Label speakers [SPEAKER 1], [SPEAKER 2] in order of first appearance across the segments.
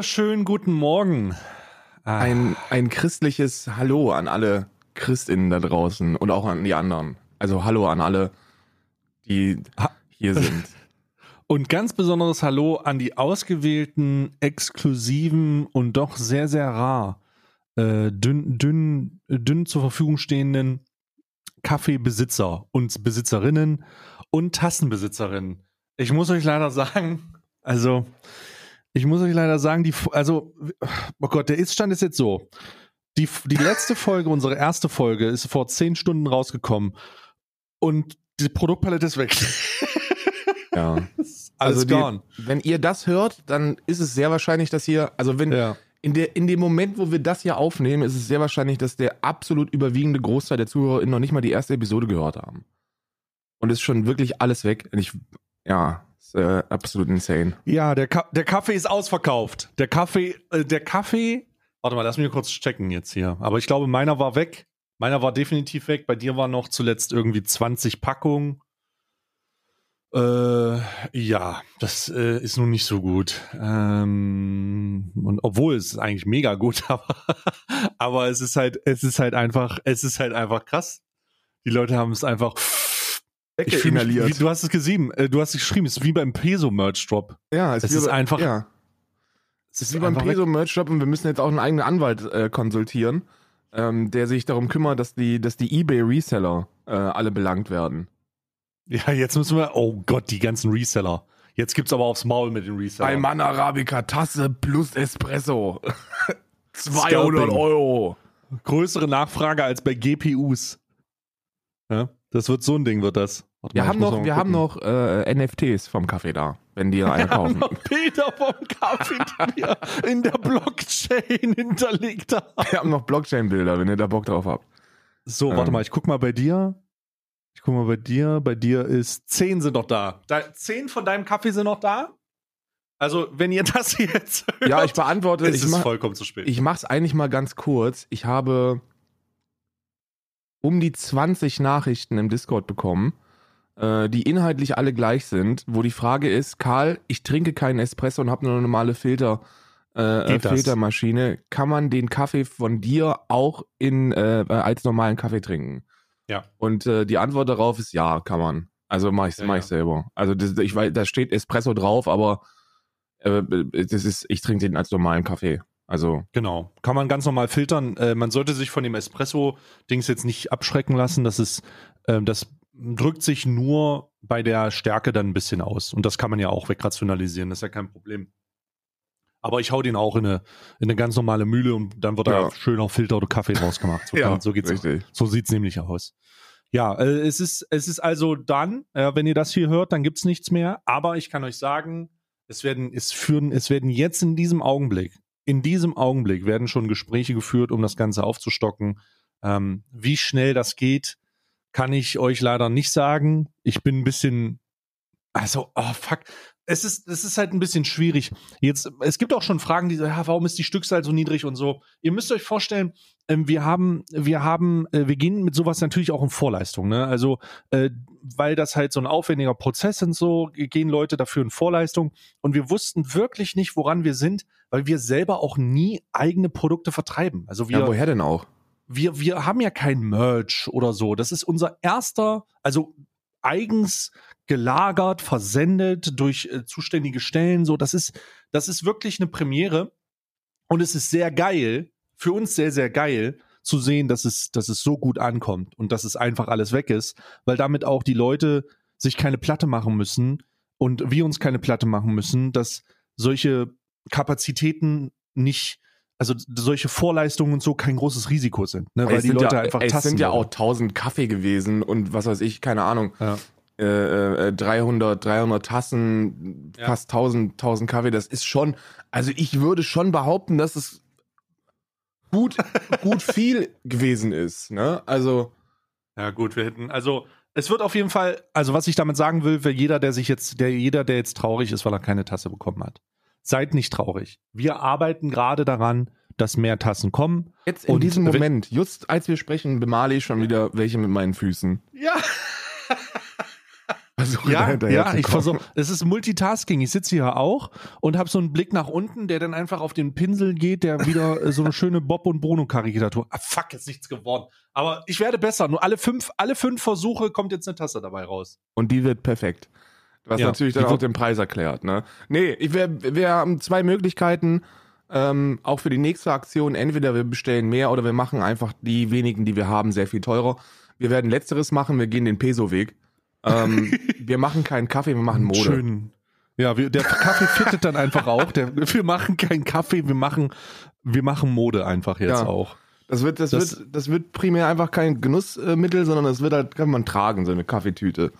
[SPEAKER 1] Wunderschönen guten Morgen.
[SPEAKER 2] Ah. Ein, ein christliches Hallo an alle Christinnen da draußen und auch an die anderen. Also Hallo an alle, die hier sind.
[SPEAKER 1] Und ganz besonderes Hallo an die ausgewählten, exklusiven und doch sehr, sehr rar äh, dünn, dünn, dünn zur Verfügung stehenden Kaffeebesitzer und Besitzerinnen und Tassenbesitzerinnen. Ich muss euch leider sagen, also ich muss euch leider sagen, die, also, oh Gott, der Iststand ist jetzt so. Die, die letzte Folge, unsere erste Folge, ist vor zehn Stunden rausgekommen und die Produktpalette ist weg.
[SPEAKER 2] Ja. Alles also gone. Die, wenn ihr das hört, dann ist es sehr wahrscheinlich, dass ihr, also wenn, ja. in, der, in dem Moment, wo wir das hier aufnehmen, ist es sehr wahrscheinlich, dass der absolut überwiegende Großteil der ZuhörerInnen noch nicht mal die erste Episode gehört haben. Und es ist schon wirklich alles weg. Und ich, ja, äh, absolut insane.
[SPEAKER 1] Ja, der, Ka der Kaffee ist ausverkauft. Der Kaffee, äh, der Kaffee, warte mal, lass mich kurz checken jetzt hier. Aber ich glaube, meiner war weg. Meiner war definitiv weg. Bei dir waren noch zuletzt irgendwie 20 Packungen. Äh, ja, das äh, ist nun nicht so gut. Ähm, und obwohl es ist eigentlich mega gut, aber, aber es ist halt, es ist halt einfach, es ist halt einfach krass. Die Leute haben es einfach
[SPEAKER 2] ich inhaliert.
[SPEAKER 1] Mich, du hast es gesehen, äh, du hast es geschrieben, es ist wie beim Peso-Merch-Drop.
[SPEAKER 2] Ja, es,
[SPEAKER 1] es ist
[SPEAKER 2] bei,
[SPEAKER 1] einfach.
[SPEAKER 2] Ja. Es ist wie beim Peso-Merch-Drop und wir müssen jetzt auch einen eigenen Anwalt äh, konsultieren, ähm, der sich darum kümmert, dass die, dass die Ebay-Reseller äh, alle belangt werden.
[SPEAKER 1] Ja, jetzt müssen wir. Oh Gott, die ganzen Reseller. Jetzt gibt's aber aufs Maul mit den Resellern.
[SPEAKER 2] Ein Mann Arabica Tasse plus Espresso. 200 Euro.
[SPEAKER 1] Größere Nachfrage als bei GPUs. Ja, das wird so ein Ding, wird das.
[SPEAKER 2] Warte wir mal, haben noch, wir haben noch äh, NFTs vom Kaffee da, wenn die einer kaufen. Wir haben noch
[SPEAKER 1] Bilder vom Kaffee, die wir in der Blockchain hinterlegt haben.
[SPEAKER 2] Wir haben noch Blockchain-Bilder, wenn ihr da Bock drauf habt.
[SPEAKER 1] So, warte ähm. mal, ich guck mal bei dir. Ich guck mal bei dir. Bei dir ist zehn sind noch da. da. Zehn von deinem Kaffee sind noch da? Also, wenn ihr das jetzt
[SPEAKER 2] hört, Ja, ich beantworte.
[SPEAKER 1] Es
[SPEAKER 2] ich
[SPEAKER 1] ist mach, vollkommen zu spät.
[SPEAKER 2] Ich mach's eigentlich mal ganz kurz. Ich habe um die 20 Nachrichten im Discord bekommen, äh, die inhaltlich alle gleich sind, wo die Frage ist, Karl, ich trinke keinen Espresso und habe nur eine normale Filter, äh, äh Filtermaschine. Kann man den Kaffee von dir auch in, äh, als normalen Kaffee trinken?
[SPEAKER 1] Ja.
[SPEAKER 2] Und äh, die Antwort darauf ist ja, kann man. Also mache ich ja, mach ich ja. selber. Also das, ich weiß, da steht Espresso drauf, aber äh, das ist, ich trinke den als normalen Kaffee. Also
[SPEAKER 1] genau, kann man ganz normal filtern. Äh, man sollte sich von dem Espresso-Dings jetzt nicht abschrecken lassen. Das ist, äh, das drückt sich nur bei der Stärke dann ein bisschen aus. Und das kann man ja auch wegrationalisieren. Das ist ja kein Problem. Aber ich hau den auch in eine, in eine ganz normale Mühle und dann wird ja. da schön auf Filter oder Kaffee draus gemacht. So, ja, so geht's. Richtig. So sieht's nämlich aus. Ja, äh, es ist, es ist also dann, äh, wenn ihr das hier hört, dann gibt's nichts mehr. Aber ich kann euch sagen, es werden, es führen, es werden jetzt in diesem Augenblick in diesem Augenblick werden schon Gespräche geführt, um das Ganze aufzustocken. Ähm, wie schnell das geht, kann ich euch leider nicht sagen. Ich bin ein bisschen, also, oh fuck. Es ist, es ist halt ein bisschen schwierig. Jetzt, es gibt auch schon Fragen, die sagen, ja, warum ist die Stückzahl so niedrig und so. Ihr müsst euch vorstellen, ähm, wir haben, wir haben, äh, wir gehen mit sowas natürlich auch in Vorleistung, ne? Also, äh, weil das halt so ein aufwendiger Prozess und so, gehen Leute dafür in Vorleistung. Und wir wussten wirklich nicht, woran wir sind, weil wir selber auch nie eigene Produkte vertreiben. Also wir.
[SPEAKER 2] Ja, woher denn auch?
[SPEAKER 1] Wir, wir haben ja kein Merch oder so. Das ist unser erster, also eigens gelagert, versendet durch äh, zuständige Stellen. So, das ist, das ist wirklich eine Premiere. Und es ist sehr geil, für uns sehr, sehr geil, zu sehen, dass es, dass es so gut ankommt und dass es einfach alles weg ist, weil damit auch die Leute sich keine Platte machen müssen und wir uns keine Platte machen müssen, dass solche Kapazitäten nicht, also solche Vorleistungen und so kein großes Risiko sind, ne? weil die Leute
[SPEAKER 2] ja,
[SPEAKER 1] einfach
[SPEAKER 2] es tasten. Es sind ja auch 1000 Kaffee gewesen und was weiß ich, keine Ahnung. Ja. Äh, 300, äh, 300 Tassen, ja. fast 1000, 1000 Kaffee, das ist schon, also ich würde schon behaupten, dass es gut, gut viel gewesen ist, ne? Also.
[SPEAKER 1] Ja, gut, wir hätten, also, es wird auf jeden Fall, also was ich damit sagen will, für jeder, der sich jetzt, der, jeder, der jetzt traurig ist, weil er keine Tasse bekommen hat. Seid nicht traurig. Wir arbeiten gerade daran, dass mehr Tassen kommen.
[SPEAKER 2] Jetzt in diesem Moment, just als wir sprechen, bemale ich schon wieder welche mit meinen Füßen.
[SPEAKER 1] Ja.
[SPEAKER 2] versuche
[SPEAKER 1] Ja,
[SPEAKER 2] dahinterher
[SPEAKER 1] ja,
[SPEAKER 2] zu
[SPEAKER 1] ich versuche. Es ist Multitasking. Ich sitze hier auch und habe so einen Blick nach unten, der dann einfach auf den Pinsel geht, der wieder äh, so eine schöne Bob und Bruno Karikatur. Ah, fuck, ist nichts geworden. Aber ich werde besser. Nur alle fünf, alle fünf Versuche kommt jetzt eine Tasse dabei raus.
[SPEAKER 2] Und die wird perfekt. Was
[SPEAKER 1] Ja,
[SPEAKER 2] natürlich dann auch den Preis erklärt. Ne? Nee, ich, wir, wir haben zwei Möglichkeiten, ähm, auch für die nächste Aktion. Entweder wir bestellen mehr oder wir machen einfach die wenigen, die wir haben, sehr viel teurer. Wir werden letzteres machen, wir gehen den Peso-Weg. Ähm, wir machen keinen Kaffee, wir machen Mode.
[SPEAKER 1] Schön. Ja, wir, der Kaffee fittet dann einfach auch. Der, wir machen keinen Kaffee, wir machen, wir machen Mode einfach jetzt
[SPEAKER 2] Ja.
[SPEAKER 1] auch.
[SPEAKER 2] Das wird, das,
[SPEAKER 1] Das-
[SPEAKER 2] wird, das wird primär einfach kein Genussmittel, sondern das wird halt, kann man tragen, so eine Kaffeetüte.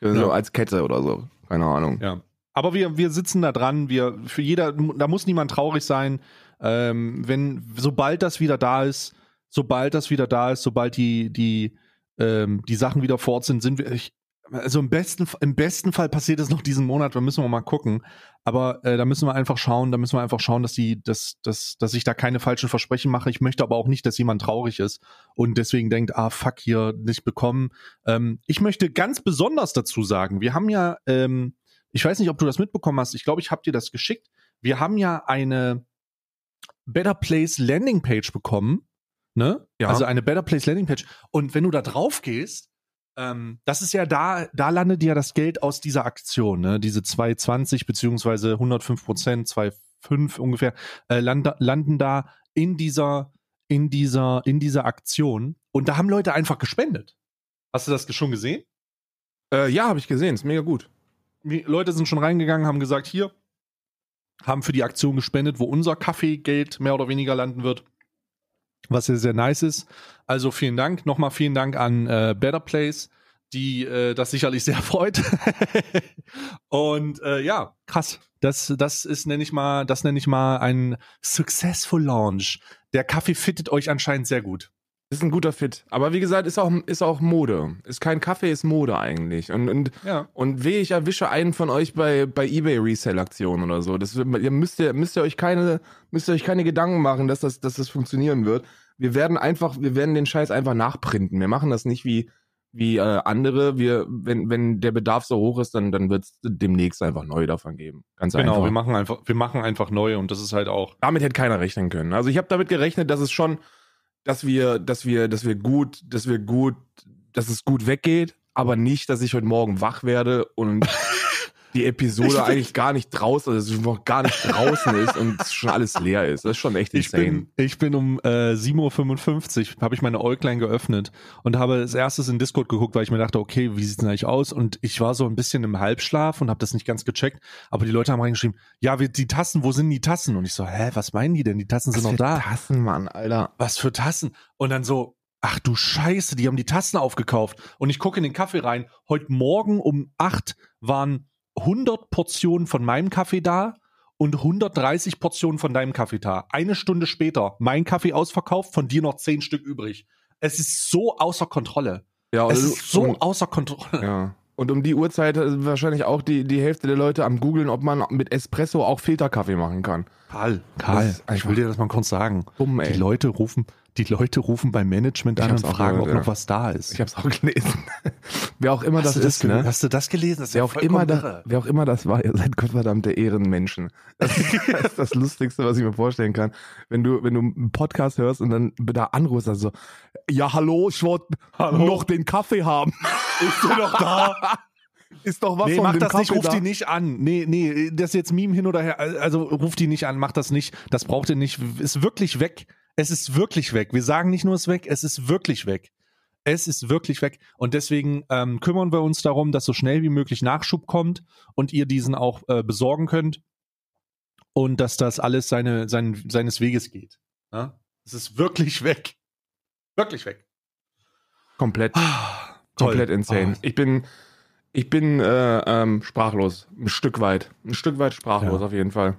[SPEAKER 2] So
[SPEAKER 1] Ja.
[SPEAKER 2] als Kette oder so. Keine Ahnung.
[SPEAKER 1] Ja. Aber wir, wir sitzen da dran. Wir, für jeder, da muss niemand traurig sein. Ähm, wenn, sobald das wieder da ist, sobald das wieder da ist, sobald die, die, ähm, die Sachen wieder fort sind, sind wir, ich, also im besten, im besten Fall passiert es noch diesen Monat, da müssen wir mal gucken. Aber äh, da müssen wir einfach schauen, da müssen wir einfach schauen, dass die, dass, dass, dass ich da keine falschen Versprechen mache. Ich möchte aber auch nicht, dass jemand traurig ist und deswegen denkt, ah fuck, hier nicht bekommen. Ähm, ich möchte ganz besonders dazu sagen, wir haben ja, ähm, ich weiß nicht, ob du das mitbekommen hast, ich glaube, ich habe dir das geschickt. Wir haben ja eine Better Place Landing Page bekommen, ne?
[SPEAKER 2] Ja.
[SPEAKER 1] Also eine Better Place Landing Page. Und wenn du da drauf gehst, ähm, das ist ja da, da landet ja das Geld aus dieser Aktion, ne? Diese 220 beziehungsweise 105 Prozent, 2,5 ungefähr, äh, land, landen da in dieser, in dieser, in dieser Aktion. Und da haben Leute einfach gespendet. Hast du das schon gesehen?
[SPEAKER 2] Äh, ja, habe ich gesehen, ist mega gut.
[SPEAKER 1] Die Leute sind schon reingegangen, haben gesagt, hier, haben für die Aktion gespendet, wo unser Kaffeegeld mehr oder weniger landen wird. Was sehr, sehr nice ist. Also vielen Dank. Nochmal vielen Dank an äh, Better Place, die äh, das sicherlich sehr freut. Und äh, ja, krass. Das, das ist, nenne ich mal, das nenne ich mal ein Successful Launch. Der Kaffee fittet euch anscheinend sehr gut.
[SPEAKER 2] Ist ein guter Fit. Aber wie gesagt, ist auch, ist auch Mode. Ist kein Kaffee, ist Mode eigentlich. Und, und,
[SPEAKER 1] Ja.
[SPEAKER 2] und weh, ich erwische einen von euch bei, bei eBay Resell-Aktionen oder so. Das, ihr müsst ihr, müsst ihr euch keine, müsst ihr euch keine Gedanken machen, dass das, dass das funktionieren wird. Wir werden einfach, wir werden den Scheiß einfach nachprinten. Wir machen das nicht wie, wie äh, andere. Wir, wenn, wenn der Bedarf so hoch ist, dann, dann wird es demnächst einfach neu davon geben. Ganz
[SPEAKER 1] Genau,
[SPEAKER 2] einfach.
[SPEAKER 1] wir machen einfach, wir machen einfach neu und das ist halt auch.
[SPEAKER 2] damit hätte keiner rechnen können. Also ich habe damit gerechnet, dass es schon, dass wir, dass wir, dass wir gut, dass wir gut, dass es gut weggeht, aber nicht, dass ich heute Morgen wach werde und die Episode eigentlich gar nicht draußen, also noch gar nicht draußen ist und schon alles leer ist. Das ist schon echt
[SPEAKER 1] Ich
[SPEAKER 2] insane.
[SPEAKER 1] bin, ich bin um äh, 7.55 Uhr, habe ich meine Äuglein geöffnet und habe als erstes in Discord geguckt, weil ich mir dachte, okay, wie sieht's denn eigentlich aus? Und ich war so ein bisschen im Halbschlaf und habe das nicht ganz gecheckt. Aber die Leute haben reingeschrieben, ja, wir, die Tassen, wo sind die Tassen? Und ich so, hä, was meinen die denn? Die Tassen sind
[SPEAKER 2] Was
[SPEAKER 1] noch
[SPEAKER 2] für
[SPEAKER 1] da.
[SPEAKER 2] Tassen, Mann, Alter.
[SPEAKER 1] Was für Tassen? Und dann so, ach du Scheiße, die haben die Tassen aufgekauft. Und ich gucke in den Kaffee rein. Heute Morgen um 8 waren 100 Portionen von meinem Kaffee da und 130 Portionen von deinem Kaffee da. Eine Stunde später, mein Kaffee ausverkauft, von dir noch 10 Stück übrig. Es ist so außer Kontrolle.
[SPEAKER 2] Ja,
[SPEAKER 1] Es
[SPEAKER 2] also-
[SPEAKER 1] ist so
[SPEAKER 2] und,
[SPEAKER 1] außer Kontrolle.
[SPEAKER 2] ja. Und um die Uhrzeit ist wahrscheinlich auch die, die Hälfte der Leute am googeln, ob man mit Espresso auch Filterkaffee machen kann.
[SPEAKER 1] Karl, Karl, ich will dir das mal kurz sagen.
[SPEAKER 2] Dumm.
[SPEAKER 1] Die Leute rufen, die Leute rufen beim Management an und fragen,
[SPEAKER 2] gehört,
[SPEAKER 1] ob
[SPEAKER 2] ja.
[SPEAKER 1] noch was da ist.
[SPEAKER 2] Ich hab's auch gelesen. Wer auch immer
[SPEAKER 1] hast,
[SPEAKER 2] das ist, ne?
[SPEAKER 1] hast du das gelesen? Das
[SPEAKER 2] Wer auch, immer da, wer auch immer das war, ihr seid gottverdammte Ehrenmenschen. Das ist, das ist das Lustigste, was ich mir vorstellen kann. Wenn du, wenn du einen Podcast hörst und dann da anrufst, also so, ja, hallo, ich wollte noch den Kaffee haben.
[SPEAKER 1] Ist du noch da?
[SPEAKER 2] Ist doch was
[SPEAKER 1] nee,
[SPEAKER 2] von
[SPEAKER 1] mach das
[SPEAKER 2] Kaffee
[SPEAKER 1] nicht, ruf
[SPEAKER 2] da.
[SPEAKER 1] die nicht an. Nee, nee, das ist jetzt Meme hin oder her. Also ruf die nicht an, mach das nicht. Das braucht ihr nicht. Ist wirklich weg. Es ist wirklich weg. Wir sagen nicht nur es ist weg, es ist wirklich weg. Es ist wirklich weg. Und deswegen ähm, kümmern wir uns darum, dass so schnell wie möglich Nachschub kommt und ihr diesen auch äh, besorgen könnt. Und dass das alles seine, sein, seines Weges geht. Ja? Es ist wirklich weg. Wirklich weg.
[SPEAKER 2] Komplett,
[SPEAKER 1] Ah,
[SPEAKER 2] komplett insane.
[SPEAKER 1] Ah.
[SPEAKER 2] Ich bin, ich bin äh, ähm, sprachlos. Ein Stück weit. Ein Stück weit sprachlos
[SPEAKER 1] Ja.
[SPEAKER 2] auf jeden Fall.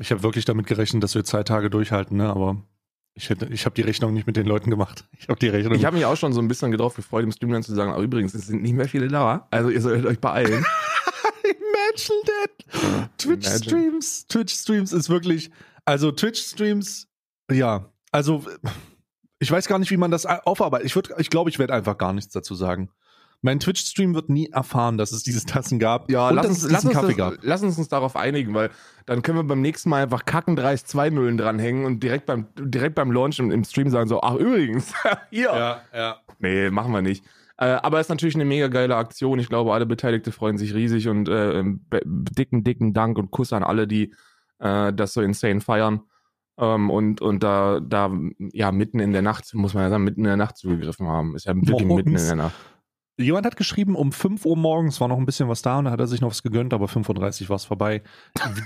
[SPEAKER 1] Ich habe wirklich damit gerechnet, dass wir zwei Tage durchhalten, ne? aber ich, hätte, ich habe die Rechnung nicht mit den Leuten gemacht. Ich habe die Rechnung.
[SPEAKER 2] Ich habe mich auch schon so ein bisschen drauf gefreut, im Streamline zu sagen, aber übrigens, es sind nicht mehr viele da. Also ihr solltet euch beeilen.
[SPEAKER 1] Imagine that. Twitch-Streams. Twitch-Streams ist wirklich. Also, Twitch-Streams, ja. Also, ich weiß gar nicht, wie man das aufarbeiten. Ich, würd- ich glaube, ich werde einfach gar nichts dazu sagen. Mein Twitch-Stream wird nie erfahren, dass es diese Tassen gab.
[SPEAKER 2] Ja,
[SPEAKER 1] und
[SPEAKER 2] lass uns, lass, uns
[SPEAKER 1] Kaffee
[SPEAKER 2] das,
[SPEAKER 1] gab.
[SPEAKER 2] lass uns uns darauf einigen, weil dann können wir beim nächsten Mal einfach kackendreist zwei Nullen dranhängen und direkt beim, direkt beim Launch im, im Stream sagen so, ach übrigens, hier.
[SPEAKER 1] Ja, ja.
[SPEAKER 2] Nee, machen wir nicht. Äh, aber es ist natürlich eine mega geile Aktion. Ich glaube, alle Beteiligten freuen sich riesig und äh, be- dicken, dicken Dank und Kuss an alle, die äh, das so insane feiern. Ähm, und und da, da, ja, mitten in der Nacht, muss man ja sagen, mitten in der Nacht zugegriffen haben. Ist ja wirklich mitten in
[SPEAKER 1] Morgens.
[SPEAKER 2] der Nacht.
[SPEAKER 1] Jemand hat geschrieben, um 5 Uhr morgens war noch ein bisschen was da und da hat er sich noch was gegönnt, aber 5.30 Uhr war es vorbei.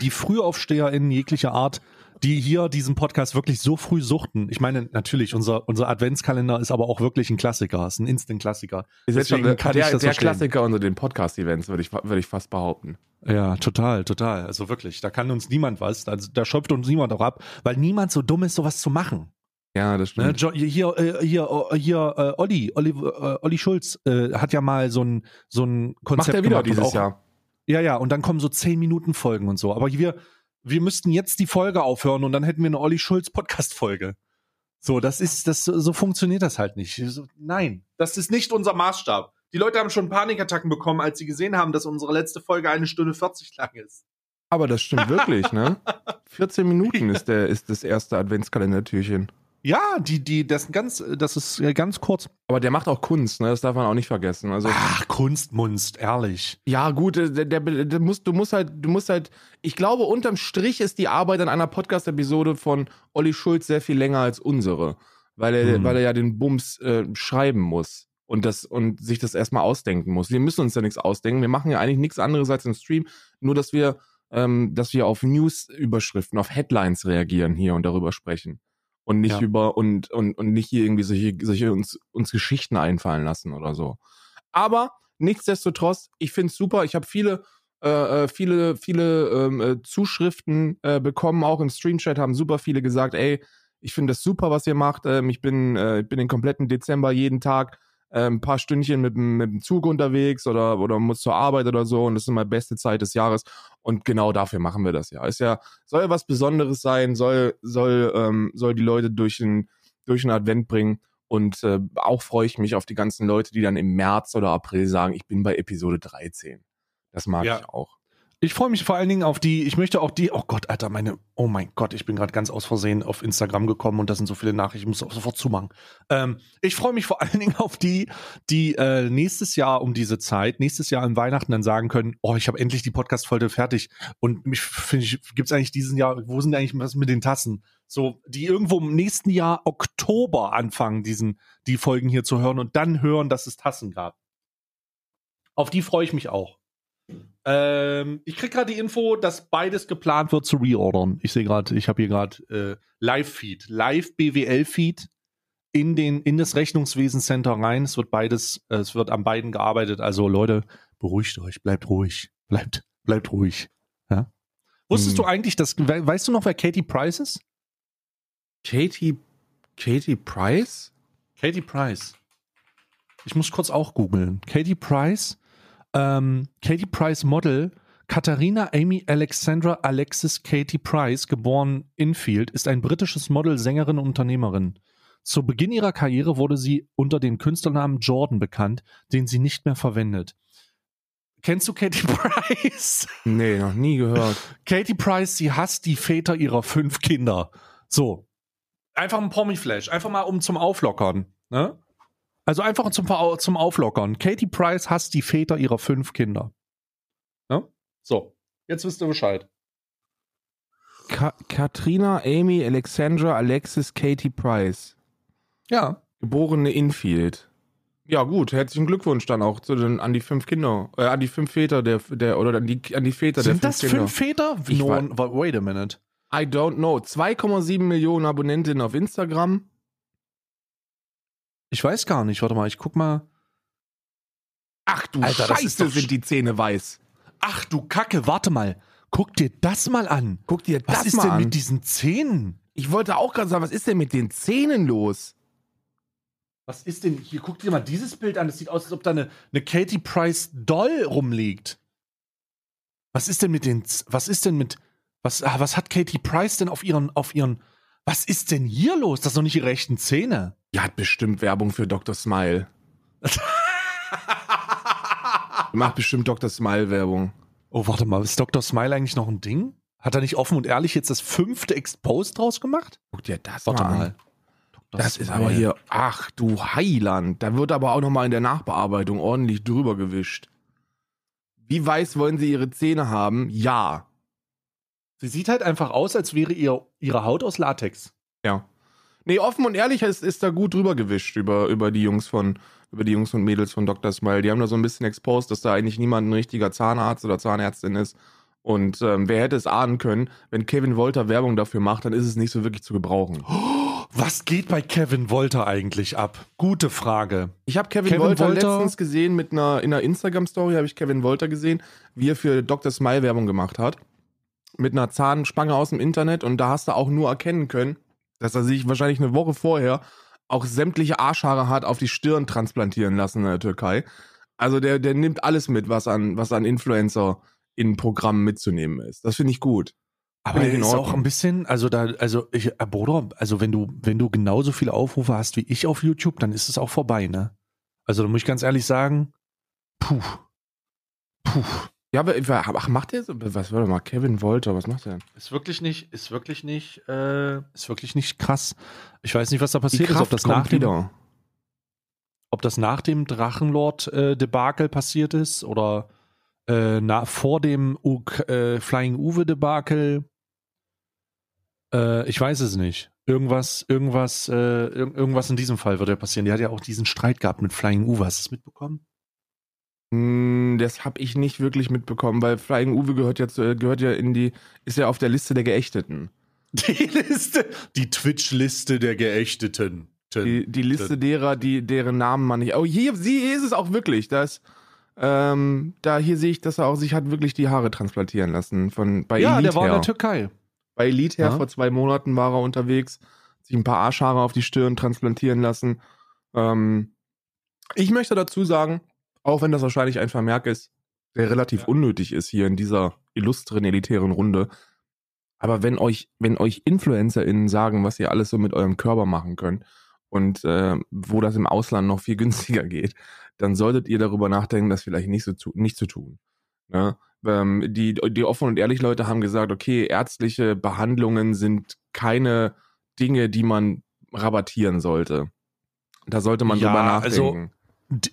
[SPEAKER 1] Die FrühaufsteherInnen jeglicher Art, die hier diesen Podcast wirklich so früh suchten. Ich meine, natürlich, unser, unser Adventskalender ist aber auch wirklich ein Klassiker, ist ein Instant-Klassiker.
[SPEAKER 2] Ist jetzt schon
[SPEAKER 1] Deswegen
[SPEAKER 2] der,
[SPEAKER 1] kann
[SPEAKER 2] der,
[SPEAKER 1] ich das
[SPEAKER 2] der
[SPEAKER 1] verstehen.
[SPEAKER 2] Klassiker unter den Podcast-Events, würde ich, würde ich fast behaupten.
[SPEAKER 1] Ja, total, total. Also wirklich, da kann uns niemand was. Also da schöpft uns niemand auch ab, weil niemand so dumm ist, sowas zu machen.
[SPEAKER 2] Ja, das
[SPEAKER 1] Ne,
[SPEAKER 2] stimmt.
[SPEAKER 1] Jo- hier, äh, hier, äh, hier, äh, Olli, Olli, äh, Olli Schulz äh, hat ja mal so ein, so ein Konzept
[SPEAKER 2] Macht er wieder dieses
[SPEAKER 1] auch,
[SPEAKER 2] Jahr.
[SPEAKER 1] Ja, ja, und dann kommen so 10 Minuten Folgen und so. Aber wir, wir müssten jetzt die Folge aufhören und dann hätten wir eine Olli Schulz Podcast-Folge. So, das ist, das, so funktioniert das halt nicht. So, nein, das ist nicht unser Maßstab. Die Leute haben schon Panikattacken bekommen, als sie gesehen haben, dass unsere letzte Folge eine Stunde 40 lang ist.
[SPEAKER 2] Aber das stimmt wirklich, ne? 14 Minuten ist, der, ist das erste Adventskalendertürchen.
[SPEAKER 1] Ja, die, die, das ist ganz, das ist äh, ganz kurz.
[SPEAKER 2] Aber der macht auch Kunst, ne? Das darf man auch nicht vergessen. Also
[SPEAKER 1] Ach, Kunstmunst, ehrlich.
[SPEAKER 2] ja, gut, der, der, der musst, du musst halt, du musst halt. Ich glaube, unterm Strich ist die Arbeit an einer Podcast-Episode von Olli Schulz sehr viel länger als unsere, weil er,
[SPEAKER 1] Hm.
[SPEAKER 2] weil er ja den Bums äh, schreiben muss und das und sich das erstmal ausdenken muss. Wir müssen uns ja nichts ausdenken. Wir machen ja eigentlich nichts anderes als im Stream, nur dass wir, ähm, dass wir auf News-Überschriften, auf Headlines reagieren hier und darüber sprechen und nicht
[SPEAKER 1] Ja.
[SPEAKER 2] über und, und, und nicht hier irgendwie solche, solche uns, uns Geschichten einfallen lassen oder so. Aber nichtsdestotrotz, ich finde es super. Ich habe viele, äh, äh, viele, viele ähm, äh, Zuschriften äh, bekommen, auch im Streamchat haben super viele gesagt, ey, ich finde das super, was ihr macht. Ähm, ich bin, äh, ich bin den kompletten Dezember jeden Tag äh, ein paar Stündchen mit, dem- mit dem Zug unterwegs oder, oder muss zur Arbeit oder so und das ist immer beste Zeit des Jahres. Und genau dafür machen wir das ja. Ist ja, soll ja was Besonderes sein, soll, soll, ähm, soll die Leute durch den, durch den Advent bringen. Und äh, auch freue ich mich auf die ganzen Leute, die dann im März oder April sagen, ich bin bei Episode 13. Das mag
[SPEAKER 1] Ja.
[SPEAKER 2] ich auch.
[SPEAKER 1] Ich freue mich vor allen Dingen auf die, ich möchte auch die, oh Gott, Alter, meine, oh mein Gott, ich bin gerade ganz aus Versehen auf Instagram gekommen und da sind so viele Nachrichten, ich muss auch sofort zumachen. Ähm, ich freue mich vor allen Dingen auf die, die äh, nächstes Jahr um diese Zeit, nächstes Jahr an Weihnachten dann sagen können, oh, ich habe endlich die Podcast-Folge fertig und mich finde ich, gibt's eigentlich diesen Jahr, wo sind eigentlich was mit den Tassen? So, die irgendwo im nächsten Jahr Oktober anfangen, diesen, die Folgen hier zu hören und dann hören, dass es Tassen gab. Auf die freue ich mich auch. Ähm, ich krieg gerade die Info, dass beides geplant wird zu reordern. Ich sehe gerade, ich habe hier gerade äh, Live-Feed, Live-BWL-Feed in den in das Rechnungswesen Center rein. Es wird beides, äh, es wird an beiden gearbeitet. Also Leute, beruhigt euch, bleibt ruhig, bleibt, bleibt ruhig. Ja? Wusstest
[SPEAKER 2] Hm.
[SPEAKER 1] du eigentlich, dass we weißt du noch, wer Katie Price ist?
[SPEAKER 2] Katie, Katie Price?
[SPEAKER 1] Katie Price. Ich muss kurz auch googeln. Katie Price, ähm, Katie Price Model, Katharina Amy Alexandra Alexis Katie Price, geboren Infield, ist ein britisches Model, Sängerin und Unternehmerin. Zu Beginn ihrer Karriere wurde sie unter dem Künstlernamen Jordan bekannt, den sie nicht mehr verwendet. Kennst du Katie Price?
[SPEAKER 2] Nee, noch nie gehört.
[SPEAKER 1] Katie Price, sie hasst die Väter ihrer fünf Kinder. So. Einfach ein Pommy-Flash. Einfach mal um zum Auflockern. Ne? Also einfach zum, zum Auflockern. Katie Price hasst die Väter ihrer fünf Kinder. Ne? So. Jetzt wisst ihr Bescheid.
[SPEAKER 2] Ka Katrina Amy Alexandra Alexis Katie Price.
[SPEAKER 1] Ja.
[SPEAKER 2] Geborene Infield. Ja, gut, herzlichen Glückwunsch dann auch zu den, an die fünf Kinder, äh, an die fünf Väter der, der oder an die, an die Väter
[SPEAKER 1] Sind
[SPEAKER 2] der
[SPEAKER 1] das
[SPEAKER 2] fünf Kinder.
[SPEAKER 1] fünf Väter? No, wait a minute.
[SPEAKER 2] I don't know. 2,7 Millionen Abonnentinnen auf Instagram.
[SPEAKER 1] Ich weiß gar nicht. Warte mal, ich guck mal.
[SPEAKER 2] Ach du
[SPEAKER 1] Alter, ist
[SPEAKER 2] Scheiße, sind die Zähne weiß.
[SPEAKER 1] Ach du Kacke, warte mal. Guck dir das mal an.
[SPEAKER 2] Guck dir
[SPEAKER 1] Was
[SPEAKER 2] das
[SPEAKER 1] ist
[SPEAKER 2] mal
[SPEAKER 1] denn
[SPEAKER 2] an.
[SPEAKER 1] mit diesen Zähnen?
[SPEAKER 2] ich wollte auch gerade sagen, was ist denn mit den Zähnen los?
[SPEAKER 1] Was ist denn hier? Guck dir mal dieses Bild an. Es sieht aus, als ob da eine, eine Katie Price Doll rumliegt. Was ist denn mit den? Was ist denn mit? Was, ah, was hat Katie Price denn auf ihren, auf ihren? Was ist denn hier los? Das sind doch nicht ihre rechten Zähne.
[SPEAKER 2] Die hat bestimmt Werbung für Dr. Smile. Macht bestimmt Dr. Smile-Werbung.
[SPEAKER 1] Oh, warte mal, ist Dr. Smile eigentlich noch ein Ding? Hat er nicht offen und ehrlich jetzt das fünfte Exposed draus gemacht?
[SPEAKER 2] Guck dir das
[SPEAKER 1] Warte
[SPEAKER 2] mal
[SPEAKER 1] mal.
[SPEAKER 2] Das ist
[SPEAKER 1] Smile.
[SPEAKER 2] aber hier, ach du Heiland, da wird aber auch nochmal in der Nachbearbeitung ordentlich drüber gewischt. Wie weiß wollen Sie Ihre Zähne haben? Ja.
[SPEAKER 1] Sie sieht halt einfach aus, als wäre ihr, ihre Haut aus Latex.
[SPEAKER 2] Ja. Nee, offen und ehrlich ist, ist da gut drüber gewischt über, über die Jungs von, über die Jungs und Mädels von Dr. Smile. Die haben da so ein bisschen exposed, dass da eigentlich niemand ein richtiger Zahnarzt oder Zahnärztin ist. Und ähm, wer hätte es ahnen können, wenn Kevin Wolter Werbung dafür macht, dann ist es nicht so wirklich zu gebrauchen.
[SPEAKER 1] Was geht bei Kevin Wolter eigentlich ab? Gute Frage.
[SPEAKER 2] Ich habe Kevin,
[SPEAKER 1] Kevin
[SPEAKER 2] Wolter,
[SPEAKER 1] Wolter-
[SPEAKER 2] letztens gesehen mit einer in einer Instagram Story habe ich Kevin Wolter gesehen, wie er für Dr. Smile Werbung gemacht hat mit einer Zahnspange aus dem Internet und da hast du auch nur erkennen können, dass er sich wahrscheinlich eine Woche vorher auch sämtliche Arschhaare hat auf die Stirn transplantieren lassen in der Türkei. Also der der nimmt alles mit, was an was an Influencer in Programmen mitzunehmen ist. Das finde ich gut.
[SPEAKER 1] Aber er ist auch
[SPEAKER 2] Ordnung.
[SPEAKER 1] ein bisschen, also da, also ich, äh, Bruder, also wenn du, wenn du genauso viele Aufrufe hast wie ich auf YouTube, dann ist es auch vorbei, ne? Also da muss ich ganz ehrlich sagen, puh, puh,
[SPEAKER 2] Ja, aber ach, macht der so was warte mal, Kevin Wolter, was macht der denn?
[SPEAKER 1] ist wirklich nicht, ist wirklich nicht, äh, ist wirklich nicht krass. Ich weiß nicht, was da passiert ist, ob das nach dem,
[SPEAKER 2] wieder.
[SPEAKER 1] ob das nach dem Drachenlord-Debakel passiert ist oder äh, na, vor dem U äh, Flying Uwe-Debakel. Äh, ich weiß es nicht. Irgendwas, irgendwas, äh, ir irgendwas in diesem Fall wird ja passieren. Die hat ja auch diesen Streit gehabt mit Flying Uwe. Hast du es mitbekommen?
[SPEAKER 2] Hm, Das habe ich nicht wirklich mitbekommen, weil Flying Uwe gehört ja, zu, gehört ja in die, ist ja auf der Liste der Geächteten.
[SPEAKER 1] Die Liste, die Twitch-Liste der Geächteten.
[SPEAKER 2] Die, die Liste derer, die, deren Namen man nicht. Oh, hier, sie hier ist es auch wirklich. Das, ähm, da hier sehe ich, dass er auch sich hat wirklich die Haare transplantieren lassen. Von, bei
[SPEAKER 1] ja,
[SPEAKER 2] Elite
[SPEAKER 1] der war in
[SPEAKER 2] her.
[SPEAKER 1] der Türkei.
[SPEAKER 2] Bei Elite her
[SPEAKER 1] Ja.
[SPEAKER 2] vor zwei Monaten war er unterwegs, sich ein paar Arschhaare auf die Stirn transplantieren lassen. Ähm, ich möchte dazu sagen, auch wenn das wahrscheinlich ein Vermerk ist, der relativ
[SPEAKER 1] Ja.
[SPEAKER 2] unnötig ist hier in dieser illustren, elitären Runde. Aber wenn euch, wenn euch InfluencerInnen sagen, was ihr alles so mit eurem Körper machen könnt und äh, wo das im Ausland noch viel günstiger geht, dann solltet ihr darüber nachdenken, das vielleicht nicht so zu, nicht zu tun. Ne? Ähm, die, die offen und ehrlich Leute haben gesagt, okay, ärztliche Behandlungen sind keine Dinge, die man rabattieren sollte. Da sollte man
[SPEAKER 1] Ja,
[SPEAKER 2] drüber
[SPEAKER 1] also-
[SPEAKER 2] nachdenken.
[SPEAKER 1] D-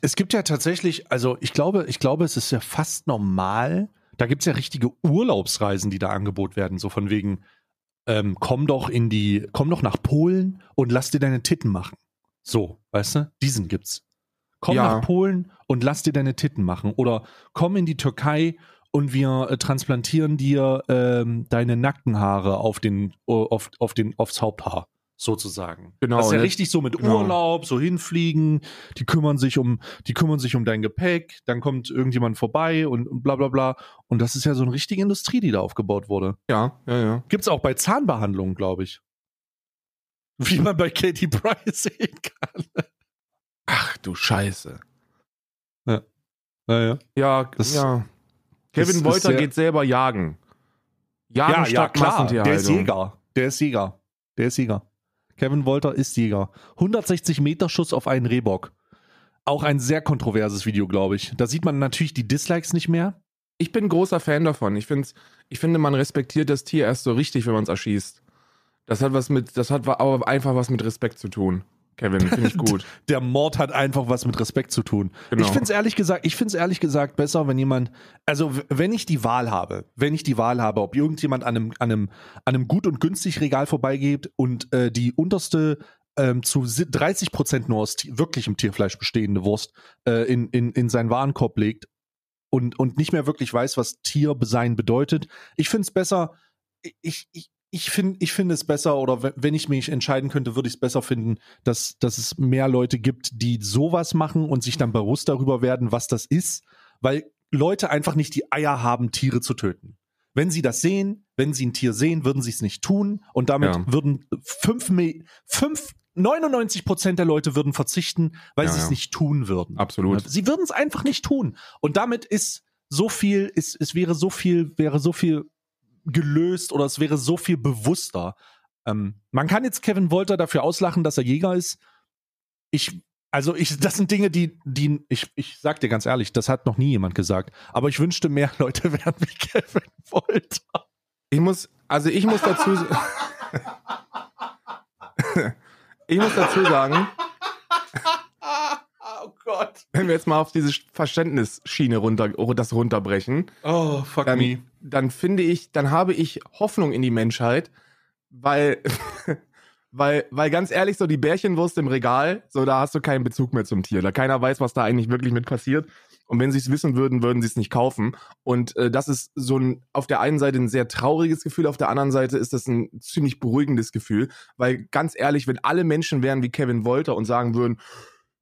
[SPEAKER 1] Es gibt ja tatsächlich, also ich glaube, ich glaube, es ist ja fast normal. Da gibt es ja richtige Urlaubsreisen, die da angeboten werden, so von wegen, ähm, komm doch in die, komm doch nach Polen und lass dir deine Titten machen. So, weißt du? Diesen gibt's. Komm
[SPEAKER 2] Ja.
[SPEAKER 1] nach Polen und lass dir deine Titten machen. Oder komm in die Türkei und wir äh, transplantieren dir ähm, deine Nackenhaare auf den, auf, auf den, aufs Haupthaar, sozusagen.
[SPEAKER 2] Genau,
[SPEAKER 1] Das ist ja
[SPEAKER 2] ne?
[SPEAKER 1] richtig so mit
[SPEAKER 2] Genau.
[SPEAKER 1] Urlaub, so hinfliegen, die kümmern sich um, die kümmern sich um dein Gepäck, dann kommt irgendjemand vorbei und, und bla bla bla. Und das ist ja so eine richtige Industrie, die da aufgebaut wurde.
[SPEAKER 2] Ja, ja, ja.
[SPEAKER 1] Gibt's auch bei Zahnbehandlungen, glaube ich. Wie man bei Katie Price sehen kann.
[SPEAKER 2] Ach du Scheiße.
[SPEAKER 1] Naja.
[SPEAKER 2] Ja,
[SPEAKER 1] Das-
[SPEAKER 2] ja. Kevin Wolter geht selber jagen. Jagen
[SPEAKER 1] Ja, ja,
[SPEAKER 2] statt
[SPEAKER 1] klar.
[SPEAKER 2] Massentierhaltung.
[SPEAKER 1] Der ist Jäger. Der ist Jäger. Der ist Jäger. Kevin Wolter ist Jäger. 160 Meter Schuss auf einen Rehbock. Auch ein sehr kontroverses Video, glaube ich. Da sieht man natürlich die Dislikes nicht mehr.
[SPEAKER 2] Ich bin großer Fan davon. Ich, find's, ich finde, man respektiert das Tier erst so richtig, wenn man es erschießt. Das hat was mit, das hat aber einfach was mit Respekt zu tun. Kevin, finde ich gut.
[SPEAKER 1] Der Mord hat einfach was mit Respekt zu tun.
[SPEAKER 2] Genau.
[SPEAKER 1] Ich finde es ehrlich gesagt, ich finde ehrlich gesagt besser, wenn jemand, also wenn ich die Wahl habe, wenn ich die Wahl habe, ob irgendjemand an einem, an einem, an einem gut und günstig Regal vorbeigeht und äh, die unterste ähm, zu si- 30 Prozent nur aus wirklichem Tierfleisch bestehende Wurst äh, in, in, in seinen Warenkorb legt und, und nicht mehr wirklich weiß, was Tiersein bedeutet. Ich finde es besser, ich, ich, ich finde ich finde es besser, oder we- wenn ich mich entscheiden könnte, würde ich es besser finden, dass, dass es mehr Leute gibt, die sowas machen und sich dann bewusst darüber werden, was das ist, weil Leute einfach nicht die Eier haben, Tiere zu töten. Wenn sie das sehen, wenn sie ein Tier sehen, würden sie es nicht tun und damit
[SPEAKER 2] Ja.
[SPEAKER 1] würden fünf, fünf, 99 Prozent der Leute würden verzichten, weil
[SPEAKER 2] Ja,
[SPEAKER 1] sie es
[SPEAKER 2] ja.
[SPEAKER 1] nicht tun würden.
[SPEAKER 2] Absolut.
[SPEAKER 1] Sie würden es einfach nicht tun. Und damit ist so viel, ist, es wäre so viel, wäre so viel gelöst oder es wäre so viel bewusster. Ähm, man kann jetzt Kevin Wolter dafür auslachen, dass er Jäger ist. Ich, Also ich, das sind Dinge, die, die, ich, ich sag dir ganz ehrlich, das hat noch nie jemand gesagt. Aber ich wünschte, mehr Leute wären wie Kevin Wolter.
[SPEAKER 2] Ich muss, also ich muss dazu, ich muss dazu sagen,
[SPEAKER 1] oh Gott.
[SPEAKER 2] wenn wir jetzt mal auf diese Verständnisschiene runter, das runterbrechen,
[SPEAKER 1] Oh, fuck
[SPEAKER 2] dann,
[SPEAKER 1] me.
[SPEAKER 2] dann finde ich, dann habe ich Hoffnung in die Menschheit, weil, weil, weil ganz ehrlich, so die Bärchenwurst im Regal, so da hast du keinen Bezug mehr zum Tier. Da keiner weiß, was da eigentlich wirklich mit passiert. Und wenn sie es wissen würden, würden sie es nicht kaufen. Und äh, das ist so ein auf der einen Seite ein sehr trauriges Gefühl, auf der anderen Seite ist das ein ziemlich beruhigendes Gefühl, weil ganz ehrlich, wenn alle Menschen wären wie Kevin Wolter und sagen würden,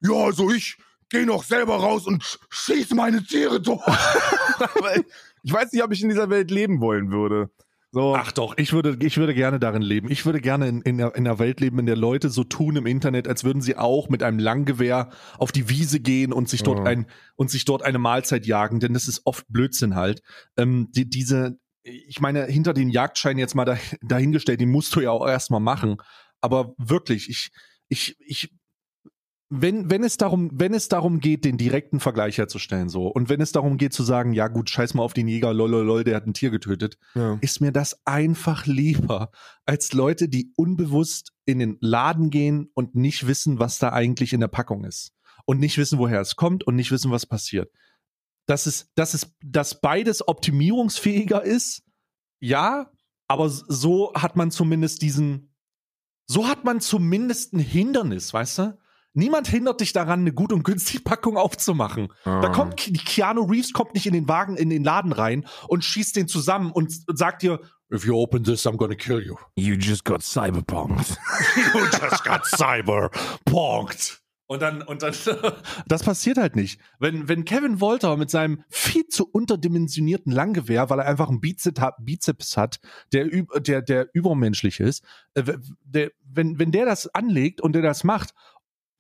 [SPEAKER 2] ja, also ich gehe noch selber raus und schieß meine Tiere tot. Ich weiß nicht, ob ich in dieser Welt leben wollen würde. So,
[SPEAKER 1] Ach doch, ich würde, ich würde gerne darin leben. Ich würde gerne in, in, der, in der Welt leben, in der Leute so tun im Internet, als würden sie auch mit einem Langgewehr auf die Wiese gehen und sich dort
[SPEAKER 2] Ja.
[SPEAKER 1] ein und sich dort eine Mahlzeit jagen, denn das ist oft Blödsinn halt. Ähm, die, diese, ich meine, hinter den Jagdschein jetzt mal da, dahingestellt, den musst du ja auch erstmal machen. Aber wirklich, ich, ich, ich, wenn, wenn es darum, wenn es darum geht, den direkten Vergleich herzustellen, so, und wenn es darum geht zu sagen, ja gut, scheiß mal auf den Jäger, lol, lol, lol, der hat ein Tier getötet,
[SPEAKER 2] ja.
[SPEAKER 1] ist mir das einfach lieber als Leute, die unbewusst in den Laden gehen und nicht wissen, was da eigentlich in der Packung ist. Und nicht wissen, woher es kommt und nicht wissen, was passiert. Dass es, dass es, dass beides optimierungsfähiger ist, ja, aber so hat man zumindest diesen, so hat man zumindest ein Hindernis, weißt du? Niemand hindert dich daran, eine gut und günstig Packung aufzumachen. Da
[SPEAKER 2] Ah.
[SPEAKER 1] kommt Ke- Keanu Reeves kommt nicht in den Wagen, in den Laden rein und schießt den zusammen und sagt dir, if you open this, I'm gonna kill you.
[SPEAKER 2] You just got cyberpunked.
[SPEAKER 1] You just got cyberpunked. Und dann, und dann, das passiert halt nicht. Wenn, wenn Kevin Wolter mit seinem viel zu unterdimensionierten Langgewehr, weil er einfach einen Bizeps hat, der, der, der übermenschlich ist, äh, der, wenn, wenn der das anlegt und der das macht,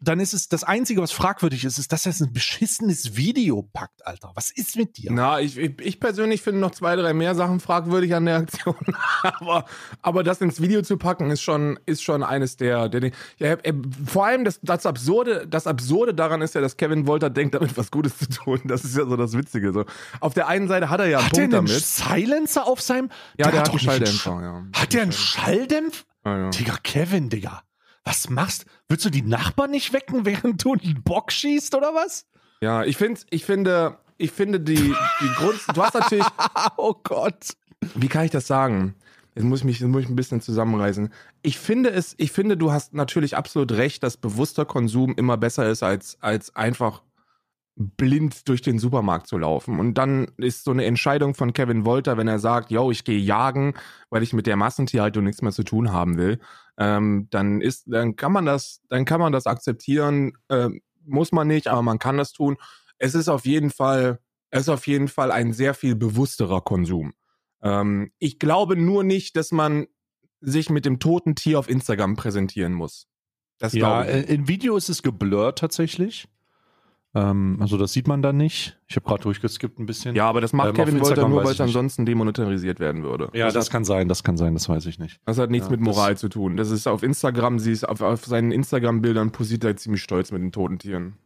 [SPEAKER 1] dann ist es das Einzige, was fragwürdig ist, ist, dass er ein beschissenes Video packt, Alter. Was ist mit dir?
[SPEAKER 2] Na, ich, ich, ich persönlich finde noch zwei, drei mehr Sachen fragwürdig an der Aktion. aber, aber das ins Video zu packen, ist schon, ist schon eines der. der ja, äh, vor allem das, das, Absurde, das Absurde daran ist ja, dass Kevin Wolter denkt, damit was Gutes zu tun. Das ist ja so das Witzige. So. Auf der einen Seite hat er ja einen
[SPEAKER 1] hat er
[SPEAKER 2] Punkt
[SPEAKER 1] einen
[SPEAKER 2] damit.
[SPEAKER 1] Silencer auf seinem?
[SPEAKER 2] Ja, der hat
[SPEAKER 1] doch
[SPEAKER 2] einen Schalldämpfer, ja.
[SPEAKER 1] Hat der einen Schalldämpfer?
[SPEAKER 2] Ja, ja.
[SPEAKER 1] Digga, Kevin, Digga. Was machst? Willst du die Nachbarn nicht wecken, während du einen Bock schießt oder was?
[SPEAKER 2] ja, ich finde, ich finde, ich finde die, die Grund, du hast natürlich,
[SPEAKER 1] oh Gott.
[SPEAKER 2] wie kann ich das sagen? Jetzt muss ich mich, jetzt muss ich ein bisschen zusammenreißen. Ich finde es, ich finde, du hast natürlich absolut recht, dass bewusster Konsum immer besser ist, als, als einfach blind durch den Supermarkt zu laufen. Und dann ist so eine Entscheidung von Kevin Wolter, wenn er sagt, yo, ich gehe jagen, weil ich mit der Massentierhaltung nichts mehr zu tun haben will, ähm, dann ist, dann kann man das, dann kann man das akzeptieren, ähm, muss man nicht, aber man kann das tun. Es ist auf jeden Fall, es ist auf jeden Fall ein sehr viel bewussterer Konsum. Ähm, ich glaube nur nicht, dass man sich mit dem toten Tier auf Instagram präsentieren muss. Das
[SPEAKER 1] Ja, äh, im Video ist es geblurrt tatsächlich. Ähm, also das sieht man dann nicht. Ich habe gerade durchgeskippt ein bisschen.
[SPEAKER 2] Ja, aber das macht
[SPEAKER 1] ähm,
[SPEAKER 2] Kevin Wolter nur, weil es ansonsten demonetarisiert werden würde.
[SPEAKER 1] ja, das,
[SPEAKER 2] das, hat,
[SPEAKER 1] kann sein, das kann sein, das weiß ich nicht.
[SPEAKER 2] das hat nichts
[SPEAKER 1] ja,
[SPEAKER 2] mit Moral zu tun. Das ist auf Instagram, sie ist auf, auf seinen Instagram-Bildern posiert er ziemlich stolz mit den toten Tieren.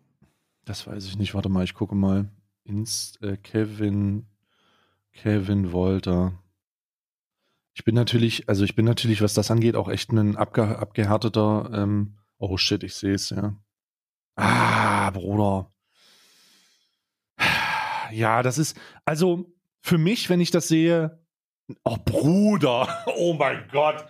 [SPEAKER 1] Das weiß ich nicht. Warte mal, ich gucke mal. Inst äh, Kevin Kevin Wolter. Ich bin natürlich, also ich bin natürlich, was das angeht, auch echt ein abge abgehärteter. Ähm, oh shit, ich sehe es ja. Ah, Bruder. Ja, das ist also für mich, wenn ich das sehe. Oh Bruder, oh mein Gott,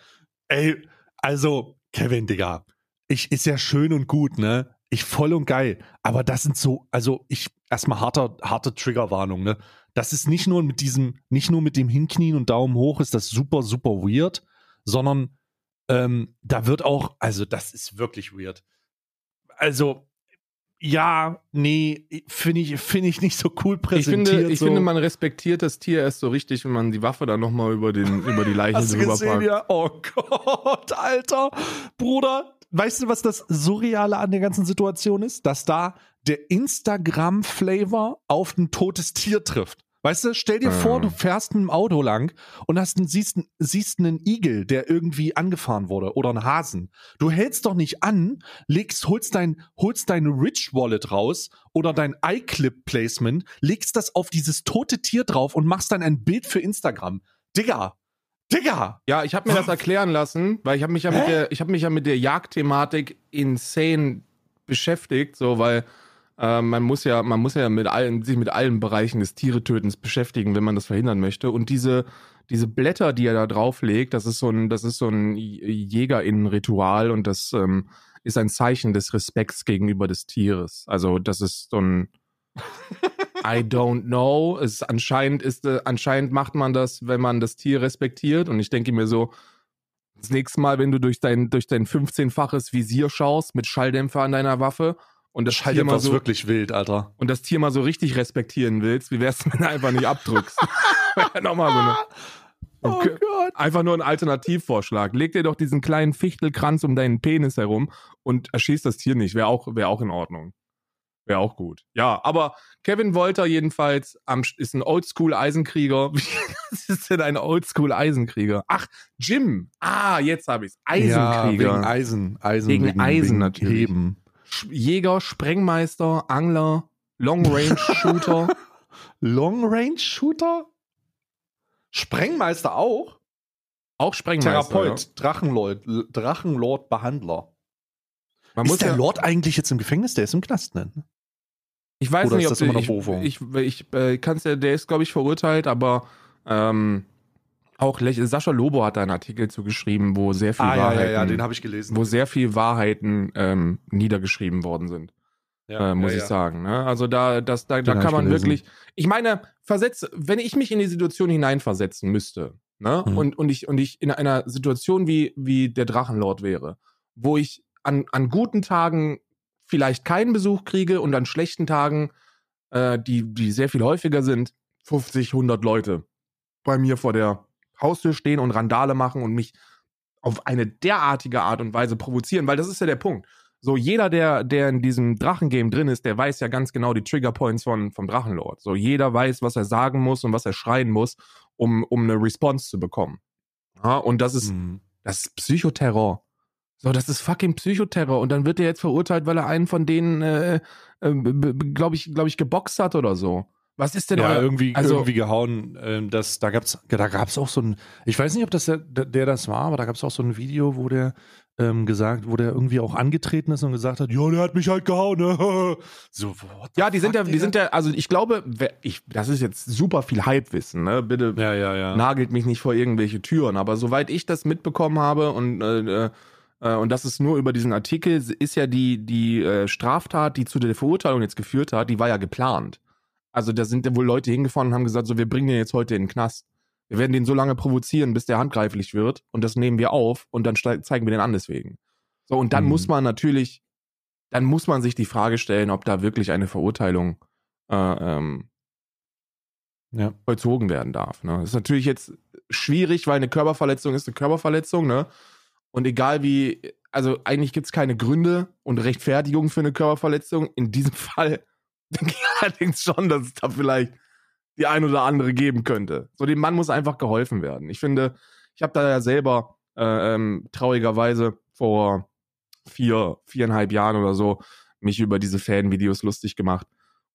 [SPEAKER 1] ey, also Kevin, Digga, ich ist ja schön und gut, ne? Ich voll und geil. Aber das sind so, also ich erstmal harter, harte Triggerwarnung, ne? Das ist nicht nur mit diesem, nicht nur mit dem Hinknien und Daumen hoch ist das super, super weird, sondern ähm, da wird auch, also das ist wirklich weird. Also, ja, nee, finde ich, finde ich nicht so cool
[SPEAKER 2] Ich
[SPEAKER 1] präsentiert.
[SPEAKER 2] finde, ich
[SPEAKER 1] so.
[SPEAKER 2] finde, man respektiert das Tier erst so richtig, wenn man die Waffe dann nochmal über, den, über die Leiche
[SPEAKER 1] Hast
[SPEAKER 2] drüber
[SPEAKER 1] gesehen,
[SPEAKER 2] packt.
[SPEAKER 1] ja? Oh Gott, Alter. Bruder, weißt du, was das Surreale an der ganzen Situation ist? Dass da der Instagram-Flavor auf ein totes Tier trifft. Weißt du, stell dir vor, du fährst mit dem Auto lang und hast, einen- siehst, siehst einen Igel, der irgendwie angefahren wurde oder einen Hasen. Du hältst doch nicht an, legst, holst dein, holst dein Rich Wallet raus oder dein iClip Placement, legst das auf dieses tote Tier drauf und machst dann ein Bild für Instagram. Digga! Digga!
[SPEAKER 2] Ja, ich habe mir das erklären lassen, weil ich habe mich ja mit der, ich habe mich ja mit der Jagdthematik insane beschäftigt, so weil äh, man muss ja, man muss ja mit allen, sich mit allen Bereichen des Tieretötens beschäftigen, wenn man das verhindern möchte. Und diese, diese Blätter, die er da drauflegt, das ist so ein, das ist so ein Jägerinnenritual und das ähm, ist ein Zeichen des Respekts gegenüber des Tieres. Also das ist so ein I don't know. Es anscheinend ist äh, anscheinend macht man das, wenn man das Tier respektiert. Und ich denke mir so, das nächste Mal, wenn du durch dein durch dein 15-faches Visier schaust mit Schalldämpfer an deiner Waffe und das Tier mal so
[SPEAKER 1] wirklich wild, Alter.
[SPEAKER 2] und das Tier mal so richtig respektieren willst, wie wär's, wenn du einfach nicht abdrückst? Nochmal so eine,
[SPEAKER 1] Oh
[SPEAKER 2] Okay.
[SPEAKER 1] Gott.
[SPEAKER 2] Einfach nur ein Alternativvorschlag. Leg dir doch diesen kleinen Fichtelkranz um deinen Penis herum und erschießt das Tier nicht. Wäre auch, wär auch in Ordnung. Wäre auch gut. Ja, aber Kevin Wolter jedenfalls am, ist ein Oldschool-Eisenkrieger. Was ist denn ein Oldschool-Eisenkrieger? Ach, Jim. Ah, jetzt habe ich's.
[SPEAKER 1] Ja,
[SPEAKER 2] Eisenkrieger.
[SPEAKER 1] wegen Eisen. Eisen
[SPEAKER 2] Wegen Eisen natürlich.
[SPEAKER 1] Heben.
[SPEAKER 2] Jäger, Sprengmeister, Angler, Long-Range-Shooter.
[SPEAKER 1] Long-Range-Shooter? Sprengmeister auch?
[SPEAKER 2] auch Sprengmeister.
[SPEAKER 1] Therapeut,
[SPEAKER 2] Ja.
[SPEAKER 1] Drachenlord, Drachenlord-Behandler.
[SPEAKER 2] Man
[SPEAKER 1] ist
[SPEAKER 2] muss
[SPEAKER 1] der
[SPEAKER 2] ja,
[SPEAKER 1] Lord eigentlich jetzt im Gefängnis? Der ist im Knast, ne?
[SPEAKER 2] Ich weiß
[SPEAKER 1] Oder
[SPEAKER 2] nicht,
[SPEAKER 1] ist
[SPEAKER 2] ob
[SPEAKER 1] das immer noch
[SPEAKER 2] ich,
[SPEAKER 1] Berufung?
[SPEAKER 2] ich, ich, äh, kann's ja, der ist, glaube ich, verurteilt, aber ähm, auch Sascha Lobo hat da einen Artikel zugeschrieben, wo sehr viel Wahrheiten,
[SPEAKER 1] habe ich gelesen.
[SPEAKER 2] wo sehr viel Wahrheiten ähm, niedergeschrieben worden sind,
[SPEAKER 1] Ja,
[SPEAKER 2] äh, muss
[SPEAKER 1] ja,
[SPEAKER 2] ich
[SPEAKER 1] ja.
[SPEAKER 2] sagen. Ne? Also da, das, da, da
[SPEAKER 1] Den
[SPEAKER 2] kann man
[SPEAKER 1] gelesen.
[SPEAKER 2] wirklich. Ich meine, versetz, wenn ich mich in die Situation hineinversetzen müsste, ne,
[SPEAKER 1] Mhm.
[SPEAKER 2] und, und ich, und ich in einer Situation wie, wie der Drachenlord wäre, wo ich an, an guten Tagen vielleicht keinen Besuch kriege und an schlechten Tagen, äh, die, die sehr viel häufiger sind, 50, 100 Leute bei mir vor der Haustür stehen und Randale machen und mich auf eine derartige Art und Weise provozieren, weil das ist ja der Punkt. So, jeder, der, der in diesem Drachengame drin ist, der weiß ja ganz genau die Triggerpoints von, vom Drachenlord. So, jeder weiß, was er sagen muss und was er schreien muss, um, um eine Response zu bekommen. Ja, und das ist,
[SPEAKER 1] Mhm.
[SPEAKER 2] das ist Psychoterror. So, das ist fucking Psychoterror. Und dann wird er jetzt verurteilt, weil er einen von denen, äh, äh, glaube ich, glaube ich, geboxt hat oder so. Was ist denn
[SPEAKER 1] Ja,
[SPEAKER 2] euer-
[SPEAKER 1] irgendwie,
[SPEAKER 2] also-
[SPEAKER 1] irgendwie gehauen. Ähm, das, da gab's, da gab's auch so ein, ich weiß nicht, ob das der, der das war, aber da gab's auch so ein Video, wo der ähm, gesagt, wo der irgendwie auch angetreten ist und gesagt hat, ja, der hat mich halt gehauen. Ne? So,
[SPEAKER 2] Ja, die sind ja, die sind ja, also ich glaube, ich, das ist jetzt super viel Halbwissen, ne? Bitte
[SPEAKER 1] Ja, ja, ja.
[SPEAKER 2] nagelt mich nicht vor irgendwelche Türen, aber soweit ich das mitbekommen habe und äh, äh, und das ist nur über diesen Artikel, ist ja die die äh, Straftat, die zu der Verurteilung jetzt geführt hat, die war ja geplant. Also da sind ja wohl Leute hingefahren und haben gesagt, so wir bringen den jetzt heute in den Knast. Wir werden den so lange provozieren, bis der handgreiflich wird und das nehmen wir auf und dann zeigen wir den an deswegen. So und dann
[SPEAKER 1] Mhm.
[SPEAKER 2] muss man natürlich, dann muss man sich die Frage stellen, ob da wirklich eine Verurteilung äh, ähm,
[SPEAKER 1] ja.
[SPEAKER 2] vollzogen werden darf. Ne? Das ist natürlich jetzt schwierig, weil eine Körperverletzung ist eine Körperverletzung, ne? Und egal wie, also eigentlich gibt es keine Gründe und Rechtfertigung für eine Körperverletzung. In diesem Fall denke ich allerdings schon, dass es da vielleicht die ein oder andere geben könnte. So, dem Mann muss einfach geholfen werden. Ich finde, ich habe da ja selber äh, ähm, traurigerweise vor vier, viereinhalb Jahren oder so mich über diese Fan-Videos lustig gemacht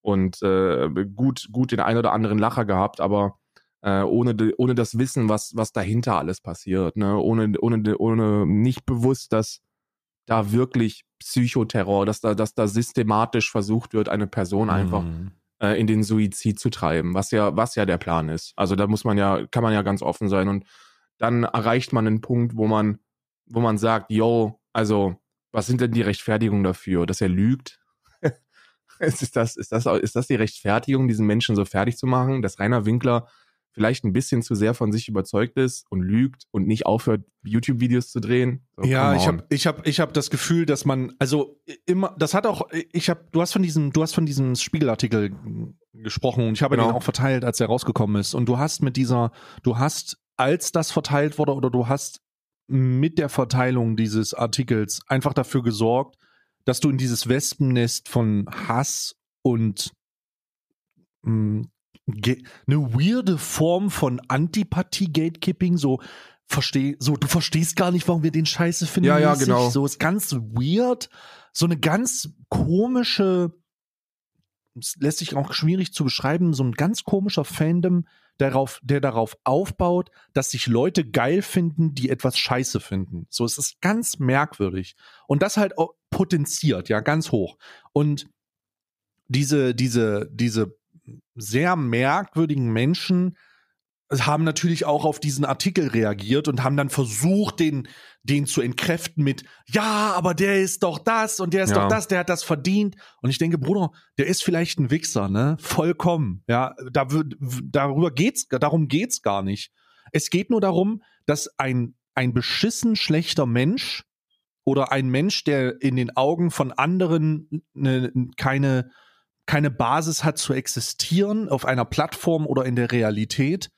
[SPEAKER 2] und äh, gut, gut den ein oder anderen Lacher gehabt, aber äh, ohne, de, ohne das Wissen, was, was dahinter alles passiert, ne? ohne, ohne, ohne nicht bewusst, dass da wirklich Psychoterror, dass da, dass da systematisch versucht wird, eine Person einfach
[SPEAKER 1] Mhm.
[SPEAKER 2] äh, in den Suizid zu treiben, was ja, was ja der Plan ist. Also da muss man ja, kann man ja ganz offen sein und dann erreicht man einen Punkt, wo man, wo man sagt, yo, also was sind denn die Rechtfertigungen dafür, dass er lügt? ist das, ist das, ist das die Rechtfertigung, diesen Menschen so fertig zu machen, dass Rainer Winkler vielleicht ein bisschen zu sehr von sich überzeugt ist und lügt und nicht aufhört, YouTube-Videos zu drehen? So,
[SPEAKER 1] Ja, ich habe ich hab, ich hab das Gefühl, dass man, also immer, das hat auch, ich habe, du hast von diesem, du hast von diesem Spiegelartikel gesprochen und ich habe
[SPEAKER 2] Genau.
[SPEAKER 1] den auch verteilt, als er rausgekommen ist. Und du hast mit dieser, du hast, als das verteilt wurde, oder du hast mit der Verteilung dieses Artikels einfach dafür gesorgt, dass du in dieses Wespennest von Hass und mh, ge- eine weirde Form von Antipathie-Gatekeeping, so versteh, so du verstehst gar nicht, warum wir den Scheiße finden.
[SPEAKER 2] Ja, ja,
[SPEAKER 1] mäßig.
[SPEAKER 2] genau.
[SPEAKER 1] So ist ganz weird, so eine ganz komische, lässt sich auch schwierig zu beschreiben, so ein ganz komischer Fandom, darauf, der darauf aufbaut, dass sich Leute geil finden, die etwas Scheiße finden. So, es ist ganz merkwürdig und das halt potenziert, ja, ganz hoch. Und diese, diese, diese sehr merkwürdigen Menschen haben natürlich auch auf diesen Artikel reagiert und haben dann versucht, den, den zu entkräften mit, ja, aber der ist doch das und der ist
[SPEAKER 2] Ja.
[SPEAKER 1] doch das, der hat das verdient. Und ich denke, Bruder, der ist vielleicht ein Wichser, ne? Vollkommen. Ja, da darüber geht's, darum geht's gar nicht. Es geht nur darum, dass ein, ein beschissen schlechter Mensch oder ein Mensch, der in den Augen von anderen ne, keine, keine Basis hat zu existieren auf einer Plattform oder in der Realität,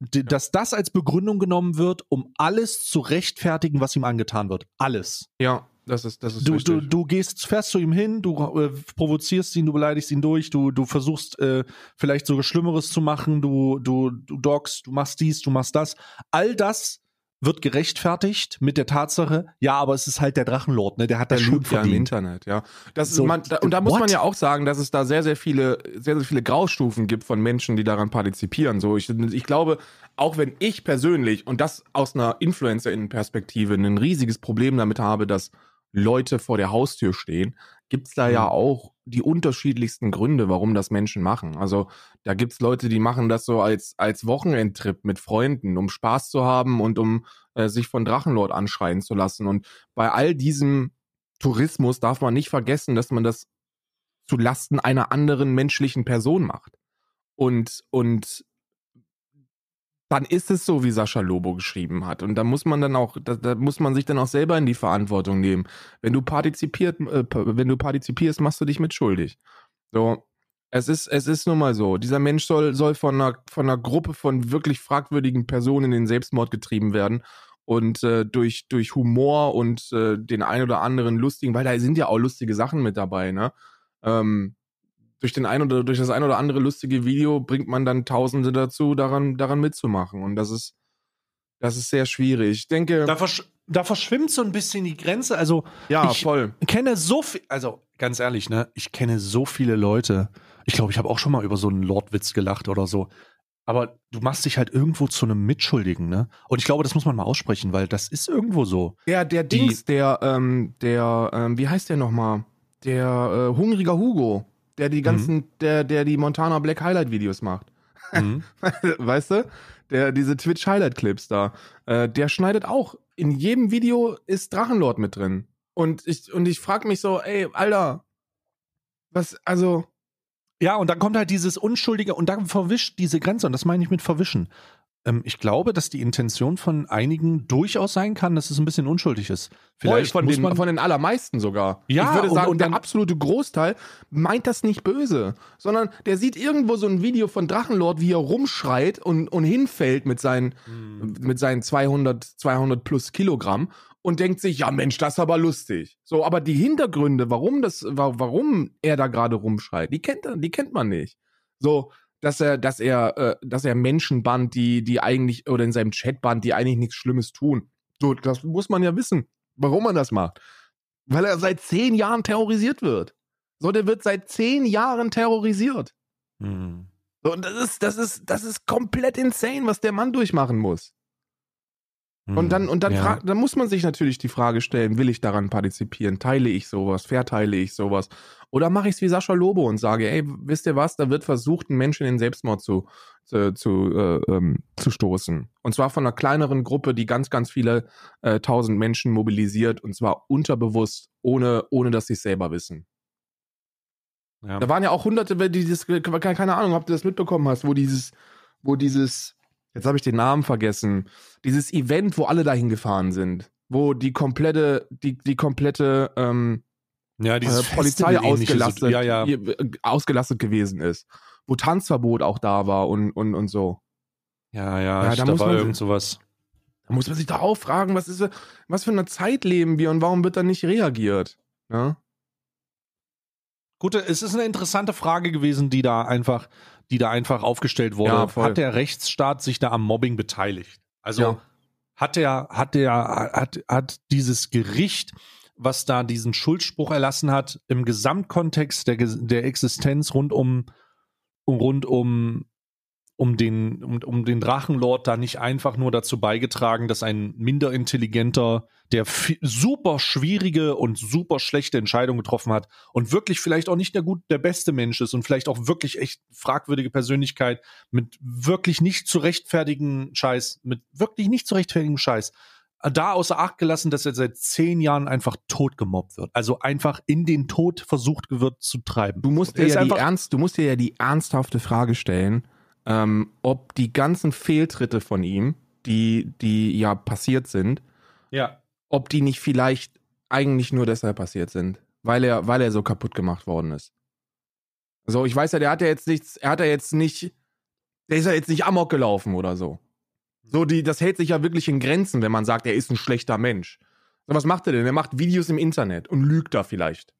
[SPEAKER 1] dass das als Begründung genommen wird, um alles zu rechtfertigen, was ihm angetan wird. Alles.
[SPEAKER 2] Ja, das ist, das ist
[SPEAKER 1] Du,
[SPEAKER 2] richtig.
[SPEAKER 1] du, du gehst, fährst zu ihm hin, du äh, provozierst ihn, du beleidigst ihn durch, du, du versuchst äh, vielleicht sogar Schlimmeres zu machen, du, du, du doggst, du machst dies, du machst das. All das wird gerechtfertigt mit der Tatsache, ja, aber es ist halt der Drachenlord, ne? Der hat das
[SPEAKER 2] der
[SPEAKER 1] schon
[SPEAKER 2] lügt ja im
[SPEAKER 1] verdient.
[SPEAKER 2] Internet, ja. Das
[SPEAKER 1] So,
[SPEAKER 2] ist, man, da, und da muss
[SPEAKER 1] what?
[SPEAKER 2] man ja auch sagen, dass es da sehr, sehr viele, sehr, sehr viele Graustufen gibt von Menschen, die daran partizipieren. So, ich, ich glaube, auch wenn ich persönlich und das aus einer Influencer-Perspektive ein riesiges Problem damit habe, dass Leute vor der Haustür stehen, gibt's da ja
[SPEAKER 1] Mhm.
[SPEAKER 2] auch die unterschiedlichsten Gründe, warum das Menschen machen. Also da gibt's Leute, die machen das so als, als Wochenendtrip mit Freunden, um Spaß zu haben und um äh, sich von Drachenlord anschreien zu lassen. Und bei all diesem Tourismus darf man nicht vergessen, dass man das zu Lasten einer anderen menschlichen Person macht. Und, und dann ist es so, wie Sascha Lobo geschrieben hat. Und da muss man dann auch, da, da muss man sich dann auch selber in die Verantwortung nehmen. Wenn du partizipiert, äh, wenn du partizipierst, machst du dich mitschuldig. So, es ist, es ist nun mal so. Dieser Mensch soll, soll von einer, von einer Gruppe von wirklich fragwürdigen Personen in den Selbstmord getrieben werden. Und äh, durch, durch Humor und äh, den ein oder anderen lustigen, weil da sind ja auch lustige Sachen mit dabei, ne? Ähm, durch den ein oder durch das ein oder andere lustige Video bringt man dann Tausende dazu, daran, daran mitzumachen. Und das ist, das ist sehr schwierig. Ich denke,
[SPEAKER 1] Da, versch da verschwimmt so ein bisschen die Grenze. Also,
[SPEAKER 2] ja,
[SPEAKER 1] ich-
[SPEAKER 2] voll.
[SPEAKER 1] kenne so viel, also ganz ehrlich, ne, ich kenne so viele Leute. Ich glaube, ich habe auch schon mal über so einen Lordwitz gelacht oder so. Aber du machst dich halt irgendwo zu einem Mitschuldigen, ne? Und ich glaube, das muss man mal aussprechen, weil das ist irgendwo so.
[SPEAKER 2] Der, der
[SPEAKER 1] Die-
[SPEAKER 2] Dings, der, ähm, der, ähm, wie heißt der nochmal? Der äh, hungriger Hugo, der die ganzen, der, der die Montana Black Highlight Videos macht.
[SPEAKER 1] Mhm.
[SPEAKER 2] weißt du? Der, diese Twitch Highlight Clips da. Äh, der schneidet auch. In jedem Video ist Drachenlord mit drin. Und ich, und ich frag mich so, ey, Alter, was, also,
[SPEAKER 1] Ja, und dann kommt halt dieses Unschuldige und dann verwischt diese Grenze. Und das meine ich mit verwischen. Ähm, ich glaube, dass die Intention von einigen durchaus sein kann, dass es ein bisschen unschuldig ist. Vielleicht
[SPEAKER 2] von,
[SPEAKER 1] muss
[SPEAKER 2] den,
[SPEAKER 1] man.
[SPEAKER 2] von den allermeisten sogar.
[SPEAKER 1] Ja,
[SPEAKER 2] ich würde
[SPEAKER 1] und-
[SPEAKER 2] sagen,
[SPEAKER 1] und
[SPEAKER 2] der
[SPEAKER 1] dann-
[SPEAKER 2] absolute Großteil meint das nicht böse, sondern der sieht irgendwo so ein Video von Drachenlord, wie er rumschreit und, und hinfällt mit seinen,
[SPEAKER 1] Hm.
[SPEAKER 2] mit seinen 200, 200 plus Kilogramm und denkt sich, ja Mensch, das ist aber lustig. So, aber die Hintergründe, warum das, wa- warum er da gerade rumschreit, die kennt die kennt man nicht. So, dass er, dass er, äh, dass er Menschen bannt, die, die eigentlich, oder in seinem Chat bannt, die eigentlich nichts Schlimmes tun. So, das muss man ja wissen, warum man das macht. Weil er seit zehn Jahren terrorisiert wird. So, der wird seit zehn Jahren terrorisiert.
[SPEAKER 1] Hm.
[SPEAKER 2] So, und das ist, das ist, das ist komplett insane, was der Mann durchmachen muss. Und dann, und dann,
[SPEAKER 1] ja.
[SPEAKER 2] dann muss man sich natürlich die Frage stellen, will ich daran partizipieren? Teile ich sowas? Verteile ich sowas? Oder mache ich es wie Sascha Lobo und sage, ey, wisst ihr was, da wird versucht, einen Menschen in den Selbstmord zu, zu, zu, äh, ähm, zu stoßen. Und zwar von einer kleineren Gruppe, die ganz, ganz viele äh, tausend Menschen mobilisiert und zwar unterbewusst, ohne, ohne dass sie es selber wissen.
[SPEAKER 1] ja.
[SPEAKER 2] Da waren ja auch hunderte, die keine keine Ahnung, ob du das mitbekommen hast, wo dieses, wo dieses, jetzt habe ich den Namen vergessen, dieses Event, wo alle dahin gefahren sind, wo die komplette, die, die komplette ähm,
[SPEAKER 1] ja,
[SPEAKER 2] äh, Polizei ausgelastet,
[SPEAKER 1] So, ja, ja.
[SPEAKER 2] äh, ausgelastet gewesen ist, wo Tanzverbot auch da war und, und, und so.
[SPEAKER 1] Ja, ja,
[SPEAKER 2] Ja, da
[SPEAKER 1] da
[SPEAKER 2] muss
[SPEAKER 1] war
[SPEAKER 2] man-
[SPEAKER 1] irgend sowas.
[SPEAKER 2] Da muss man sich doch auch fragen, was ist, was für eine Zeit leben wir und warum wird da nicht reagiert? Ja?
[SPEAKER 1] Gut, es ist eine interessante Frage gewesen, die da einfach die da einfach aufgestellt wurde,
[SPEAKER 2] Ja,
[SPEAKER 1] hat der Rechtsstaat sich da am Mobbing beteiligt. Also
[SPEAKER 2] Ja.
[SPEAKER 1] hat der, hat der, hat, hat dieses Gericht, was da diesen Schuldspruch erlassen hat, im Gesamtkontext der, der Existenz rund um, rund um, um den, um, um den Drachenlord da nicht einfach nur dazu beigetragen, dass ein minder intelligenter, der super schwierige und super schlechte Entscheidungen getroffen hat und wirklich vielleicht auch nicht der gut, der beste Mensch ist und vielleicht auch wirklich echt fragwürdige Persönlichkeit mit wirklich nicht zu rechtfertigen Scheiß, mit wirklich nicht zu rechtfertigen Scheiß, da außer Acht gelassen, dass er seit zehn Jahren einfach tot gemobbt wird. Also einfach in den Tod versucht wird zu treiben.
[SPEAKER 2] Du musst dir ja die ernst, du musst dir ja die ernsthafte Frage stellen, ähm, ob die ganzen Fehltritte von ihm, die, die ja passiert sind,
[SPEAKER 1] Ja.
[SPEAKER 2] ob die nicht vielleicht eigentlich nur deshalb passiert sind, weil er, weil er so kaputt gemacht worden ist. So, ich weiß ja, der hat ja jetzt nichts, er hat ja jetzt nicht, der ist ja jetzt nicht Amok gelaufen oder so. So, die, das hält sich ja wirklich in Grenzen, wenn man sagt, er ist ein schlechter Mensch. So, was macht er denn? Er macht Videos im Internet und lügt da vielleicht.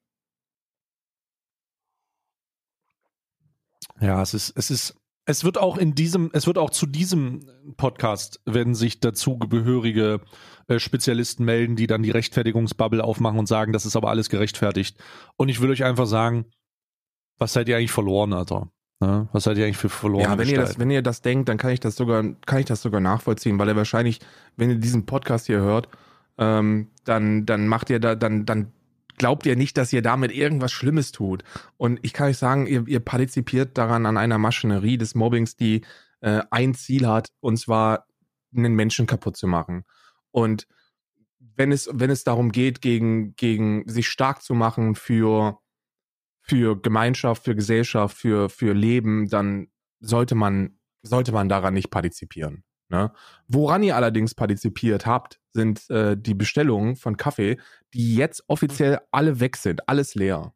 [SPEAKER 1] Ja, es ist, es ist, es wird auch in diesem, es wird auch zu diesem Podcast, werden sich dazu gehörige äh, Spezialisten melden, die dann die Rechtfertigungsbubble aufmachen und sagen, das ist aber alles gerechtfertigt. Und ich will euch einfach sagen, was seid ihr eigentlich verloren, Alter? Ne? Was seid ihr eigentlich für verloren?
[SPEAKER 2] Ja, wenn ihr, das, wenn ihr das denkt, dann kann ich das sogar, kann ich das sogar nachvollziehen, weil er wahrscheinlich, wenn ihr diesen Podcast hier hört, ähm, dann, dann macht ihr da, dann, dann glaubt ihr nicht, dass ihr damit irgendwas Schlimmes tut. Und ich kann euch sagen, ihr, ihr partizipiert daran an einer Maschinerie des Mobbings, die äh, ein Ziel hat, und zwar einen Menschen kaputt zu machen. Und wenn es, wenn es darum geht, gegen, gegen sich stark zu machen für, für Gemeinschaft, für Gesellschaft, für, für Leben, dann sollte man, sollte man daran nicht partizipieren. Ne? Woran ihr allerdings partizipiert habt, sind äh, die Bestellungen von Kaffee, die jetzt offiziell alle weg sind, alles leer.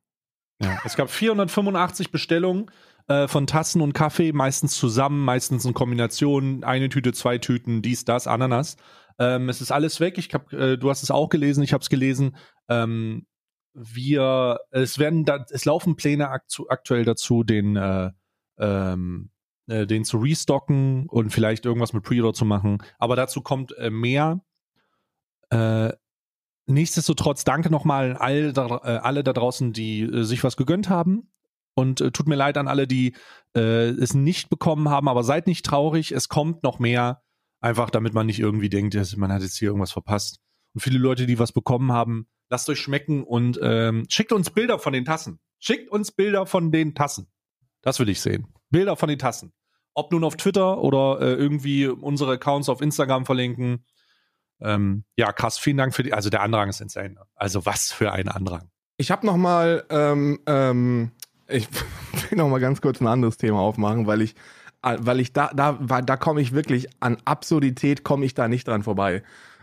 [SPEAKER 1] Ja. Es gab 485 Bestellungen äh, von Tassen und Kaffee, meistens zusammen, meistens in Kombination, eine Tüte, zwei Tüten, dies, das, Ananas. Ähm, es ist alles weg. Ich hab, äh, du hast es auch gelesen, ich habe es gelesen. Ähm, wir, es werden, da, es laufen Pläne aktu aktuell dazu, den, äh, ähm, äh, den zu restocken und vielleicht irgendwas mit Pre-Order zu machen. Aber dazu kommt äh, mehr. Äh, nichtsdestotrotz danke nochmal all äh, alle da draußen, die äh, sich was gegönnt haben. Und äh, tut mir leid an alle, die äh, es nicht bekommen haben, aber seid nicht traurig, es kommt noch mehr. Einfach damit man nicht irgendwie denkt, man hat jetzt hier irgendwas verpasst. Und viele Leute, die was bekommen haben, lasst euch schmecken und ähm, schickt uns Bilder von den Tassen. Schickt uns Bilder von den Tassen. Das will ich sehen. Bilder von den Tassen. Ob nun auf Twitter oder äh, irgendwie unsere Accounts auf Instagram verlinken. Ähm, ja, krass, vielen Dank für die. Also der Andrang ist insane. Also was für ein Andrang.
[SPEAKER 2] Ich habe noch mal, ähm, ähm, ich will noch mal ganz kurz ein anderes Thema aufmachen, weil ich, äh, weil ich da, da, weil da komme ich wirklich an Absurdität komme ich da nicht dran vorbei.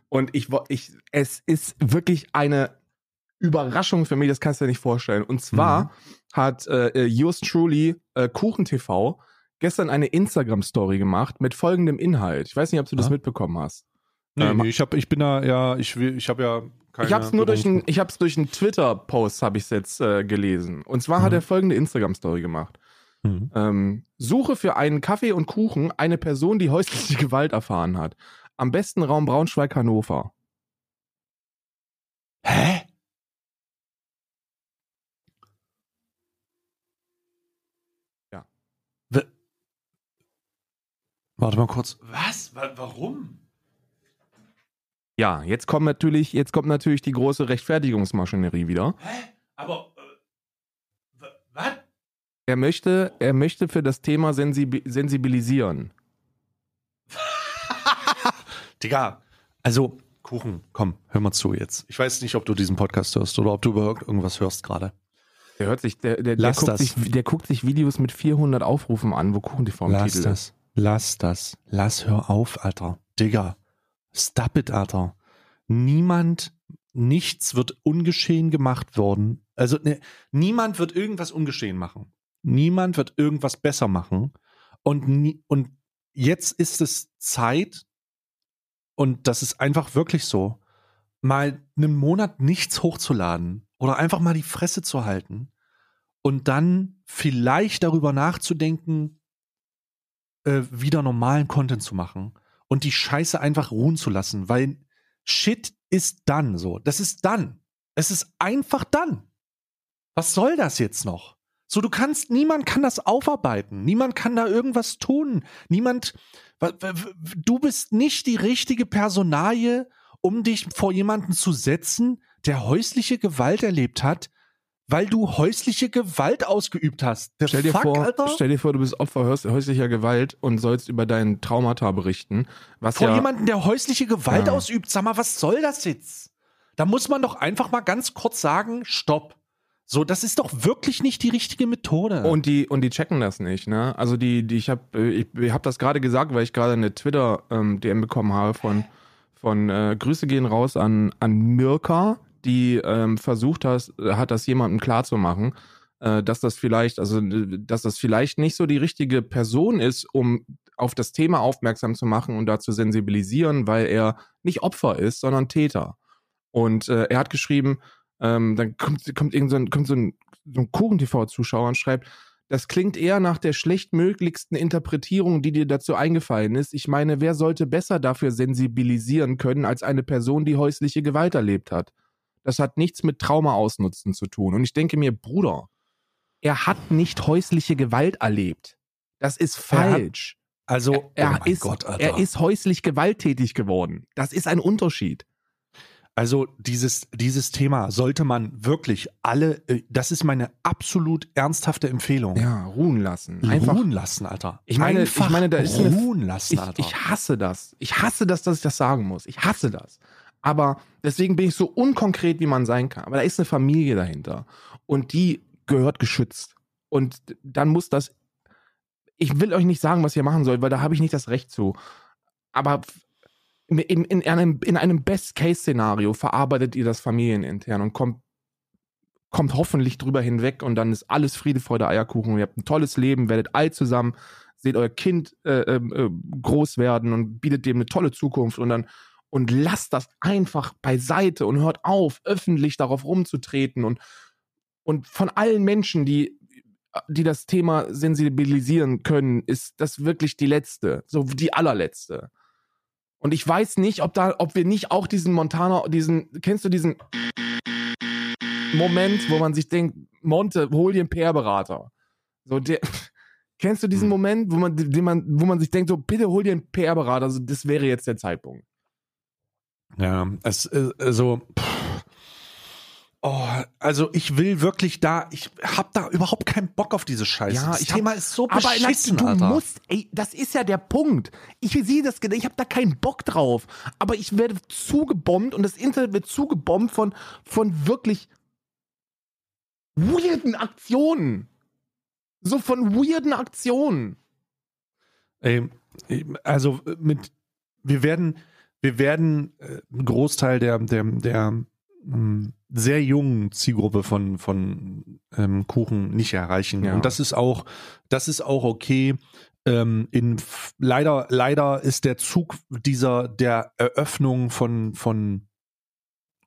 [SPEAKER 2] Und ich, ich, es ist wirklich eine Überraschung für mich, das kannst du dir nicht vorstellen. Und zwar
[SPEAKER 1] Mhm.
[SPEAKER 2] hat äh, Yours Truly äh, Kuchen TV gestern eine Instagram-Story gemacht mit folgendem Inhalt. Ich weiß nicht, ob du das
[SPEAKER 1] Ah.
[SPEAKER 2] mitbekommen hast.
[SPEAKER 1] Nee,
[SPEAKER 2] Ähm,
[SPEAKER 1] nee, ich hab, ich bin da, ja, ich will, ich habe ja keine
[SPEAKER 2] Ich habe es nur durch einen, ich habe es durch einen Twitter-Post habe ich es jetzt äh, gelesen. Und zwar hat
[SPEAKER 1] Mhm.
[SPEAKER 2] er folgende Instagram-Story gemacht:
[SPEAKER 1] Mhm.
[SPEAKER 2] ähm, Suche für einen Kaffee und Kuchen eine Person, die häusliche Gewalt erfahren hat. Am besten Raum Braunschweig Hannover.
[SPEAKER 1] Hä?
[SPEAKER 2] Ja.
[SPEAKER 1] W Warte mal kurz. Was? Wa warum?
[SPEAKER 2] Ja, jetzt kommt natürlich, jetzt kommt natürlich die große Rechtfertigungsmaschinerie wieder.
[SPEAKER 1] Hä? Aber äh, was?
[SPEAKER 2] Er möchte, er möchte für das Thema sensibi sensibilisieren.
[SPEAKER 1] Digga, also Kuchen, komm, hör mal zu jetzt. Ich weiß nicht, ob du diesen Podcast hörst oder ob du überhaupt irgendwas hörst gerade.
[SPEAKER 2] Der hört sich, der, der, der, guckt sich, der guckt sich Videos mit 400 Aufrufen an, wo Kuchen TV im
[SPEAKER 1] Lass
[SPEAKER 2] Titel ist.
[SPEAKER 1] das. Lass das. Lass hör auf, Alter. Digga. Stop it, Alter. Niemand, nichts wird ungeschehen gemacht worden. Also ne, niemand wird irgendwas ungeschehen machen. Niemand wird irgendwas besser machen. Und, und jetzt ist es Zeit, und das ist einfach wirklich so, mal einen Monat nichts hochzuladen oder einfach mal die Fresse zu halten und dann vielleicht darüber nachzudenken, äh, wieder normalen Content zu machen und die Scheiße einfach ruhen zu lassen, weil Shit ist dann so. Das ist dann. Es ist einfach dann. Was soll das jetzt noch? So, du kannst, niemand kann das aufarbeiten. Niemand kann da irgendwas tun. Niemand, du bist nicht die richtige Personalie, um dich vor jemanden zu setzen, der häusliche Gewalt erlebt hat, weil du häusliche Gewalt ausgeübt hast.
[SPEAKER 2] Der stell, dir Fuck, vor, Alter? stell dir vor, du bist Opfer häuslicher Gewalt und sollst über deinen Traumata berichten.
[SPEAKER 1] Was vor ja, jemanden, der häusliche Gewalt ja. ausübt. Sag mal, was soll das jetzt? Da muss man doch einfach mal ganz kurz sagen, stopp. So, das ist doch wirklich nicht die richtige Methode.
[SPEAKER 2] Und die und die checken das nicht, ne? Also die, die ich habe ich, ich habe das gerade gesagt, weil ich gerade eine Twitter ähm, DM bekommen habe von von äh, Grüße gehen raus an an Mirka, die ähm, versucht hat, hat das jemandem klarzumachen, äh, dass das vielleicht, also dass das vielleicht nicht so die richtige Person ist, um auf das Thema aufmerksam zu machen und da zu sensibilisieren, weil er nicht Opfer ist, sondern Täter. Und äh, er hat geschrieben, ähm, dann kommt, kommt irgend so ein, kommt so ein, so ein Kuchen-TV-Zuschauer und schreibt, das klingt eher nach der schlechtmöglichsten Interpretierung, die dir dazu eingefallen ist. Ich meine, wer sollte besser dafür sensibilisieren können als eine Person, die häusliche Gewalt erlebt hat? Das hat nichts mit Trauma ausnutzen zu tun. Und ich denke mir, Bruder, er hat nicht häusliche Gewalt erlebt. Das ist falsch.
[SPEAKER 1] Hat, also,
[SPEAKER 2] er, er oh ist, Gott, er ist häuslich gewalttätig geworden. Das ist ein Unterschied.
[SPEAKER 1] Also dieses, dieses Thema sollte man wirklich alle, äh, das ist meine absolut ernsthafte Empfehlung.
[SPEAKER 2] Ja, ruhen lassen.
[SPEAKER 1] Einfach ruhen lassen, Alter.
[SPEAKER 2] Ich meine, Einfach ich meine, da ist
[SPEAKER 1] ruhen lassen,
[SPEAKER 2] Alter. Ich, ich hasse das. Ich hasse das, dass ich das sagen muss. Ich hasse das. Aber deswegen bin ich so unkonkret, wie man sein kann. Aber da ist eine Familie dahinter. Und die gehört geschützt. Und dann muss das. Ich will euch nicht sagen, was ihr machen sollt, weil da habe ich nicht das Recht zu. Aber in, in einem, in einem Best-Case-Szenario verarbeitet ihr das familienintern und kommt, kommt hoffentlich drüber hinweg und dann ist alles Friede, Freude, Eierkuchen. Ihr habt ein tolles Leben, werdet alt zusammen, seht euer Kind äh, ähm, äh, groß werden und bietet dem eine tolle Zukunft und dann und lasst das einfach beiseite und hört auf, öffentlich darauf rumzutreten und, und von allen Menschen, die, die das Thema sensibilisieren können, ist das wirklich die letzte, so die allerletzte. Und ich weiß nicht, ob da, ob wir nicht auch diesen Montana, diesen, kennst du diesen Moment, wo man sich denkt, Monte, hol dir einen PR-Berater. So, der, kennst du diesen hm. Moment, wo man, den man, wo man sich denkt, so, bitte hol dir einen PR-Berater, also das wäre jetzt der Zeitpunkt.
[SPEAKER 1] Ja, es, äh, also, pff Oh, also ich will wirklich da, ich hab da überhaupt keinen Bock auf diese Scheiße.
[SPEAKER 2] Ja,
[SPEAKER 1] das
[SPEAKER 2] ich Thema
[SPEAKER 1] hab,
[SPEAKER 2] ist so beschissen,
[SPEAKER 1] aber du
[SPEAKER 2] Alter.
[SPEAKER 1] musst, ey, das ist ja der Punkt. Ich sehe das, ich hab da keinen Bock drauf, aber ich werde zugebombt und das Internet wird zugebombt von von wirklich weirden Aktionen. So von weirden Aktionen. Ey, also mit wir werden wir werden äh, einen Großteil der der der ähm, sehr jungen Zielgruppe von, von ähm, Kuchen nicht erreichen. Ja. Und das ist auch, das ist auch okay. Ähm, in, leider, leider ist der Zug dieser, der Eröffnung von, von,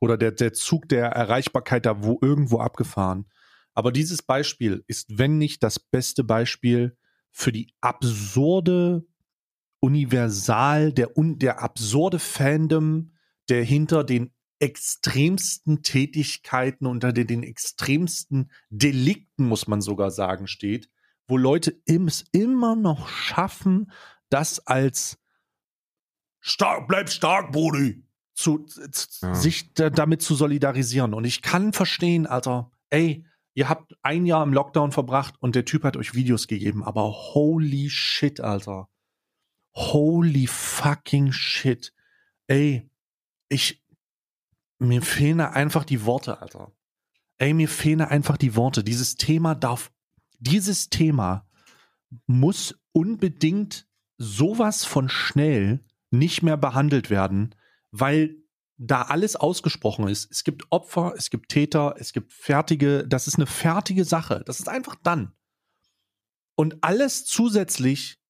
[SPEAKER 1] oder der, der Zug der Erreichbarkeit da wo irgendwo abgefahren. Aber dieses Beispiel ist, wenn nicht das beste Beispiel für die absurde Universal, der, der absurde Fandom, der hinter den extremsten Tätigkeiten, unter den, den extremsten Delikten, muss man sogar sagen, steht, wo Leute es immer noch schaffen, das als stark, bleib stark, Brudi, zu, ja. sich da, damit zu solidarisieren. Und ich kann verstehen, Alter, ey, ihr habt ein Jahr im Lockdown verbracht und der Typ hat euch Videos gegeben, aber holy shit, Alter. Holy fucking shit. Ey, ich, mir fehlen einfach die Worte, Alter. Ey, mir fehlen einfach die Worte. Dieses Thema darf, dieses Thema muss unbedingt sowas von schnell nicht mehr behandelt werden, weil da alles ausgesprochen ist. Es gibt Opfer, es gibt Täter, es gibt fertige, das ist eine fertige Sache. Das ist einfach dann. Und alles zusätzlich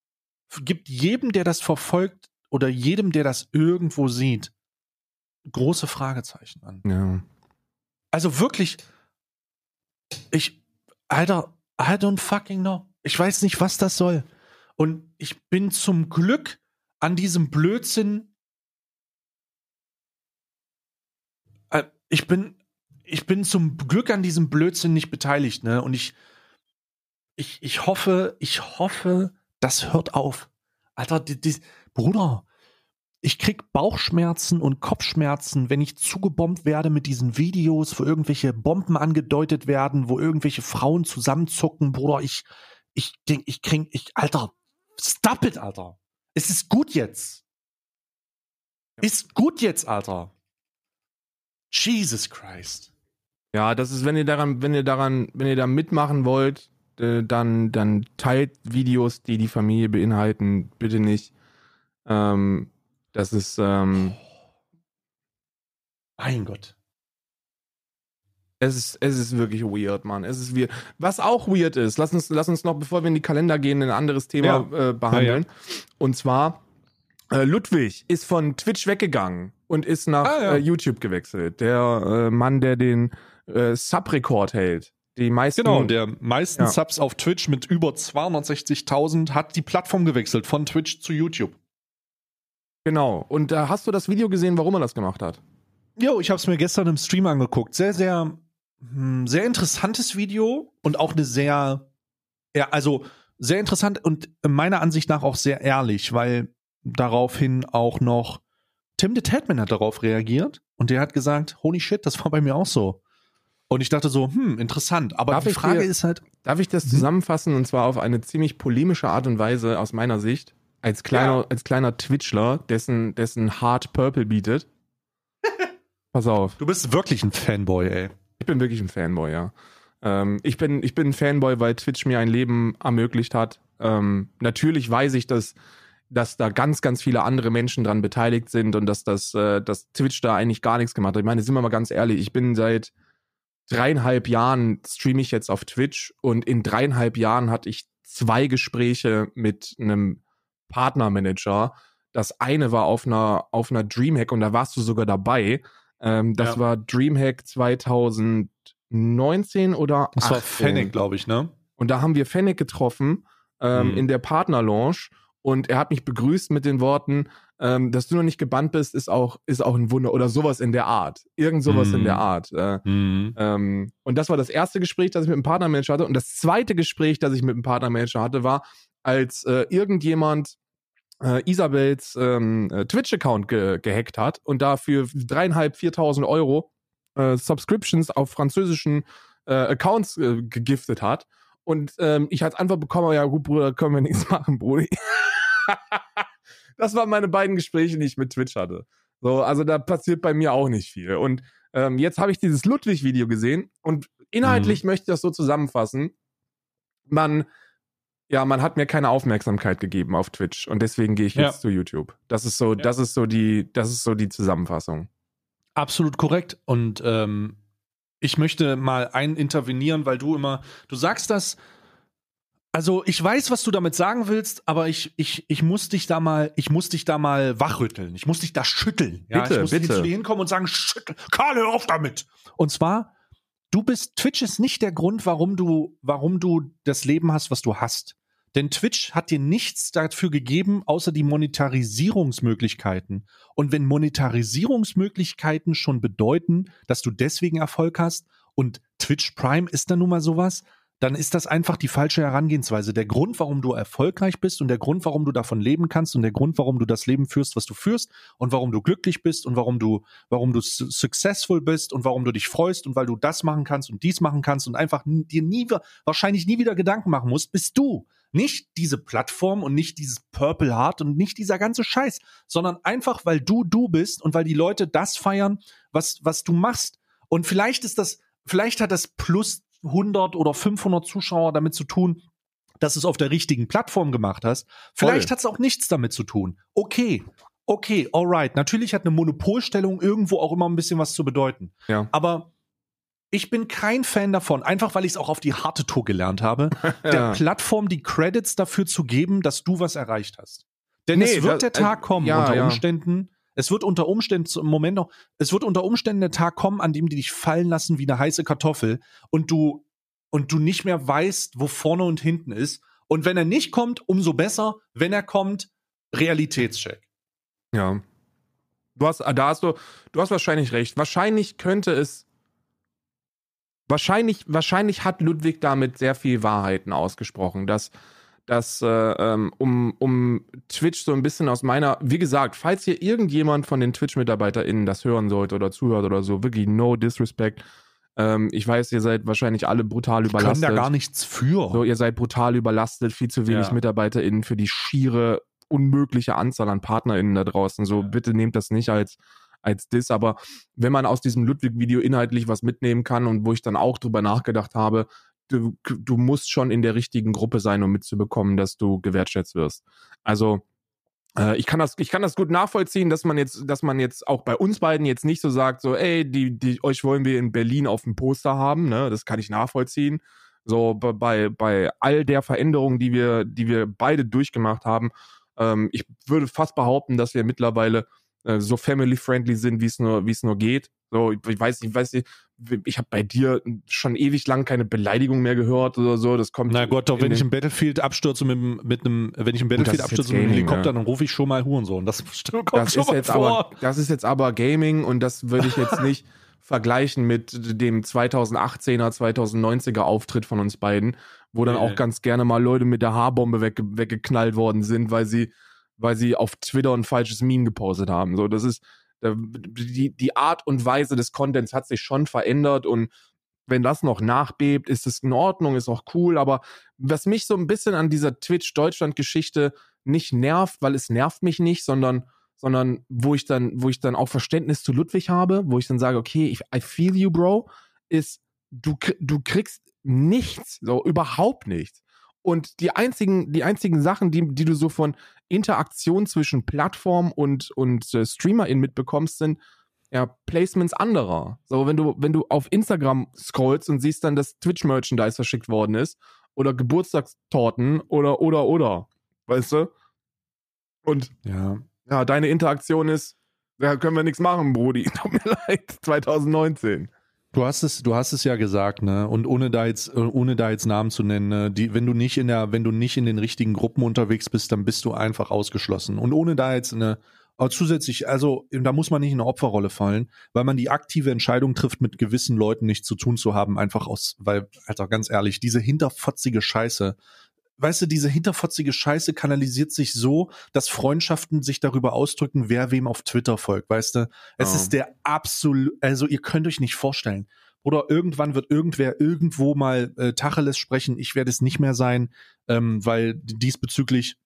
[SPEAKER 1] gibt jedem, der das verfolgt oder jedem, der das irgendwo sieht, große Fragezeichen an.
[SPEAKER 2] Ja.
[SPEAKER 1] Also wirklich, ich, Alter, I don't fucking know. Ich weiß nicht, was das soll. Und ich bin zum Glück an diesem Blödsinn. Äh, ich bin, ich bin zum Glück an diesem Blödsinn nicht beteiligt, ne? Und ich, ich, ich hoffe, ich hoffe, das hört auf. Alter, die, die, Bruder, ich krieg Bauchschmerzen und Kopfschmerzen, wenn ich zugebombt werde mit diesen Videos, wo irgendwelche Bomben angedeutet werden, wo irgendwelche Frauen zusammenzucken, Bruder. Ich, ich denk, ich krieg, ich, Alter, stop it, Alter. Es ist gut jetzt. Ist gut jetzt, Alter. Jesus Christ.
[SPEAKER 2] Ja, das ist, wenn ihr daran, wenn ihr daran, wenn ihr da mitmachen wollt, äh, dann, dann teilt Videos, die die Familie beinhalten, bitte nicht. Ähm, das ist, ähm,
[SPEAKER 1] Mein Gott.
[SPEAKER 2] es ist, es ist wirklich weird, Mann. Es ist weird. Was auch weird ist, lass uns, lass uns noch, bevor wir in die Kalender gehen, ein anderes Thema äh, behandeln. Und zwar, äh, Ludwig ist von Twitch weggegangen und ist nach
[SPEAKER 1] Ah, ja.
[SPEAKER 2] äh, YouTube gewechselt. Der äh, Mann, der den äh, Sub-Rekord hält. Die meisten.
[SPEAKER 1] Genau, der meisten
[SPEAKER 2] Ja.
[SPEAKER 1] Subs auf Twitch mit über 260.000 hat die Plattform gewechselt von Twitch zu YouTube.
[SPEAKER 2] Genau. Und äh, hast du das Video gesehen, warum er das gemacht hat?
[SPEAKER 1] Jo, ich habe es mir gestern im Stream angeguckt. Sehr, sehr, hm, sehr interessantes Video und auch eine sehr, ja, also sehr interessant und meiner Ansicht nach auch sehr ehrlich, weil daraufhin auch noch Tim the Tatman hat darauf reagiert und der hat gesagt, holy shit, das war bei mir auch so. Und ich dachte so, hm, interessant. Aber
[SPEAKER 2] Darf
[SPEAKER 1] die Frage
[SPEAKER 2] dir-
[SPEAKER 1] ist halt,
[SPEAKER 2] Darf ich das
[SPEAKER 1] Mhm.
[SPEAKER 2] zusammenfassen und zwar auf eine ziemlich polemische Art und Weise aus meiner Sicht? Als kleiner,
[SPEAKER 1] Ja.
[SPEAKER 2] als kleiner Twitchler, dessen, dessen Hard Purple bietet. Pass auf.
[SPEAKER 1] du bist wirklich ein Fanboy, ey.
[SPEAKER 2] Ich bin wirklich ein Fanboy, ja. Ähm, ich, bin, ich bin ein Fanboy, weil Twitch mir ein Leben ermöglicht hat. Ähm, natürlich weiß ich, dass, dass da ganz, ganz viele andere Menschen dran beteiligt sind und dass, das, äh, dass Twitch da eigentlich gar nichts gemacht hat. Ich meine, sind wir mal ganz ehrlich, ich bin seit dreieinhalb Jahren streame ich jetzt auf Twitch und in dreieinhalb Jahren hatte ich zwei Gespräche mit einem Partnermanager. Das eine war auf einer, auf einer Dreamhack und da warst du sogar dabei. Ähm, das
[SPEAKER 1] Ja.
[SPEAKER 2] war Dreamhack 2019 oder
[SPEAKER 1] Das war
[SPEAKER 2] 18.
[SPEAKER 1] Fennec, glaube ich, ne?
[SPEAKER 2] Und da haben wir Fennec getroffen ähm,
[SPEAKER 1] Mhm.
[SPEAKER 2] in der Partner-Lounge und er hat mich begrüßt mit den Worten, ähm, dass du noch nicht gebannt bist, ist auch, ist auch ein Wunder oder sowas in der Art. Irgend sowas
[SPEAKER 1] Mhm.
[SPEAKER 2] in der Art. Äh,
[SPEAKER 1] Mhm.
[SPEAKER 2] ähm, und das war das erste Gespräch, das ich mit dem Partnermanager hatte. Und das zweite Gespräch, das ich mit dem Partnermanager hatte, war, als äh, irgendjemand äh, Isabels ähm, äh, Twitch-Account ge gehackt hat und dafür dreieinhalb, viertausend Euro äh, Subscriptions auf französischen äh, Accounts gegiftet hat. Und ähm, ich als Antwort bekommen, ja gut, Bruder, können wir nichts machen, Brudi. das waren meine beiden Gespräche, die ich mit Twitch hatte. So, also da passiert bei mir auch nicht viel. Und ähm, jetzt habe ich dieses Ludwig-Video gesehen und inhaltlich möchte ich das so zusammenfassen. Man, ja, man hat mir keine Aufmerksamkeit gegeben auf Twitch und deswegen gehe ich
[SPEAKER 1] Ja.
[SPEAKER 2] jetzt zu YouTube. Das ist so, das ist so die, das ist so die Zusammenfassung.
[SPEAKER 1] Absolut korrekt. Und ähm, ich möchte mal ein intervenieren, weil du immer, du sagst das. Also ich weiß, was du damit sagen willst, aber ich, ich, ich muss dich da mal, ich muss dich da mal wachrütteln. Ich muss dich da schütteln. Ja,
[SPEAKER 2] Bitte,
[SPEAKER 1] ich muss
[SPEAKER 2] bitte.
[SPEAKER 1] zu dir hinkommen und sagen, schüttel, Karl, hör auf damit. Und zwar, du bist, Twitch ist nicht der Grund, warum du, warum du das Leben hast, was du hast. Denn Twitch hat dir nichts dafür gegeben, außer die Monetarisierungsmöglichkeiten. Und wenn Monetarisierungsmöglichkeiten schon bedeuten, dass du deswegen Erfolg hast und Twitch Prime ist dann nun mal sowas, dann ist das einfach die falsche Herangehensweise. Der Grund, warum du erfolgreich bist und der Grund, warum du davon leben kannst und der Grund, warum du das Leben führst, was du führst und warum du glücklich bist und warum du, warum du su- successful bist und warum du dich freust und weil du das machen kannst und dies machen kannst und einfach dir nie, wahrscheinlich nie wieder Gedanken machen musst, bist du. Nicht diese Plattform und nicht dieses Purple Heart und nicht dieser ganze Scheiß, sondern einfach, weil du du bist und weil die Leute das feiern, was, was du machst. Und vielleicht ist das, vielleicht hat das plus 100 oder 500 Zuschauer damit zu tun, dass du es auf der richtigen Plattform gemacht hast. Vielleicht hat es auch nichts damit zu tun. Okay, okay, alright. Natürlich hat eine Monopolstellung irgendwo auch immer ein bisschen was zu bedeuten.
[SPEAKER 2] Ja.
[SPEAKER 1] Aber ich bin kein Fan davon, einfach weil ich es auch auf die harte Tour gelernt habe, der
[SPEAKER 2] Ja.
[SPEAKER 1] Plattform die Credits dafür zu geben, dass du was erreicht hast. Denn
[SPEAKER 2] Nee,
[SPEAKER 1] es wird
[SPEAKER 2] das-
[SPEAKER 1] der Tag
[SPEAKER 2] äh,
[SPEAKER 1] kommen,
[SPEAKER 2] ja,
[SPEAKER 1] unter
[SPEAKER 2] ja.
[SPEAKER 1] Umständen, es wird unter Umständen, im Moment noch, es wird unter Umständen der Tag kommen, an dem die dich fallen lassen wie eine heiße Kartoffel und du, und du nicht mehr weißt, wo vorne und hinten ist. Und wenn er nicht kommt, umso besser. Wenn er kommt, Realitätscheck.
[SPEAKER 2] Ja. Du hast, da hast du, du hast wahrscheinlich recht. Wahrscheinlich könnte es, wahrscheinlich, wahrscheinlich hat Ludwig damit sehr viel Wahrheiten ausgesprochen, dass, dass äh, ähm, um, um Twitch so ein bisschen aus meiner, wie gesagt, falls hier irgendjemand von den Twitch-MitarbeiterInnen das hören sollte oder zuhört oder so, wirklich no disrespect. Ähm, ich weiß, ihr seid wahrscheinlich alle brutal überlastet.
[SPEAKER 1] Ich kann da gar nichts für.
[SPEAKER 2] So, ihr seid brutal überlastet, viel zu wenig
[SPEAKER 1] Ja.
[SPEAKER 2] MitarbeiterInnen für die schiere, unmögliche Anzahl an PartnerInnen da draußen. So,
[SPEAKER 1] Ja.
[SPEAKER 2] bitte nehmt das nicht als, als Diss. Aber wenn man aus diesem Ludwig-Video inhaltlich was mitnehmen kann und wo ich dann auch drüber nachgedacht habe, du, du musst schon in der richtigen Gruppe sein, um mitzubekommen, dass du gewertschätzt wirst. Also, äh, ich kann das, ich kann das gut nachvollziehen, dass man jetzt, dass man jetzt auch bei uns beiden jetzt nicht so sagt, so, ey, die, die, euch wollen wir in Berlin auf dem Poster haben, ne? Das kann ich nachvollziehen. So bei- bei, all der Veränderungen, die wir, die wir beide durchgemacht haben, ähm, ich würde fast behaupten, dass wir mittlerweile äh, so family-friendly sind, wie es nur, wie es nur geht. So, ich, weiß, ich weiß nicht, ich habe bei dir schon ewig lang keine Beleidigung mehr gehört oder so. Das kommt.
[SPEAKER 1] Na Gott, doch, wenn ich im Battlefield abstürze mit, mit einem, wenn ich im Battlefield abstürze mit einem
[SPEAKER 2] Gaming,
[SPEAKER 1] Helikopter,
[SPEAKER 2] ja.
[SPEAKER 1] dann rufe ich schon mal Hurensohn. Das kommt
[SPEAKER 2] das
[SPEAKER 1] schon
[SPEAKER 2] ist
[SPEAKER 1] mal
[SPEAKER 2] jetzt
[SPEAKER 1] vor.
[SPEAKER 2] aber, das ist jetzt aber Gaming und das würde ich jetzt nicht vergleichen mit dem 2018er, 2090er Auftritt von uns beiden, wo dann
[SPEAKER 1] Nee,
[SPEAKER 2] auch ganz gerne mal Leute mit der Haarbombe wegge weggeknallt worden sind, weil sie, weil sie auf Twitter ein falsches Meme gepostet haben. So, das ist, die, die Art und Weise des Contents hat sich schon verändert und wenn das noch nachbebt, ist es in Ordnung, ist auch cool, aber was mich so ein bisschen an dieser Twitch-Deutschland-Geschichte nicht nervt, weil es nervt mich nicht, sondern, sondern wo ich dann, wo ich dann auch Verständnis zu Ludwig habe, wo ich dann sage, okay, ich, I feel you, Bro, ist, du, du kriegst nichts, so überhaupt nichts. Und die einzigen, die einzigen Sachen, die, die du so von Interaktion zwischen Plattform und, und äh, StreamerInnen mitbekommst, sind ja, Placements anderer. So, wenn du, wenn du auf Instagram scrollst und siehst dann, dass Twitch-Merchandise verschickt worden ist oder Geburtstagstorten oder, oder, oder. Weißt du? Und
[SPEAKER 1] Ja.
[SPEAKER 2] ja, deine Interaktion ist, da können wir nichts machen, Brudi. Tut mir leid, 2019.
[SPEAKER 1] Du hast es, du hast es ja gesagt, ne? Und ohne da jetzt, ohne da jetzt Namen zu nennen, ne? die, wenn du nicht in der, wenn du nicht in den richtigen Gruppen unterwegs bist, dann bist du einfach ausgeschlossen. Und ohne da jetzt eine, aber zusätzlich, also da muss man nicht in eine Opferrolle fallen, weil man die aktive Entscheidung trifft, mit gewissen Leuten nichts zu tun zu haben, einfach aus, weil, Alter, ganz ehrlich, diese hinterfotzige Scheiße, weißt du, diese hinterfotzige Scheiße kanalisiert sich so, dass Freundschaften sich darüber ausdrücken, wer wem auf Twitter folgt, weißt du? Es
[SPEAKER 2] Ja.
[SPEAKER 1] ist der absolut, also ihr könnt euch nicht vorstellen. Oder irgendwann wird irgendwer irgendwo mal äh, Tacheles sprechen. Ich werde es nicht mehr sein, ähm, weil diesbezüglich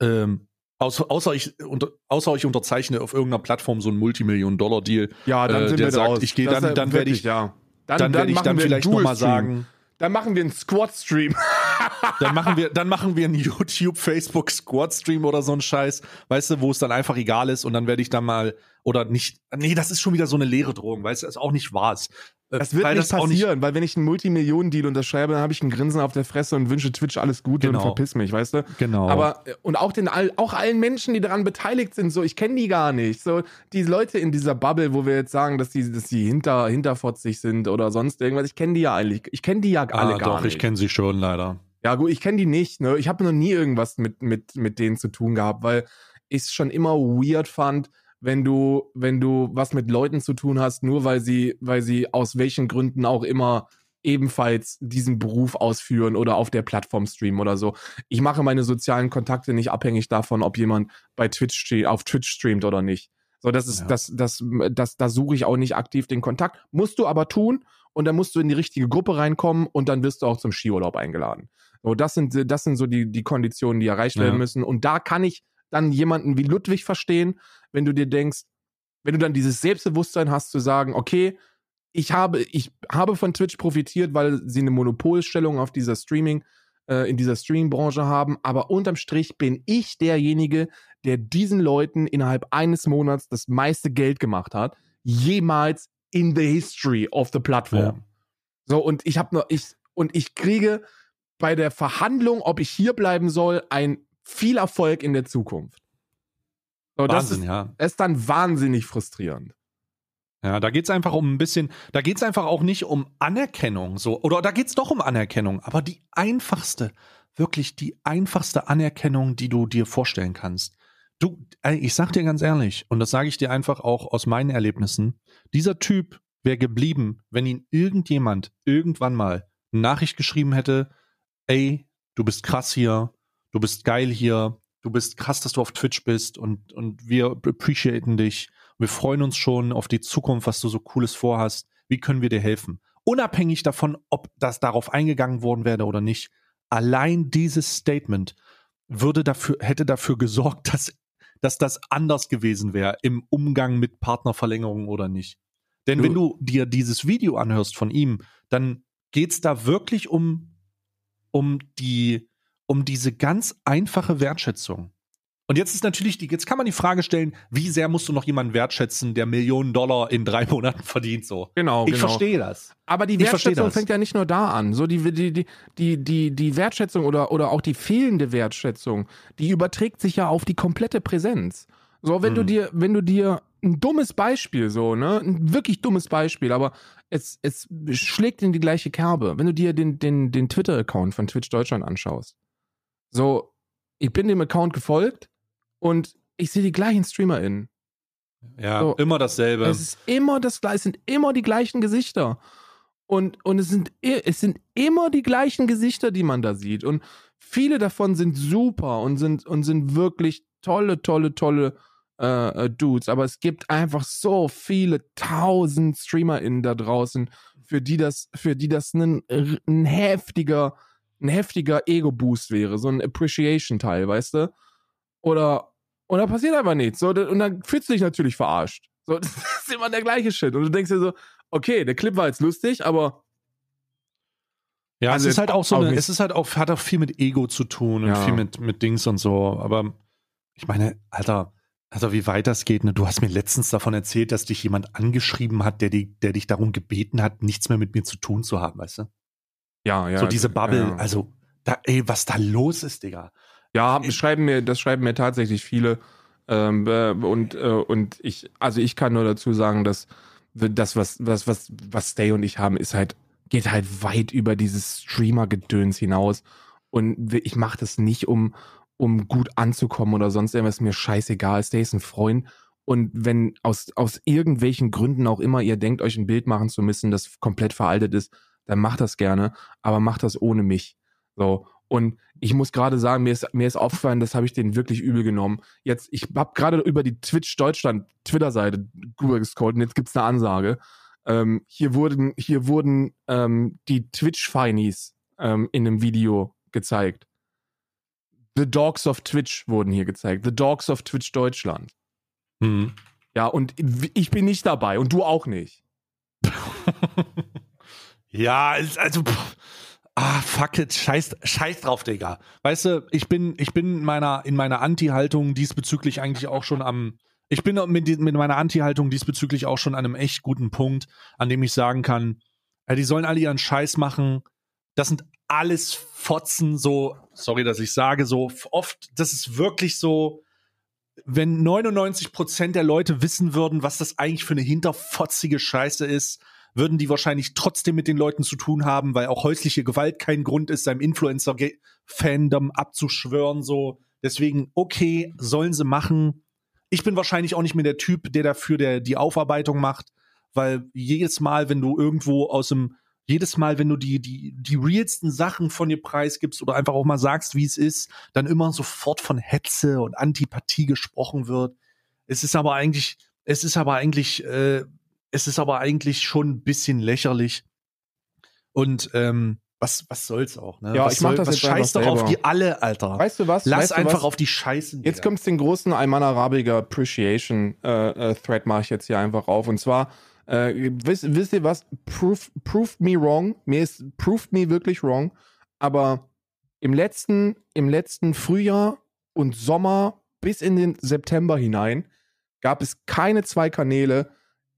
[SPEAKER 1] ähm, außer, außer, ich, unter, außer ich unterzeichne auf irgendeiner Plattform so einen Multimillion-Dollar-Deal,
[SPEAKER 2] Ja, dann
[SPEAKER 1] Äh,
[SPEAKER 2] sind
[SPEAKER 1] der
[SPEAKER 2] wir
[SPEAKER 1] sagt,
[SPEAKER 2] raus.
[SPEAKER 1] ich gehe dann- dann werd
[SPEAKER 2] wirklich,
[SPEAKER 1] ich-
[SPEAKER 2] ja. Dann,
[SPEAKER 1] dann werde ich dann vielleicht nochmal sagen,
[SPEAKER 2] Dann machen wir einen Squad-Stream.
[SPEAKER 1] dann machen wir, dann machen wir einen YouTube, Facebook Squad Stream oder so einen Scheiß, weißt du, wo es dann einfach egal ist und dann werde ich dann mal oder nicht, nee, das ist schon wieder so eine leere Drohung, du, das ist auch nicht wahr. ist. Äh,
[SPEAKER 2] Das wird
[SPEAKER 1] weil
[SPEAKER 2] nicht
[SPEAKER 1] auch
[SPEAKER 2] passieren, weil wenn ich einen Multimillionen-Deal unterschreibe, dann habe ich ein Grinsen auf der Fresse und wünsche Twitch alles Gute
[SPEAKER 1] Genau.
[SPEAKER 2] und verpiss mich, weißt du?
[SPEAKER 1] Genau.
[SPEAKER 2] Aber äh, und auch den auch allen Menschen, die daran beteiligt sind, so ich kenne die gar nicht. So die Leute in dieser Bubble, wo wir jetzt sagen, dass die dass die hinter hinterfotzig sind oder sonst irgendwas, ich kenne die ja eigentlich, ich kenne die ja alle
[SPEAKER 1] ah,
[SPEAKER 2] gar
[SPEAKER 1] doch,
[SPEAKER 2] nicht.
[SPEAKER 1] ich kenne sie schon leider.
[SPEAKER 2] Ja, gut, ich kenne die nicht. Ne? Ich habe noch nie irgendwas mit, mit, mit denen zu tun gehabt, weil ich es schon immer weird fand, wenn du, wenn du was mit Leuten zu tun hast, nur weil sie, weil sie aus welchen Gründen auch immer ebenfalls diesen Beruf ausführen oder auf der Plattform streamen oder so. Ich mache meine sozialen Kontakte nicht abhängig davon, ob jemand bei Twitch auf Twitch streamt oder nicht. So, das ist,
[SPEAKER 1] Ja.
[SPEAKER 2] das, das, das, da suche ich auch nicht aktiv den Kontakt. Musst du aber tun und dann musst du in die richtige Gruppe reinkommen und dann wirst du auch zum Skiurlaub eingeladen. So, das sind, das sind so die, die Konditionen, die erreicht
[SPEAKER 1] Ja.
[SPEAKER 2] werden müssen. Und da kann ich dann jemanden wie Ludwig verstehen, wenn du dir denkst, wenn du dann dieses Selbstbewusstsein hast, zu sagen, okay, ich habe, ich habe von Twitch profitiert, weil sie eine Monopolstellung auf dieser Streaming, äh, in dieser Streaming-Branche haben, aber unterm Strich bin ich derjenige, der diesen Leuten innerhalb eines Monats das meiste Geld gemacht hat, jemals in the history of the platform.
[SPEAKER 1] Ja.
[SPEAKER 2] So, und ich habe noch, ich, und ich kriege bei der Verhandlung, ob ich hier bleiben soll, ein viel Erfolg in der Zukunft. So, das
[SPEAKER 1] Wahnsinn,
[SPEAKER 2] ist,
[SPEAKER 1] ja.
[SPEAKER 2] das ist dann wahnsinnig frustrierend.
[SPEAKER 1] Ja, da geht's einfach um ein bisschen, da geht's einfach auch nicht um Anerkennung, so, oder da geht's doch um Anerkennung, aber die einfachste, wirklich die einfachste Anerkennung, die du dir vorstellen kannst. Du, ich sag dir ganz ehrlich, und das sage ich dir einfach auch aus meinen Erlebnissen, dieser Typ wäre geblieben, wenn ihn irgendjemand irgendwann mal eine Nachricht geschrieben hätte, ey, du bist krass hier, du bist geil hier, du bist krass, dass du auf Twitch bist und, und wir appreciaten dich. Wir freuen uns schon auf die Zukunft, was du so cooles vorhast. Wie können wir dir helfen? Unabhängig davon, ob das darauf eingegangen worden wäre oder nicht. Allein dieses Statement würde dafür, hätte dafür gesorgt, dass, dass das anders gewesen wäre im Umgang mit Partnerverlängerungen oder nicht. Denn du, wenn du dir dieses Video anhörst von ihm, dann geht's da wirklich um, um die, um diese ganz einfache Wertschätzung. Und jetzt ist natürlich die, jetzt kann man die Frage stellen, wie sehr musst du noch jemanden wertschätzen, der Millionen Dollar in drei Monaten verdient, so.
[SPEAKER 2] Genau,
[SPEAKER 1] Ich
[SPEAKER 2] genau.
[SPEAKER 1] verstehe das.
[SPEAKER 2] Aber die Wertschätzung fängt ja nicht nur da an. So die, die, die, die, die, die Wertschätzung oder, oder auch die fehlende Wertschätzung, die überträgt sich ja auf die komplette Präsenz. So, wenn du
[SPEAKER 1] Mhm.
[SPEAKER 2] dir, wenn du dir ein dummes Beispiel, so, ne, ein wirklich dummes Beispiel, aber es, es schlägt in die gleiche Kerbe. Wenn du dir den, den, den Twitter-Account von Twitch Deutschland anschaust. So, ich bin dem Account gefolgt und ich sehe die gleichen StreamerInnen.
[SPEAKER 1] Ja,
[SPEAKER 2] So.
[SPEAKER 1] immer dasselbe.
[SPEAKER 2] Es ist immer das gleiche, es sind immer die gleichen Gesichter. Und, und es, sind, i- es sind immer die gleichen Gesichter, die man da sieht. Und viele davon sind super und sind, und sind wirklich tolle, tolle, tolle äh, äh, Dudes. Aber es gibt einfach so viele tausend StreamerInnen da draußen, für die das, für die das ein, ein heftiger, ein heftiger Ego-Boost wäre, so ein Appreciation-Teil, weißt du? Oder, und da passiert einfach nichts. So, und dann fühlst du dich natürlich verarscht. So, das ist immer der gleiche Shit. Und du denkst dir so, okay, der Clip war jetzt lustig, aber
[SPEAKER 1] Ja,
[SPEAKER 2] Also
[SPEAKER 1] es ist halt auch so eine, es ist halt auch, hat auch viel mit Ego zu tun und
[SPEAKER 2] Ja.
[SPEAKER 1] viel mit, mit Dings und so. Aber ich meine, Alter, also wie weit das geht, ne? Du hast mir letztens davon erzählt, dass dich jemand angeschrieben hat, der, die, der dich darum gebeten hat, nichts mehr mit mir zu tun zu haben, weißt du?
[SPEAKER 2] Ja, ja.
[SPEAKER 1] so diese Bubble,
[SPEAKER 2] Ja,
[SPEAKER 1] also, da, ey, was da los ist, Digga.
[SPEAKER 2] ja das schreiben mir, das schreiben mir tatsächlich viele. Ähm, äh, und, äh, und ich, also ich kann nur dazu sagen, dass das, was, was, was, was Stay und ich haben, ist halt, geht halt weit über dieses Streamer-Gedöns hinaus. Und ich mache das nicht, um, um gut anzukommen oder sonst irgendwas, mir scheißegal. Stay ist ein Freund. Und wenn aus, aus irgendwelchen Gründen auch immer ihr denkt, euch ein Bild machen zu müssen, das komplett veraltet ist, dann macht das gerne, aber macht das ohne mich. So. Und ich muss gerade sagen, mir ist, mir ist aufgefallen, das habe ich denen wirklich übel genommen. Jetzt, ich habe gerade über die Twitch Deutschland Twitter-Seite gescrollt und jetzt gibt's eine Ansage. Ähm, hier wurden, hier wurden ähm, die Twitch-Feinies ähm, in einem Video gezeigt. The Dogs of Twitch wurden hier gezeigt. The Dogs of Twitch Deutschland.
[SPEAKER 1] Hm.
[SPEAKER 2] Ja, und ich bin nicht dabei und du auch nicht.
[SPEAKER 1] Ja, also, ah, fuck it, scheiß, scheiß drauf, Digga. Weißt du, ich bin, ich bin in meiner, in meiner Anti-Haltung diesbezüglich eigentlich auch schon am, ich bin mit, mit meiner Anti-Haltung diesbezüglich auch schon an einem echt guten Punkt, an dem ich sagen kann, äh, die sollen alle ihren Scheiß machen. Das sind alles Fotzen, so, sorry, dass ich sage, so oft, das ist wirklich so, wenn 99% der Leute wissen würden, was das eigentlich für eine hinterfotzige Scheiße ist, würden die wahrscheinlich trotzdem mit den Leuten zu tun haben, weil auch häusliche Gewalt kein Grund ist, seinem Influencer-Fandom abzuschwören, so. Deswegen, okay, sollen sie machen. Ich bin wahrscheinlich auch nicht mehr der Typ, der dafür der, die Aufarbeitung macht, weil jedes Mal, wenn du irgendwo aus dem, jedes Mal, wenn du die, die, die realsten Sachen von dir preisgibst oder einfach auch mal sagst, wie es ist, dann immer sofort von Hetze und Antipathie gesprochen wird. Es ist aber eigentlich, es ist aber eigentlich, äh, es ist aber eigentlich schon ein bisschen lächerlich. Und ähm, was, was soll's auch, ne?
[SPEAKER 2] Ja,
[SPEAKER 1] was
[SPEAKER 2] ich mach das
[SPEAKER 1] was
[SPEAKER 2] jetzt einfach
[SPEAKER 1] scheiß doch auf
[SPEAKER 2] selber.
[SPEAKER 1] die alle, Alter.
[SPEAKER 2] Weißt du was?
[SPEAKER 1] Lass
[SPEAKER 2] weißt du
[SPEAKER 1] einfach
[SPEAKER 2] was?
[SPEAKER 1] auf die Scheißen.
[SPEAKER 2] Jetzt kommt's den großen Ayman Arabiger Appreciation äh, äh, Thread mache ich jetzt hier einfach auf. Und zwar, äh, wisst, wisst ihr was? Proof, proved me wrong. Mir ist proved me wirklich wrong. Aber im letzten, im letzten Frühjahr und Sommer bis in den September hinein gab es keine zwei Kanäle,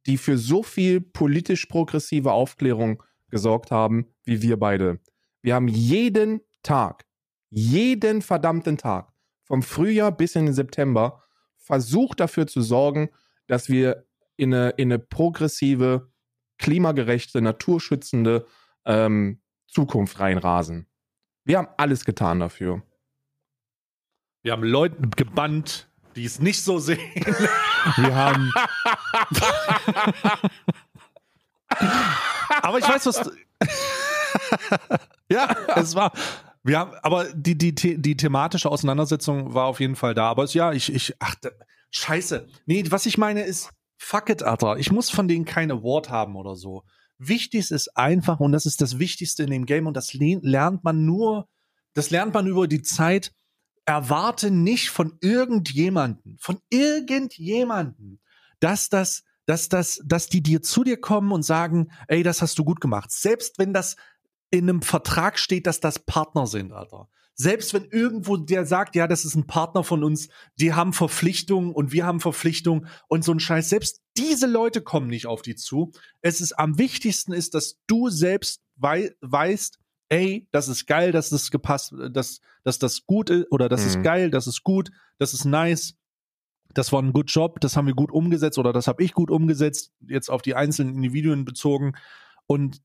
[SPEAKER 2] die für so viel politisch progressive Aufklärung gesorgt haben, wie wir beide. Wir haben jeden Tag, jeden verdammten Tag, vom Frühjahr bis in den September, versucht dafür zu sorgen, dass wir in eine, in eine progressive, klimagerechte, naturschützende ähm, Zukunft reinrasen. Wir haben alles getan dafür.
[SPEAKER 1] Wir haben Leute gebannt, die es nicht so sehen.
[SPEAKER 2] Wir haben.
[SPEAKER 1] aber ich weiß, was. Du ja, es war. Wir haben, aber die, die, die thematische Auseinandersetzung war auf jeden Fall da. Aber es, ja, ich, ich, ach, da, scheiße. Nee, was ich meine ist, fuck it, Alter. Ich muss von denen keine Wort haben oder so. Wichtig ist einfach, und das ist das Wichtigste in dem Game, und das lernt man nur, das lernt man über die Zeit. Erwarte nicht von irgendjemanden, von irgendjemanden, dass das, dass das, dass die dir zu dir kommen und sagen, ey, das hast du gut gemacht. Selbst wenn das in einem Vertrag steht, dass das Partner sind, Alter. Selbst wenn irgendwo der sagt, ja, das ist ein Partner von uns, die haben Verpflichtungen und wir haben Verpflichtungen und so ein Scheiß. Selbst diese Leute kommen nicht auf die zu. Es ist am wichtigsten ist, dass du selbst wei weißt, ey, das ist geil, dass das gepasst, dass, dass das gut ist oder das mhm. ist geil, das ist gut, das ist nice. Das war ein gut Job, das haben wir gut umgesetzt oder das habe ich gut umgesetzt, jetzt auf die einzelnen Individuen bezogen. Und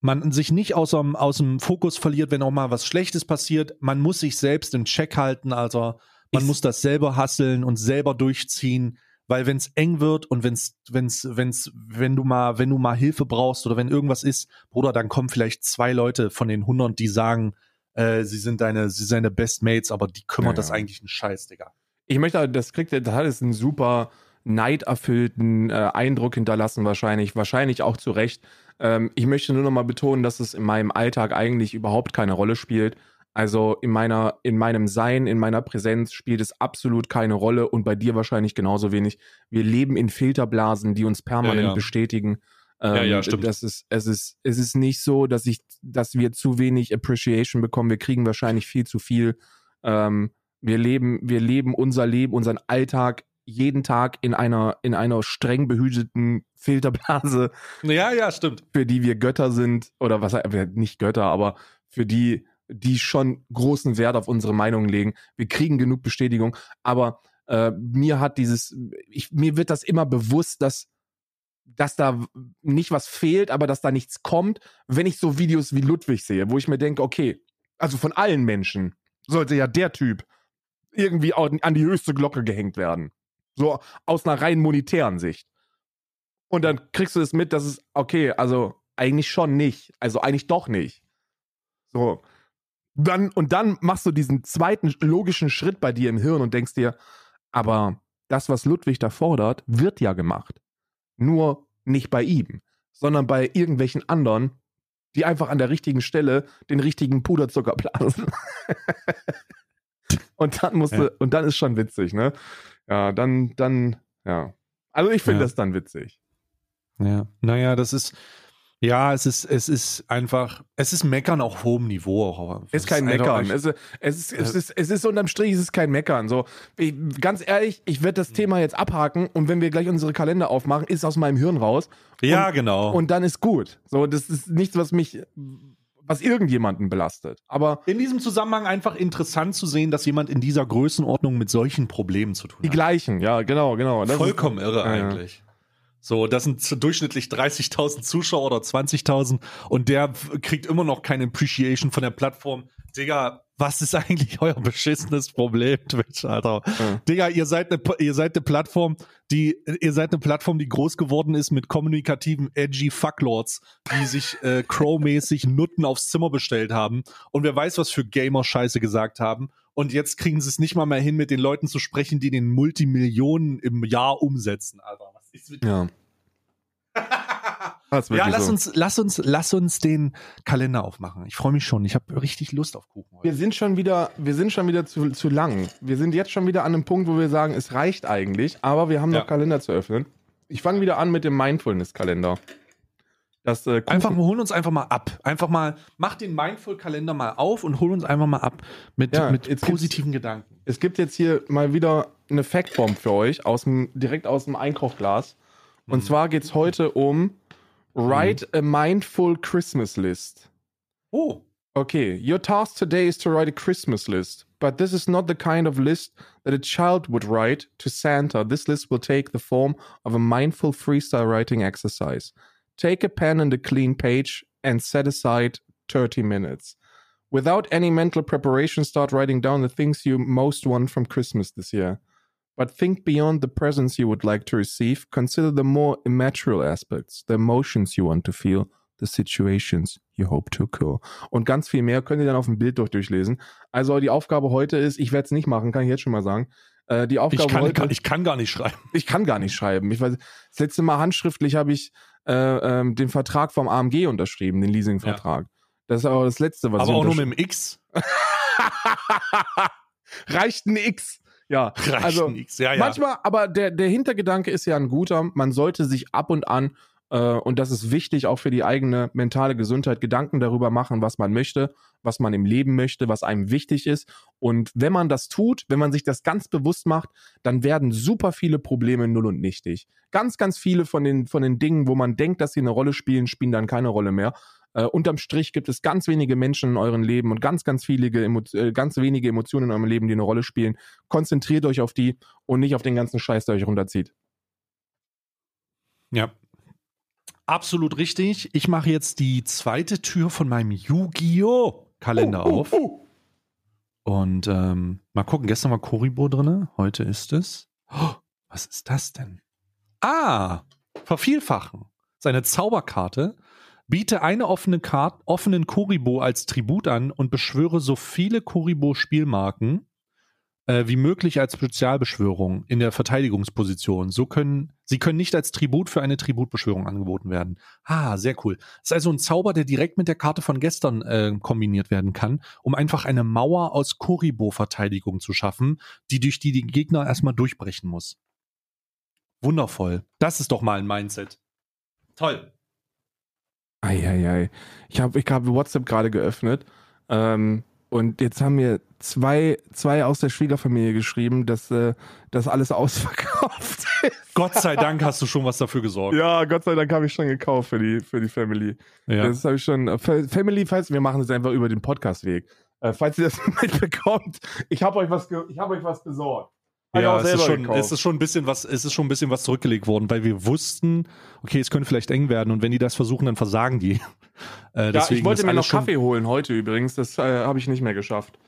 [SPEAKER 1] man sich nicht aus dem, aus dem Fokus verliert, wenn auch mal was Schlechtes passiert. Man muss sich selbst im Check halten, also man ich muss das selber hasseln und selber durchziehen, weil wenn es eng wird und wenn's, wenn's, wenn's, wenn du mal, wenn du mal Hilfe brauchst oder wenn irgendwas ist, Bruder, dann kommen vielleicht zwei Leute von den 100, die sagen, äh, sie sind deine, sie sind deine Best Mates, aber die kümmert ja, ja. das eigentlich einen Scheiß, Digga.
[SPEAKER 2] Ich möchte, das kriegt, das hat es einen super neiderfüllten äh, Eindruck hinterlassen, wahrscheinlich, wahrscheinlich auch zu Recht. Ähm, ich möchte nur noch mal betonen, dass es in meinem Alltag eigentlich überhaupt keine Rolle spielt. Also in meiner, in meinem Sein, in meiner Präsenz spielt es absolut keine Rolle und bei dir wahrscheinlich genauso wenig. Wir leben in Filterblasen, die uns permanent ja, ja. bestätigen.
[SPEAKER 1] Ähm, ja, ja, stimmt.
[SPEAKER 2] Das ist, es ist, es ist nicht so, dass ich, dass wir zu wenig Appreciation bekommen. Wir kriegen wahrscheinlich viel zu viel. Ähm, wir leben, wir leben unser Leben, unseren Alltag jeden Tag in einer, in einer streng behüteten Filterblase.
[SPEAKER 1] Ja, ja, stimmt.
[SPEAKER 2] Für die wir Götter sind, oder was, nicht Götter, aber für die, die schon großen Wert auf unsere Meinung legen. Wir kriegen genug Bestätigung, aber äh, mir hat dieses, ich, mir wird das immer bewusst, dass, dass da nicht was fehlt, aber dass da nichts kommt, wenn ich so Videos wie Ludwig sehe, wo ich mir denke, okay, also von allen Menschen sollte ja der Typ irgendwie an die höchste Glocke gehängt werden. So aus einer rein monetären Sicht. Und dann kriegst du es mit, dass es, okay, also eigentlich schon nicht. Also eigentlich doch nicht. So. Dann, und dann machst du diesen zweiten logischen Schritt bei dir im Hirn und denkst dir, aber das, was Ludwig da fordert, wird ja gemacht. Nur nicht bei ihm, sondern bei irgendwelchen anderen, die einfach an der richtigen Stelle den richtigen Puderzucker blasen. und dann musst du, und dann ist schon witzig, ne? Ja, dann, dann, ja. Also ich finde ja. das dann witzig.
[SPEAKER 1] Ja, naja, das ist, ja, es ist, es ist einfach, es ist Meckern auf hohem Niveau auch.
[SPEAKER 2] Es ist kein Meckern. Es ist, es, ist, es, ist, es ist unterm Strich, es ist kein Meckern. So, ich, ganz ehrlich, ich werde das Thema jetzt abhaken und wenn wir gleich unsere Kalender aufmachen, ist es aus meinem Hirn raus.
[SPEAKER 1] Ja,
[SPEAKER 2] und,
[SPEAKER 1] genau.
[SPEAKER 2] Und dann ist gut. So, das ist nichts, was mich, was irgendjemanden belastet. Aber
[SPEAKER 1] in diesem Zusammenhang einfach interessant zu sehen, dass jemand in dieser Größenordnung mit solchen Problemen zu tun hat.
[SPEAKER 2] Die gleichen, ja, genau, genau.
[SPEAKER 1] Das Vollkommen ist, irre ja, eigentlich. So, das sind durchschnittlich 30.000 Zuschauer oder 20.000 und der kriegt immer noch keine Appreciation von der Plattform. Digga, was ist eigentlich euer beschissenes Problem, Twitch, Alter? Ja. Digga, ihr seid eine ihr seid eine Plattform, die ihr seid eine Plattform, die groß geworden ist mit kommunikativen edgy Fucklords, die sich äh, Crow-mäßig Nutten aufs Zimmer bestellt haben und wer weiß, was für Gamer Scheiße gesagt haben und jetzt kriegen sie es nicht mal mehr hin mit den Leuten zu sprechen, die den Multimillionen im Jahr umsetzen, Alter. Ist
[SPEAKER 2] ja.
[SPEAKER 1] ja, lass so. uns, lass uns, lass uns den Kalender aufmachen. Ich freue mich schon. Ich habe richtig Lust auf Kuchen.
[SPEAKER 2] Heute. Wir sind schon wieder, wir sind schon wieder zu, zu lang. Wir sind jetzt schon wieder an einem Punkt, wo wir sagen, es reicht eigentlich, aber wir haben ja. noch Kalender zu öffnen. Ich fange wieder an mit dem Mindfulness-Kalender.
[SPEAKER 1] Das, äh, einfach, wir holen uns einfach mal ab. Einfach mal, mach den Mindful-Kalender mal auf und hol uns einfach mal ab mit, ja, mit positiven Gedanken.
[SPEAKER 2] Es gibt jetzt hier mal wieder eine Factbomb für euch, aus dem, direkt aus dem Einkaufglas. Und mhm. zwar geht es heute um Write a mindful Christmas list.
[SPEAKER 1] Oh.
[SPEAKER 2] Okay, your task today is to write a Christmas list, but this is not the kind of list that a child would write to Santa. This list will take the form of a mindful freestyle writing exercise. Take a pen and a clean page and set aside 30 minutes. Without any mental preparation, start writing down the things you most want from Christmas this year. But think beyond the presents you would like to receive. Consider the more immaterial aspects, the emotions you want to feel, the situations you hope to occur. Und ganz viel mehr könnt ihr dann auf dem Bild durch durchlesen. Also die Aufgabe heute ist, ich werde es nicht machen, kann ich jetzt schon mal sagen. Äh, die Aufgabe
[SPEAKER 1] Ich kann,
[SPEAKER 2] heute,
[SPEAKER 1] ich kann gar nicht schreiben.
[SPEAKER 2] ich kann gar nicht schreiben. Ich weiß, das letzte Mal handschriftlich habe ich äh, ähm, den Vertrag vom AMG unterschrieben, den Leasingvertrag. Das ist aber das letzte, was
[SPEAKER 1] Aber
[SPEAKER 2] ich
[SPEAKER 1] auch nur mit dem X.
[SPEAKER 2] Reicht ein X. Ja,
[SPEAKER 1] Reicht
[SPEAKER 2] also.
[SPEAKER 1] Ja, ja.
[SPEAKER 2] manchmal, aber der, der Hintergedanke ist ja ein guter. Man sollte sich ab und an, äh, und das ist wichtig auch für die eigene mentale Gesundheit, Gedanken darüber machen, was man möchte, was man im Leben möchte, was einem wichtig ist. Und wenn man das tut, wenn man sich das ganz bewusst macht, dann werden super viele Probleme null und nichtig. Ganz, ganz viele von den, von den Dingen, wo man denkt, dass sie eine Rolle spielen, spielen dann keine Rolle mehr. Äh, unterm Strich gibt es ganz wenige Menschen in eurem Leben und ganz, ganz viele, äh, ganz wenige Emotionen in eurem Leben, die eine Rolle spielen. Konzentriert euch auf die und nicht auf den ganzen Scheiß, der euch runterzieht.
[SPEAKER 1] Ja. Absolut richtig. Ich mache jetzt die zweite Tür von meinem Yu-Gi-Oh! Kalender auf. Und ähm, mal gucken, gestern war Koribo drin, heute ist es. Oh, was ist das denn? Ah, vervielfachen. Seine Zauberkarte. Biete eine offene Karte, offenen Koribo als Tribut an und beschwöre so viele Koribo-Spielmarken äh, wie möglich als Spezialbeschwörung in der Verteidigungsposition. So können, sie können nicht als Tribut für eine Tributbeschwörung angeboten werden. Ah, sehr cool. Das ist also ein Zauber, der direkt mit der Karte von gestern äh, kombiniert werden kann, um einfach eine Mauer aus Koribo-Verteidigung zu schaffen, die durch die die Gegner erstmal durchbrechen muss. Wundervoll. Das ist doch mal ein Mindset. Toll.
[SPEAKER 2] Eieiei. Ich habe ich hab WhatsApp gerade geöffnet ähm, und jetzt haben mir zwei, zwei aus der Schwiegerfamilie geschrieben, dass äh, das alles ausverkauft ist.
[SPEAKER 1] Gott sei Dank hast du schon was dafür gesorgt.
[SPEAKER 2] Ja, Gott sei Dank habe ich schon gekauft für die, für die Family.
[SPEAKER 1] Ja.
[SPEAKER 2] Das habe ich schon. äh, Fa- Family, falls wir machen das einfach über den Podcastweg. Äh, falls ihr das mitbekommt, ich habe euch was, ge- ich habe euch was besorgt.
[SPEAKER 1] Ja, es ist, schon, es ist schon ein bisschen was, es ist schon ein bisschen was zurückgelegt worden, weil wir wussten, okay, es könnte vielleicht eng werden und wenn die das versuchen, dann versagen die. Äh,
[SPEAKER 2] ja, ich wollte mir noch
[SPEAKER 1] schon-
[SPEAKER 2] Kaffee holen heute übrigens. Das äh, habe ich nicht mehr geschafft.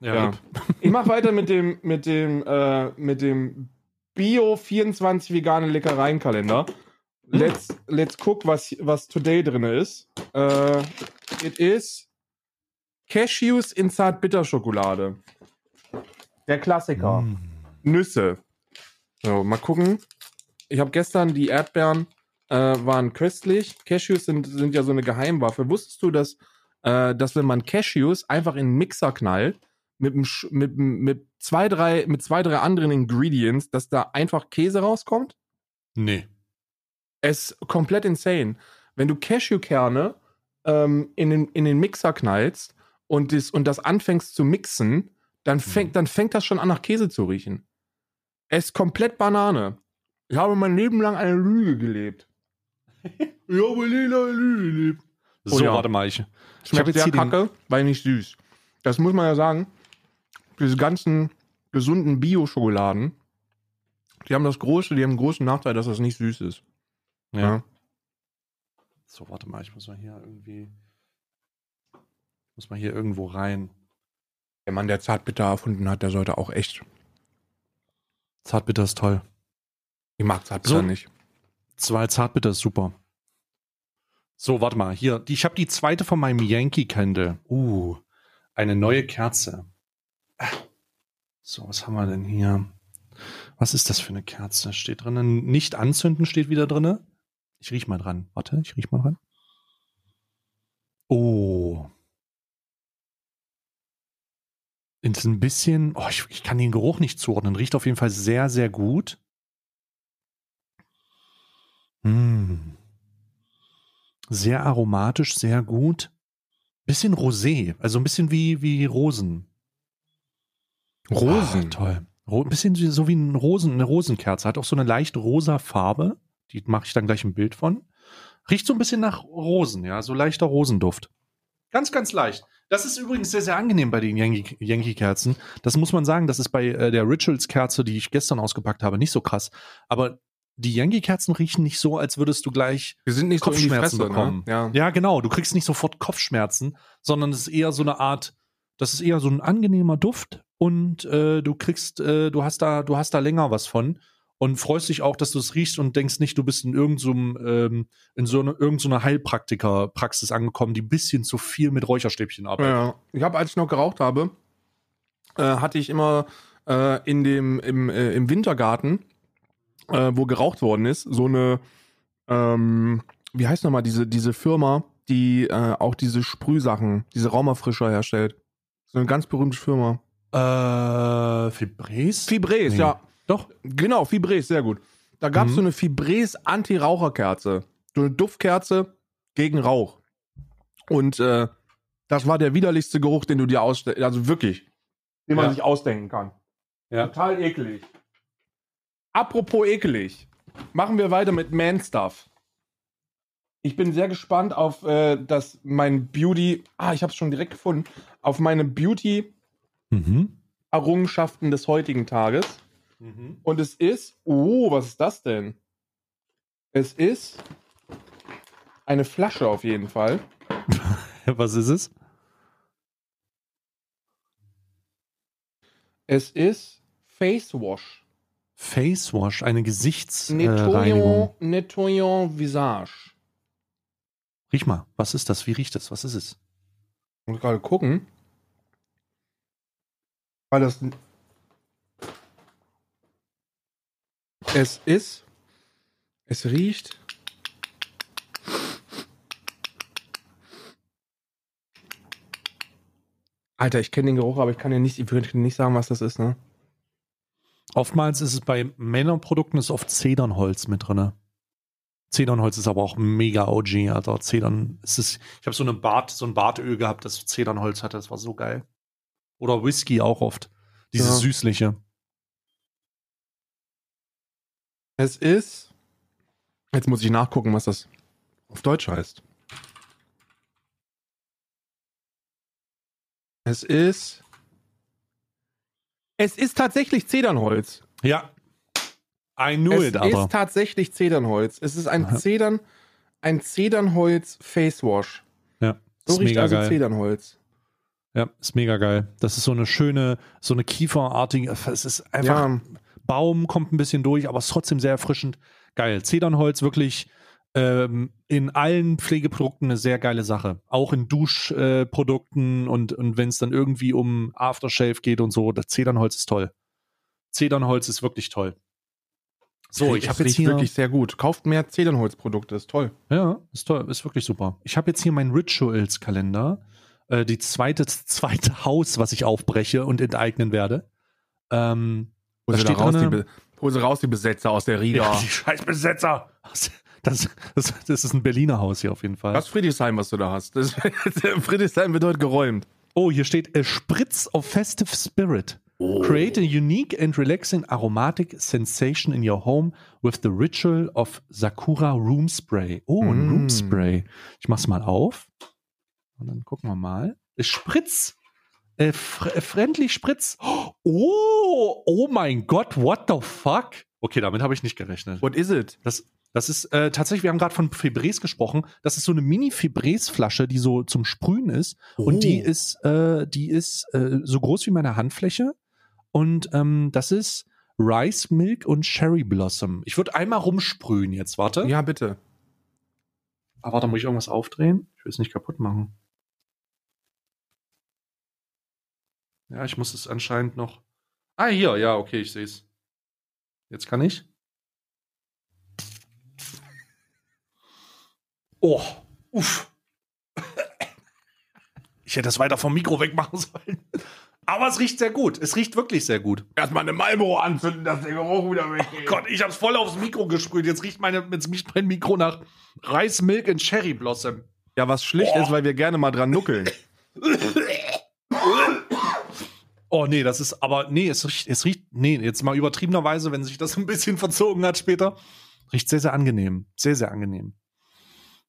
[SPEAKER 1] Ja,
[SPEAKER 2] Ja. Ich mache weiter mit dem, mit dem, äh, mit dem Bio 24 vegane Leckereien-Kalender. Let's, let's guck, was, was today drin ist. Äh, it is Cashews in Zartbitterschokolade. Der Klassiker.
[SPEAKER 1] Mm.
[SPEAKER 2] Nüsse. So, mal gucken. Ich habe gestern die Erdbeeren äh, waren köstlich. Cashews sind, sind ja so eine Geheimwaffe. Wusstest du, dass, äh, dass wenn man Cashews einfach in einen Mixer knallt, mit, mit, mit, zwei, drei, mit zwei, drei anderen Ingredients, dass da einfach Käse rauskommt?
[SPEAKER 1] Nee.
[SPEAKER 2] Es ist komplett insane. Wenn du Cashewkerne ähm, in, den, in den Mixer knallst und das, und das anfängst zu mixen, dann fängt, dann fängt das schon an, nach Käse zu riechen. Es ist komplett Banane. Ich habe mein Leben lang eine Lüge gelebt. ich habe Lila Lüge gelebt.
[SPEAKER 1] So,
[SPEAKER 2] Oh ja.
[SPEAKER 1] warte mal, ich. Ich
[SPEAKER 2] Schmeckt
[SPEAKER 1] jetzt
[SPEAKER 2] sehr kacke, weil nicht süß. Das muss man ja sagen. Diese ganzen gesunden Bio-Schokoladen, die haben das große, die haben einen großen Nachteil, dass das nicht süß ist.
[SPEAKER 1] ja.
[SPEAKER 2] Ja.
[SPEAKER 1] So, warte mal, ich muss mal hier irgendwie. Muss mal hier irgendwo rein.
[SPEAKER 2] Der Mann, der Zartbitter erfunden hat, der sollte auch echt.
[SPEAKER 1] Zartbitter ist toll.
[SPEAKER 2] Ich mag Zartbitter
[SPEAKER 1] So.
[SPEAKER 2] nicht.
[SPEAKER 1] Zwei Zartbitter ist super. So, warte mal, hier. Ich habe die zweite von meinem Yankee Candle. Uh, eine neue Kerze. Ah. So, was haben wir denn hier? Was ist das für eine Kerze? Steht drinnen. Nicht anzünden steht wieder drinne. Ich riech mal dran. Warte, ich riech mal dran. Oh. Ist ein bisschen, oh, ich, ich kann den Geruch nicht zuordnen. Riecht auf jeden Fall sehr, sehr gut. Mm. Sehr aromatisch, sehr gut. Bisschen Rosé, also ein bisschen wie, wie Rosen.
[SPEAKER 2] Rosen.
[SPEAKER 1] Ah, toll. Ro ein bisschen so wie ein Rosen, eine Rosenkerze. Hat auch so eine leicht rosa Farbe. Die mache ich dann gleich ein Bild von. Riecht so ein bisschen nach Rosen, ja, so leichter Rosenduft. Ganz, ganz leicht. Das ist übrigens sehr, sehr angenehm bei den Yankee- Yankee-Kerzen. das muss man sagen, das ist bei äh, der Rituals-Kerze, die ich gestern ausgepackt habe, nicht so krass. Aber die Yankee-Kerzen riechen nicht so, als würdest du gleich
[SPEAKER 2] Wir sind nicht
[SPEAKER 1] Kopfschmerzen
[SPEAKER 2] so in die
[SPEAKER 1] bekommen.
[SPEAKER 2] Fresse, ne?
[SPEAKER 1] Ja, genau. Du kriegst nicht sofort Kopfschmerzen, sondern es ist eher so eine Art, das ist eher so ein angenehmer Duft und äh, du kriegst, äh, du hast da, du hast da länger was von und freust dich auch, dass du es riechst und denkst nicht, du bist in irgendeinem, ähm, in so eine, irgendeiner Heilpraktiker-Praxis angekommen, die ein bisschen zu viel mit Räucherstäbchen arbeitet.
[SPEAKER 2] ja. Ich habe, als ich noch geraucht habe, äh, hatte ich immer äh, in dem, im, äh, im Wintergarten, äh, wo geraucht worden ist, so eine, ähm, wie heißt nochmal diese, diese Firma, die äh, auch diese Sprühsachen, diese Raumerfrischer herstellt. So eine ganz berühmte Firma.
[SPEAKER 1] Äh, Fibres?
[SPEAKER 2] Fibres,
[SPEAKER 1] Nee.
[SPEAKER 2] ja.
[SPEAKER 1] Doch.
[SPEAKER 2] Genau, Fibres, sehr gut. Da gab es
[SPEAKER 1] Mhm.
[SPEAKER 2] so eine Fibres Anti-Raucherkerze. So eine Duftkerze gegen Rauch. Und äh, das war der widerlichste Geruch, den du dir ausstellst. Also wirklich, den man
[SPEAKER 1] Ja.
[SPEAKER 2] sich ausdenken kann.
[SPEAKER 1] Ja.
[SPEAKER 2] Total ekelig. Apropos ekelig, machen wir weiter mit Man Stuff. Ich bin sehr gespannt auf äh, das mein Beauty. Ah, ich habe es schon direkt gefunden. Auf meine Beauty
[SPEAKER 1] Mhm.
[SPEAKER 2] Errungenschaften des heutigen Tages.
[SPEAKER 1] Mhm.
[SPEAKER 2] Und es ist, oh, was ist das denn? Es ist eine Flasche auf jeden Fall.
[SPEAKER 1] Was ist es?
[SPEAKER 2] Es ist Face Wash.
[SPEAKER 1] Face Wash, eine Gesichtsreinigung.
[SPEAKER 2] Nettoyant, Nettoyant Visage.
[SPEAKER 1] Riech mal, was ist das? Wie riecht das? Was ist es?
[SPEAKER 2] Ich muss gerade gucken. Weil das. Es ist. Es riecht. Alter, ich kenne den Geruch, aber ich kann dir nicht, ich nicht sagen, was das ist, ne?
[SPEAKER 1] Oftmals ist es bei Männerprodukten ist oft Zedernholz mit drin. Zedernholz ist aber auch mega OG, Alter. Zedern, es ist, ich habe so eine Bart, so ein Bartöl gehabt, das Zedernholz hatte, das war so geil. Oder Whisky auch oft. Dieses
[SPEAKER 2] Ja.
[SPEAKER 1] süßliche.
[SPEAKER 2] Es ist. Jetzt muss ich nachgucken, was das auf Deutsch heißt. Es ist. Es ist tatsächlich Zedernholz.
[SPEAKER 1] Ja. I knew
[SPEAKER 2] es
[SPEAKER 1] it, aber.
[SPEAKER 2] ist tatsächlich Zedernholz. Es ist ein
[SPEAKER 1] Aha.
[SPEAKER 2] Zedern, ein Zedernholz Face Wash.
[SPEAKER 1] Ja,
[SPEAKER 2] So riecht also
[SPEAKER 1] geil.
[SPEAKER 2] Zedernholz.
[SPEAKER 1] Ja, ist mega geil. Das ist so eine schöne, so eine kieferartige, es ist einfach,
[SPEAKER 2] Ja,
[SPEAKER 1] Baum kommt ein bisschen durch, aber ist trotzdem sehr erfrischend. Geil. Zedernholz wirklich ähm, in allen Pflegeprodukten eine sehr geile Sache. Auch in Duschprodukten äh, und, und wenn es dann irgendwie um Aftershave geht und so, das Zedernholz ist toll. Zedernholz ist wirklich toll. So, ich habe jetzt hier.
[SPEAKER 2] wirklich sehr gut. Kauft mehr Zedernholzprodukte, ist toll.
[SPEAKER 1] Ja, ist toll, ist wirklich super. Ich habe jetzt hier meinen Rituals-Kalender, äh, die zweite, zweite Haus, was ich aufbreche und enteignen werde. Ähm, Da steht
[SPEAKER 2] raus, die, Be- hol sie raus, die Besetzer aus der Riga.
[SPEAKER 1] Ja, die scheiß Besetzer. Das, das, das ist ein Berliner Haus hier auf jeden Fall.
[SPEAKER 2] Das ist Friedrichshain, was du da hast. Das, Friedrichshain wird heute geräumt.
[SPEAKER 1] Oh, hier steht A Spritz of Festive Spirit. Create a unique and relaxing aromatic sensation in your home with the ritual of Sakura Room Spray. Oh, ein
[SPEAKER 2] Mm.
[SPEAKER 1] Room Spray. Ich mach's mal auf. Und dann gucken wir mal. Es Spritz. Äh, äh, friendly Spritz. Oh, oh mein Gott, what the fuck? Okay, damit habe ich nicht gerechnet.
[SPEAKER 2] What is it?
[SPEAKER 1] Das, das ist äh, tatsächlich, wir haben gerade von Fibres gesprochen. Das ist so eine Mini-Fibres-Flasche, die so zum Sprühen ist. Und die
[SPEAKER 2] Oh.
[SPEAKER 1] ist, äh, die ist äh, so groß wie meine Handfläche. Und ähm, das ist Rice Milk und Cherry Blossom. Ich würde einmal rumsprühen jetzt, warte.
[SPEAKER 2] Ja, bitte.
[SPEAKER 1] Aber da muss ich irgendwas aufdrehen. Ich will es nicht kaputt machen. Ja, ich muss es anscheinend noch. Ah, hier, ja, okay, ich sehe es. Jetzt kann ich. Oh, uff. Ich hätte das weiter vom Mikro wegmachen sollen. Aber es riecht sehr gut. Es riecht wirklich sehr gut.
[SPEAKER 2] Erstmal eine Marlboro anzünden, dass der Geruch wieder weggeht.
[SPEAKER 1] Oh Gott, ich hab's voll aufs Mikro gesprüht. Jetzt riecht, meine, jetzt riecht mein Mikro nach Reis, Milk und Cherry Blossom.
[SPEAKER 2] Ja, was schlicht
[SPEAKER 1] Oh.
[SPEAKER 2] ist, weil wir gerne mal dran nuckeln.
[SPEAKER 1] Oh nee, das ist aber nee, es riecht, es riecht nee, jetzt mal übertriebenerweise, wenn sich das ein bisschen verzogen hat später, riecht sehr sehr angenehm, sehr sehr angenehm.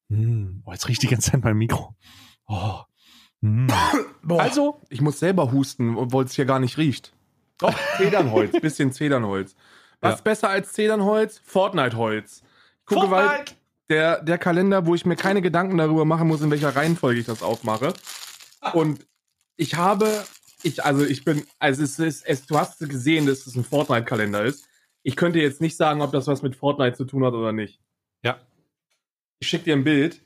[SPEAKER 1] Mm, oh, jetzt riecht die ganze Zeit mein Mikro. Oh. Mm. Also,
[SPEAKER 2] Ich muss selber husten, obwohl es hier gar nicht riecht. Doch, Zedernholz, bisschen Zedernholz. Was
[SPEAKER 1] Ja.
[SPEAKER 2] besser als Zedernholz? Fortnite-Holz. Ich gucke, weil der, der Kalender, wo ich mir keine Gedanken darüber machen muss, in welcher Reihenfolge ich das aufmache. Und ich habe, ich, also ich bin, also es ist, es, du hast gesehen, dass es ein Fortnite-Kalender ist. Ich könnte jetzt nicht sagen, ob das was mit Fortnite zu tun hat oder nicht.
[SPEAKER 1] Ja.
[SPEAKER 2] Ich schicke dir ein Bild,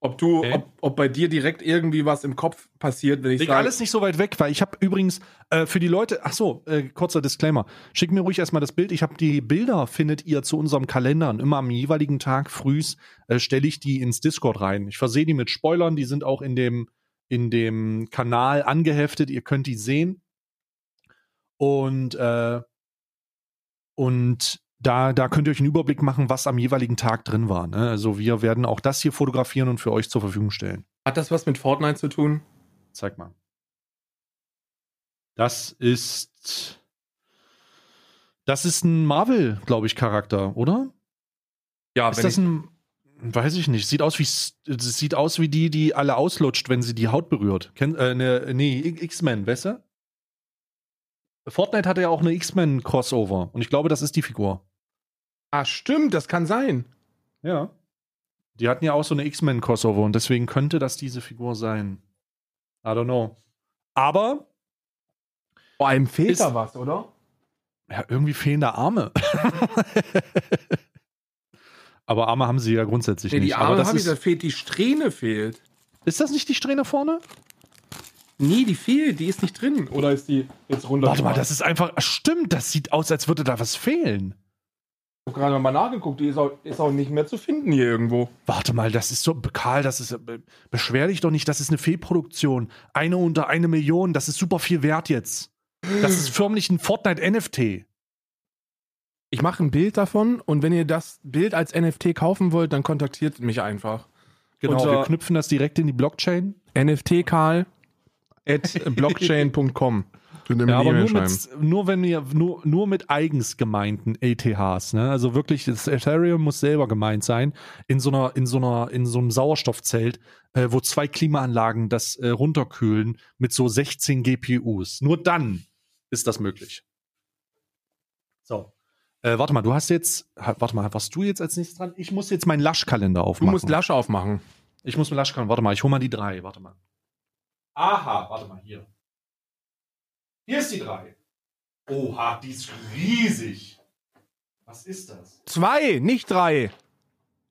[SPEAKER 2] ob du,
[SPEAKER 1] Okay.
[SPEAKER 2] ob, ob bei dir direkt irgendwie was im Kopf passiert, wenn ich sage,
[SPEAKER 1] alles nicht so weit weg, weil ich habe übrigens äh, für die Leute, ach so, äh, kurzer Disclaimer, schickt mir ruhig erstmal das Bild. Ich habe die Bilder, findet ihr zu unserem Kalender und immer am jeweiligen Tag frühs äh, stelle ich die ins Discord rein. Ich versehe die mit Spoilern, die sind auch in dem, in dem Kanal angeheftet, ihr könnt die sehen. Und, äh, und da, da könnt ihr euch einen Überblick machen, was am jeweiligen Tag drin war. Ne? Also wir werden auch das hier fotografieren und für euch zur Verfügung stellen.
[SPEAKER 2] hat das was mit Fortnite zu tun?
[SPEAKER 1] Zeig mal. Das ist. Das ist ein Marvel, glaube ich, Charakter, oder?
[SPEAKER 2] Ja,
[SPEAKER 1] ist das ein. Weiß ich nicht. Sieht aus wie sieht aus wie die, die alle auslutscht, wenn sie die Haut berührt. Kennt, äh, ne, nee, X-Men, weißt du? Fortnite hatte ja auch eine X-Men-Crossover und ich glaube, das ist die Figur.
[SPEAKER 2] ah, stimmt, das kann sein.
[SPEAKER 1] Ja. Die hatten ja auch so eine X-Men-Crossover und deswegen könnte das diese Figur sein. I don't know. Aber
[SPEAKER 2] Vor allem fehlt da was, oder?
[SPEAKER 1] Ja, irgendwie fehlende Arme. Aber Arme haben sie ja grundsätzlich
[SPEAKER 2] Nee,
[SPEAKER 1] nicht.
[SPEAKER 2] die
[SPEAKER 1] Aber
[SPEAKER 2] Arme
[SPEAKER 1] das
[SPEAKER 2] habe ich,
[SPEAKER 1] ist,
[SPEAKER 2] da fehlt die Strähne fehlt.
[SPEAKER 1] ist das nicht die Strähne vorne?
[SPEAKER 2] Nee, die fehlt, die ist nicht drin. Oder ist die jetzt runter?
[SPEAKER 1] Warte mal, das ist einfach. Stimmt, das sieht aus, als würde da was fehlen.
[SPEAKER 2] Ich habe gerade mal nachgeguckt, die ist auch, ist auch nicht mehr zu finden hier irgendwo.
[SPEAKER 1] Warte mal, das ist so. Karl, das ist. äh, Beschwer dich doch nicht, das ist eine Fehlproduktion. Eine unter eine Million, das ist super viel wert jetzt. Das ist förmlich ein Fortnite-NFT.
[SPEAKER 2] Ich mache ein Bild davon und wenn ihr das Bild als NFT kaufen wollt, dann kontaktiert mich einfach.
[SPEAKER 1] Genau,
[SPEAKER 2] Unter-
[SPEAKER 1] wir knüpfen das direkt in die Blockchain.
[SPEAKER 2] nftkarl at blockchain.com.
[SPEAKER 1] Ja, aber nur, mit, nur wenn wir nur, nur mit eigens gemeinten ETHs, ne? Also wirklich, das Ethereum muss selber gemeint sein in so einer in so einer in so einem Sauerstoffzelt, äh, wo zwei Klimaanlagen das äh, runterkühlen mit so 16 GPUs. Nur dann ist das möglich. So. Äh, warte mal, du hast jetzt, warte mal, warst du jetzt als nächstes dran? Ich muss jetzt meinen Laschkalender
[SPEAKER 2] Du
[SPEAKER 1] aufmachen.
[SPEAKER 2] musst Lasch aufmachen.
[SPEAKER 1] Ich muss mit Laschkalender, warte mal, ich hole mal die drei, warte mal. Aha, warte mal, hier. Hier ist die drei. Oha, die ist riesig. Was ist das?
[SPEAKER 2] Zwei, nicht drei.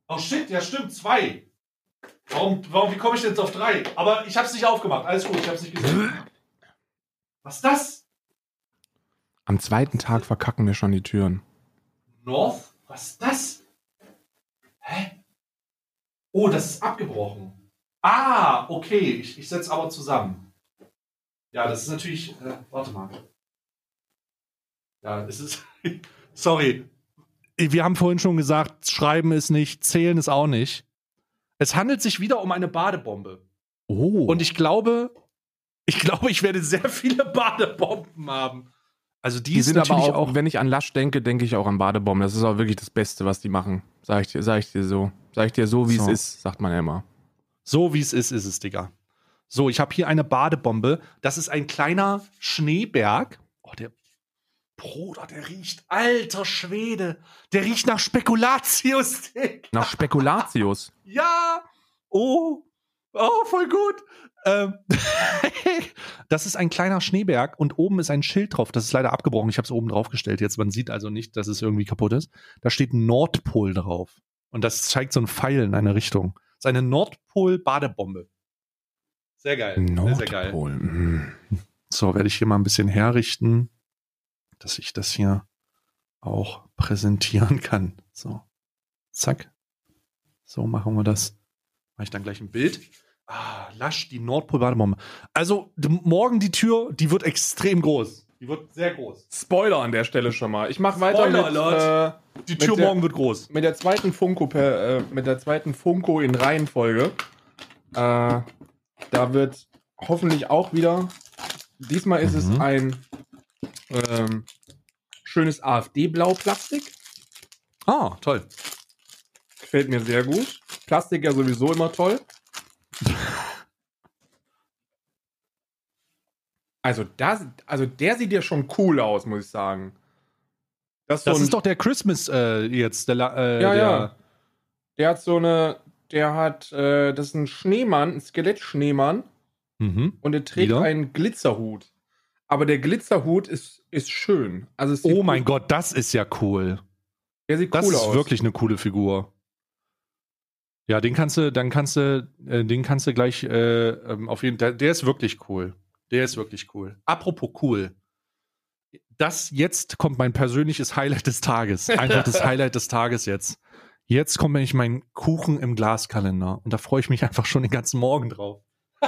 [SPEAKER 1] Oh shit, ja stimmt, zwei. Warum, warum, wie komme ich denn jetzt auf drei? Aber ich hab's nicht aufgemacht, alles gut, ich hab's nicht gesehen. Was ist das?
[SPEAKER 2] Am zweiten Tag verkacken wir schon die Türen.
[SPEAKER 1] North? Was ist das? Hä? Oh, das ist abgebrochen. Ah, okay. Ich, ich setze aber zusammen. Ja, das ist natürlich. Äh, warte mal. Ja, es ist. Sorry. Wir haben vorhin schon gesagt, schreiben ist nicht, zählen ist auch nicht. Es handelt sich wieder um eine Badebombe.
[SPEAKER 2] Oh.
[SPEAKER 1] Und ich glaube, ich glaube, ich werde sehr viele Badebomben haben. Also die,
[SPEAKER 2] die sind aber
[SPEAKER 1] natürlich
[SPEAKER 2] auch, wenn ich an Lasch denke, denke ich auch an Badebomben. Das ist auch wirklich das Beste, was die machen. Sag ich dir, sag ich dir so. Sag ich dir so, wie
[SPEAKER 1] So.
[SPEAKER 2] es ist, sagt man ja immer.
[SPEAKER 1] So wie es ist, ist es, Digga. So, ich habe hier eine Badebombe. Das ist ein kleiner Schneeberg. Oh, der Bruder, der riecht, alter Schwede. Der riecht nach Spekulatius, Digga.
[SPEAKER 2] Nach Spekulatius.
[SPEAKER 1] Ja. Oh. Oh, voll gut. Ähm, das ist ein kleiner Schneeberg und oben ist ein Schild drauf. Das ist leider abgebrochen. Ich habe es oben drauf gestellt. Jetzt, man sieht also nicht, dass es irgendwie kaputt ist. Da steht Nordpol drauf. Und das zeigt so ein Pfeil in eine Richtung. Das ist eine Nordpol-Badebombe. Sehr geil. Sehr, sehr geil.
[SPEAKER 2] Nordpol. mm.
[SPEAKER 1] So, werde ich hier mal ein bisschen herrichten, dass ich das hier auch präsentieren kann. So, zack. So machen wir das. Mache ich dann gleich ein Bild. Ah, Lasch, die Nordpol-Badebombe. Also, morgen die Tür, die wird extrem groß. Die wird sehr groß.
[SPEAKER 2] Spoiler an der Stelle schon mal. Ich mache weiter
[SPEAKER 1] Spoiler
[SPEAKER 2] mit,
[SPEAKER 1] Alert.
[SPEAKER 2] äh,
[SPEAKER 1] Die Tür
[SPEAKER 2] der-
[SPEAKER 1] morgen wird groß.
[SPEAKER 2] mit der zweiten Funko per, äh, mit der zweiten Funko in Reihenfolge. Äh, da wird hoffentlich auch wieder. Diesmal ist es
[SPEAKER 1] Mhm.
[SPEAKER 2] ein ähm, schönes AfD-Blau-Plastik.
[SPEAKER 1] Ah, toll.
[SPEAKER 2] Gefällt mir sehr gut. Plastik ja sowieso immer toll. Also, das, also der sieht ja schon cool aus, muss ich sagen. Das,
[SPEAKER 1] Das ist doch der Christmas äh, jetzt. Der, äh,
[SPEAKER 2] Ja,
[SPEAKER 1] der,
[SPEAKER 2] ja. Der hat so eine. Der hat. Äh, das ist ein Schneemann, ein Skelettschneemann.
[SPEAKER 1] Mhm.
[SPEAKER 2] Und er trägt
[SPEAKER 1] Wieder?
[SPEAKER 2] einen Glitzerhut. Aber der Glitzerhut ist, ist schön. Also
[SPEAKER 1] Oh mein
[SPEAKER 2] gut-
[SPEAKER 1] Gott, das ist ja cool.
[SPEAKER 2] Der sieht
[SPEAKER 1] Das
[SPEAKER 2] cool
[SPEAKER 1] ist
[SPEAKER 2] aus.
[SPEAKER 1] wirklich eine coole Figur. Ja, den kannst du, dann kannst du, äh, den kannst du gleich äh, ähm, auf jeden Fall. Der ist wirklich cool. Der ist wirklich cool. Apropos cool. Das jetzt kommt mein persönliches Highlight des Tages. Einfach das Highlight des Tages jetzt. Jetzt kommt nämlich mein Kuchen im Glaskalender. Und da freue ich mich einfach schon den ganzen Morgen drauf.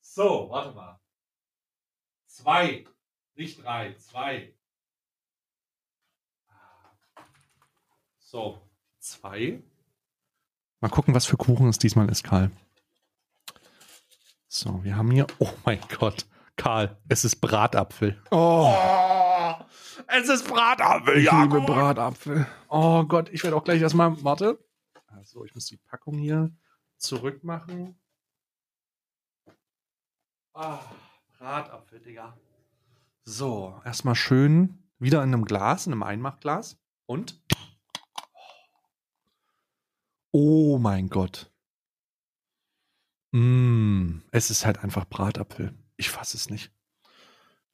[SPEAKER 1] so, warte mal. Zwei. Nicht drei, zwei. So, zwei. Mal gucken, was für Kuchen es diesmal ist, Karl. So, wir haben hier. Oh mein Gott. Karl, es ist Bratapfel.
[SPEAKER 2] Oh,
[SPEAKER 1] Oh, es ist Bratapfel,
[SPEAKER 2] ich liebe
[SPEAKER 1] Jakob.
[SPEAKER 2] Bratapfel.
[SPEAKER 1] Oh Gott, ich werde auch gleich erstmal. Warte. Also, ich muss die Packung hier zurückmachen. Ah, Bratapfel, Digga. So, erstmal schön wieder in einem Glas, in einem Einmachglas. Und. Oh mein Gott. Mm, es ist halt einfach Bratapfel. Ich fasse es nicht.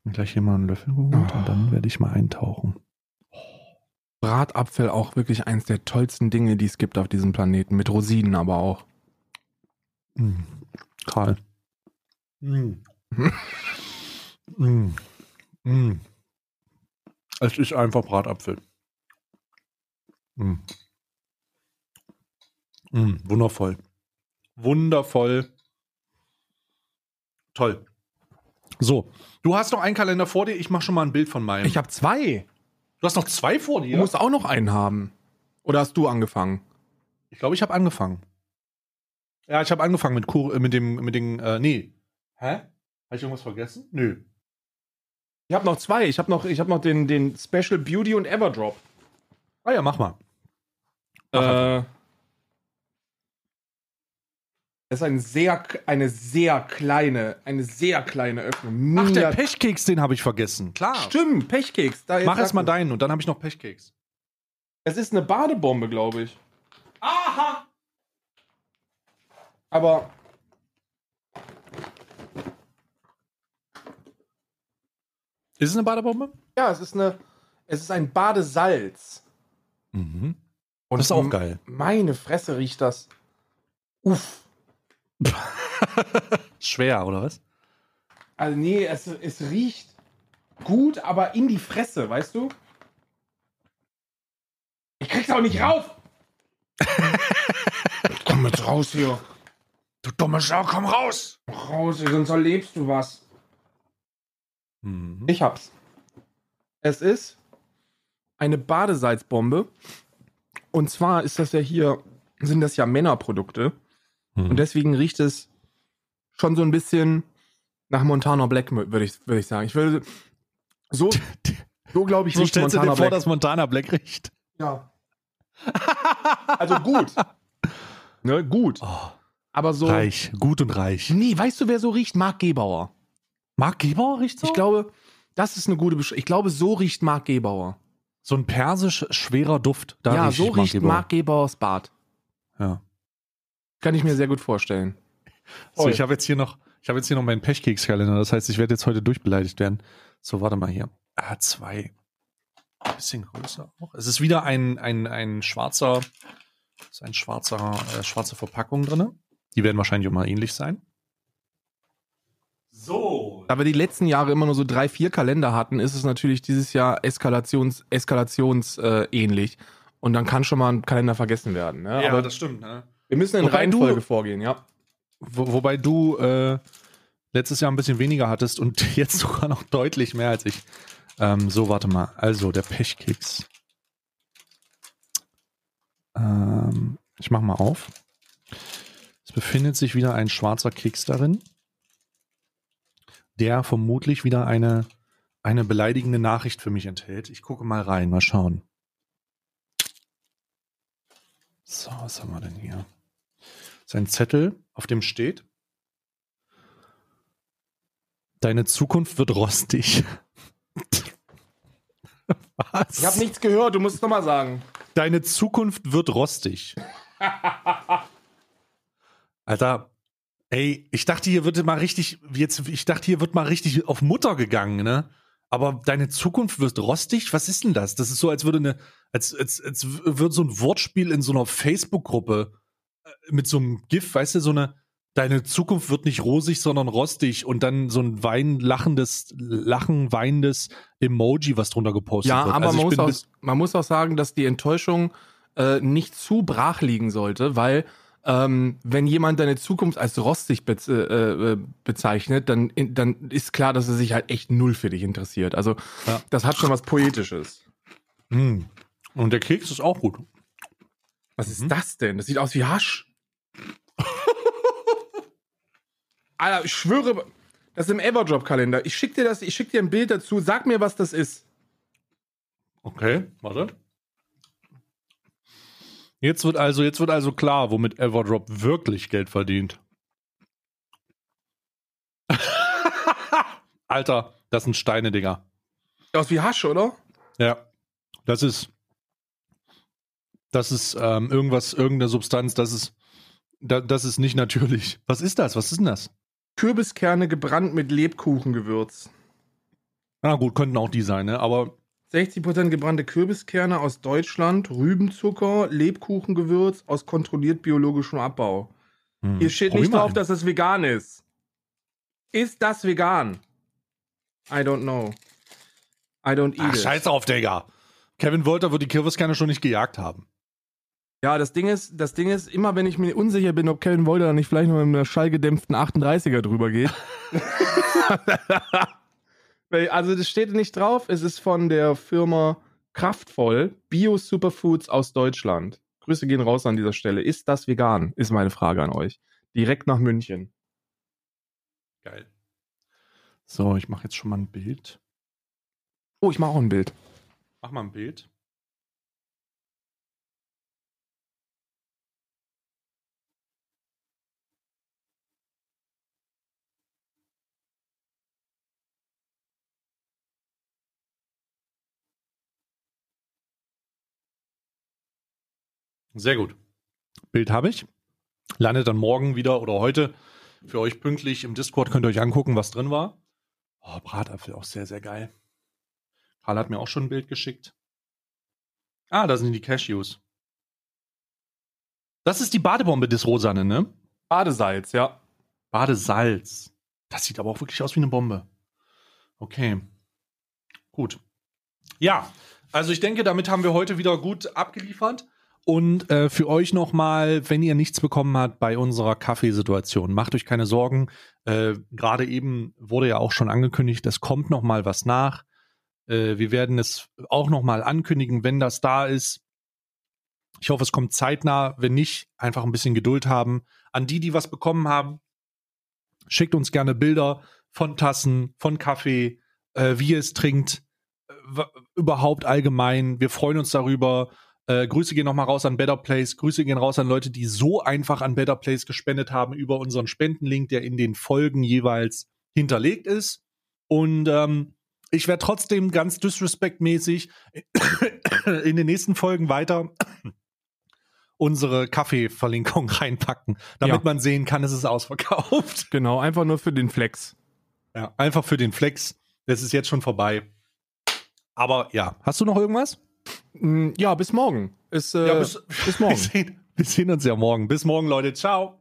[SPEAKER 1] Mir gleich hier mal einen Löffel geholt und dann werde ich mal eintauchen.
[SPEAKER 2] Bratapfel auch wirklich eins der tollsten Dinge, die es gibt auf diesem Planeten. Mit Rosinen aber auch.
[SPEAKER 1] Mm. Karl. Mm. mm. Mm. Es ist einfach Bratapfel. Mm. Mm. Wundervoll. Wundervoll. Toll. So, du hast noch einen Kalender vor dir. Ich mache schon mal ein Bild von meinem.
[SPEAKER 2] Ich habe zwei.
[SPEAKER 1] du hast noch zwei vor
[SPEAKER 2] Du
[SPEAKER 1] dir?
[SPEAKER 2] musst auch noch einen haben. Oder hast du angefangen?
[SPEAKER 1] Ich glaube, ich habe angefangen. Ja, ich habe angefangen mit, Kur äh, mit dem, mit den, äh, nee. Hä? Habe ich irgendwas vergessen? Nö.
[SPEAKER 2] Ich habe noch zwei. Ich habe noch, ich hab noch den, den Special Beauty und Everdrop.
[SPEAKER 1] Ah ja, mach mal. Mach
[SPEAKER 2] Äh, das ist ein sehr, eine sehr kleine, eine sehr kleine Öffnung.
[SPEAKER 1] Ach, der Pechkeks, den habe ich vergessen. Klar.
[SPEAKER 2] Stimmt, Pechkeks. Da jetzt
[SPEAKER 1] Mach erst mal
[SPEAKER 2] sagst du.
[SPEAKER 1] deinen und dann habe ich noch Pechkeks.
[SPEAKER 2] Es ist eine Badebombe, glaube ich.
[SPEAKER 1] Aha!
[SPEAKER 2] Aber
[SPEAKER 1] Ist es eine Badebombe?
[SPEAKER 2] ja, es ist eine, es ist ein Badesalz.
[SPEAKER 1] Mhm.
[SPEAKER 2] Und
[SPEAKER 1] Das ist auch geil.
[SPEAKER 2] Meine Fresse riecht das. Uff.
[SPEAKER 1] Schwer, oder was?
[SPEAKER 2] Also nee, es, es riecht gut, aber in die Fresse, weißt du? Ich krieg's auch nicht rauf. komm jetzt raus hier.
[SPEAKER 1] Du dumme Schau, komm raus!
[SPEAKER 2] Raus, sonst erlebst du was.
[SPEAKER 1] Mhm.
[SPEAKER 2] Ich hab's. Es ist eine Badesalzbombe. Und zwar ist das ja hier, sind das ja Männerprodukte.
[SPEAKER 1] Mhm.
[SPEAKER 2] Und deswegen riecht es schon so ein bisschen nach Montana Black, würde ich, würde ich sagen. Ich würde, so, so glaube ich,
[SPEAKER 1] so
[SPEAKER 2] riecht
[SPEAKER 1] stellst du
[SPEAKER 2] Montana
[SPEAKER 1] dir vor,
[SPEAKER 2] Black.
[SPEAKER 1] dass Montana Black riecht.
[SPEAKER 2] Ja. Also gut. ne, gut.
[SPEAKER 1] Oh,
[SPEAKER 2] Aber so.
[SPEAKER 1] reich, gut und reich.
[SPEAKER 2] Nee, weißt du, wer so riecht? Marc Gebauer.
[SPEAKER 1] Marc Gebauer riecht so?
[SPEAKER 2] Ich glaube, das ist eine gute Beschreibung. Ich glaube, so riecht Marc Gebauer.
[SPEAKER 1] so ein persisch schwerer Duft. Da
[SPEAKER 2] ja,
[SPEAKER 1] riech
[SPEAKER 2] so riecht
[SPEAKER 1] Gebauer.
[SPEAKER 2] Marc Gebauers Bart.
[SPEAKER 1] Ja.
[SPEAKER 2] Kann ich mir sehr gut vorstellen.
[SPEAKER 1] So,
[SPEAKER 2] Toll.
[SPEAKER 1] ich habe jetzt hier noch, ich habe jetzt hier noch meinen Pechkekskalender. Das heißt, ich werde jetzt heute durchbeleidigt werden. So, warte mal hier. Ah, zwei. Ein bisschen größer auch. Es ist wieder ein, ein, ein schwarzer, ist ein schwarzer, äh, schwarze Verpackung drin. Die werden wahrscheinlich immer ähnlich sein. So.
[SPEAKER 2] Da wir die letzten Jahre immer nur so drei, vier Kalender hatten, ist es natürlich dieses Jahr Eskalations, Eskalations äh, ähnlich. Und dann kann schon mal ein Kalender vergessen werden. Ne?
[SPEAKER 1] Ja,
[SPEAKER 2] Aber
[SPEAKER 1] das stimmt. Ne?
[SPEAKER 2] Wir müssen in
[SPEAKER 1] Wobei du-
[SPEAKER 2] Reihenfolge vorgehen, ja.
[SPEAKER 1] Wo, wobei du äh, letztes Jahr ein bisschen weniger hattest und jetzt sogar noch deutlich mehr als ich. Ähm, so, warte mal. Also, der Pechkeks. Ähm, ich mach mal auf. Es befindet sich wieder ein schwarzer Keks darin, der vermutlich wieder eine, eine beleidigende Nachricht für mich enthält. Ich gucke mal rein, mal schauen. So, was haben wir denn hier? Das ist ein Zettel, auf dem steht: Deine Zukunft wird rostig. Was?
[SPEAKER 2] Ich habe nichts gehört, du musst es nochmal sagen.
[SPEAKER 1] Deine Zukunft wird rostig. Alter, ey, ich dachte, hier wird mal richtig, jetzt, ich dachte, hier wird mal richtig auf Mutter gegangen, ne? Aber deine Zukunft wird rostig? Was ist denn das? Das ist so, als würde eine, als, als, als würde so ein Wortspiel in so einer Facebook-Gruppe mit so einem GIF, weißt du, so eine, deine Zukunft wird nicht rosig, sondern rostig und dann so ein wein, lachendes, lachen, weinendes Emoji, was drunter gepostet
[SPEAKER 2] Ja,
[SPEAKER 1] wird.
[SPEAKER 2] aber
[SPEAKER 1] Also
[SPEAKER 2] man, muss auch, man muss auch sagen, dass die Enttäuschung äh, nicht zu brach liegen sollte, weil ähm, wenn jemand deine Zukunft als rostig bez äh, äh, bezeichnet, dann, in, dann ist klar, dass er sich halt echt null für dich interessiert. Also
[SPEAKER 1] Ja.
[SPEAKER 2] das hat schon was Poetisches.
[SPEAKER 1] Hm. Und der Keks ist auch gut.
[SPEAKER 2] Was ist
[SPEAKER 1] Mhm.
[SPEAKER 2] das denn? Das sieht aus wie Hasch. Alter, ich schwöre, das ist im Everdrop-Kalender. Ich schick dir das, ich schick dir ein Bild dazu. Sag mir, was das ist.
[SPEAKER 1] Okay, warte. Jetzt wird also, jetzt wird also klar, womit Everdrop wirklich Geld verdient. Alter, das sind Steine, Digga.
[SPEAKER 2] Aus wie Hasch, oder?
[SPEAKER 1] Ja. Das ist. Das ist ähm, irgendwas, irgendeine Substanz, das ist. Da, das ist nicht natürlich. Was ist das? Was ist denn das?
[SPEAKER 2] Kürbiskerne gebrannt mit Lebkuchengewürz.
[SPEAKER 1] Na gut, könnten auch die sein, ne? Aber
[SPEAKER 2] 60% gebrannte Kürbiskerne aus Deutschland, Rübenzucker, Lebkuchengewürz aus kontrolliert biologischem Abbau.
[SPEAKER 1] hm,
[SPEAKER 2] Hier steht
[SPEAKER 1] probier
[SPEAKER 2] nicht drauf,
[SPEAKER 1] ein.
[SPEAKER 2] dass es vegan ist. Ist das vegan? I don't know. I don't eat
[SPEAKER 1] Ach,
[SPEAKER 2] it.
[SPEAKER 1] scheiß drauf, Digga. Kevin Wolter wird die Kürbiskerne schon nicht gejagt haben.
[SPEAKER 2] Ja, das Ding ist, das Ding ist, immer wenn ich mir unsicher bin, ob Kevin Wolter nicht vielleicht noch mit einem schallgedämpften 38er drüber geht. Also das steht nicht drauf, es ist von der Firma Kraftvoll Bio Superfoods aus Deutschland. Grüße gehen raus an dieser Stelle. Ist das vegan? Ist meine Frage an euch. Direkt nach München.
[SPEAKER 1] Geil. So, ich mache jetzt schon mal ein Bild.
[SPEAKER 2] Oh, ich mache auch ein Bild.
[SPEAKER 1] Mach mal ein Bild. Sehr gut. Bild habe ich. Landet dann morgen wieder oder heute für euch pünktlich im Discord. Könnt ihr euch angucken, was drin war. Oh, Bratapfel auch sehr, sehr geil. Karl hat mir auch schon ein Bild geschickt. Ah, da sind die Cashews. Das ist die Badebombe des Rosane, ne?
[SPEAKER 2] Badesalz, ja.
[SPEAKER 1] Badesalz. Das sieht aber auch wirklich aus wie eine Bombe. Okay. Gut. Ja, also ich denke, damit haben wir heute wieder gut abgeliefert. Und äh, für euch nochmal, wenn ihr nichts bekommen habt bei unserer Kaffeesituation, macht euch keine Sorgen. Äh, Gerade eben wurde ja auch schon angekündigt, es kommt nochmal was nach. Äh, wir werden es auch nochmal ankündigen, wenn das da ist. Ich hoffe, es kommt zeitnah. Wenn nicht, einfach ein bisschen Geduld haben. An die, die was bekommen haben, schickt uns gerne Bilder von Tassen, von Kaffee, äh, wie ihr es trinkt, äh, überhaupt allgemein. Wir freuen uns darüber. Äh, Grüße gehen nochmal raus an Better Place. Grüße gehen raus an Leute, die so einfach an Better Place gespendet haben über unseren Spendenlink, der in den Folgen jeweils hinterlegt ist. Und ähm, ich werde trotzdem ganz disrespektmäßig in den nächsten Folgen weiter unsere Kaffeeverlinkung reinpacken, damit
[SPEAKER 2] Ja.
[SPEAKER 1] man sehen kann, es ist ausverkauft.
[SPEAKER 2] Genau, einfach nur für den Flex.
[SPEAKER 1] Ja, einfach für den Flex. Das ist jetzt schon vorbei. Aber ja, hast du noch irgendwas?
[SPEAKER 2] Mm, Ja, bis morgen. Ist, äh,
[SPEAKER 1] Ja, bis-
[SPEAKER 2] bis morgen.
[SPEAKER 1] Wir sehen, wir sehen uns ja morgen. Bis morgen, Leute. Ciao.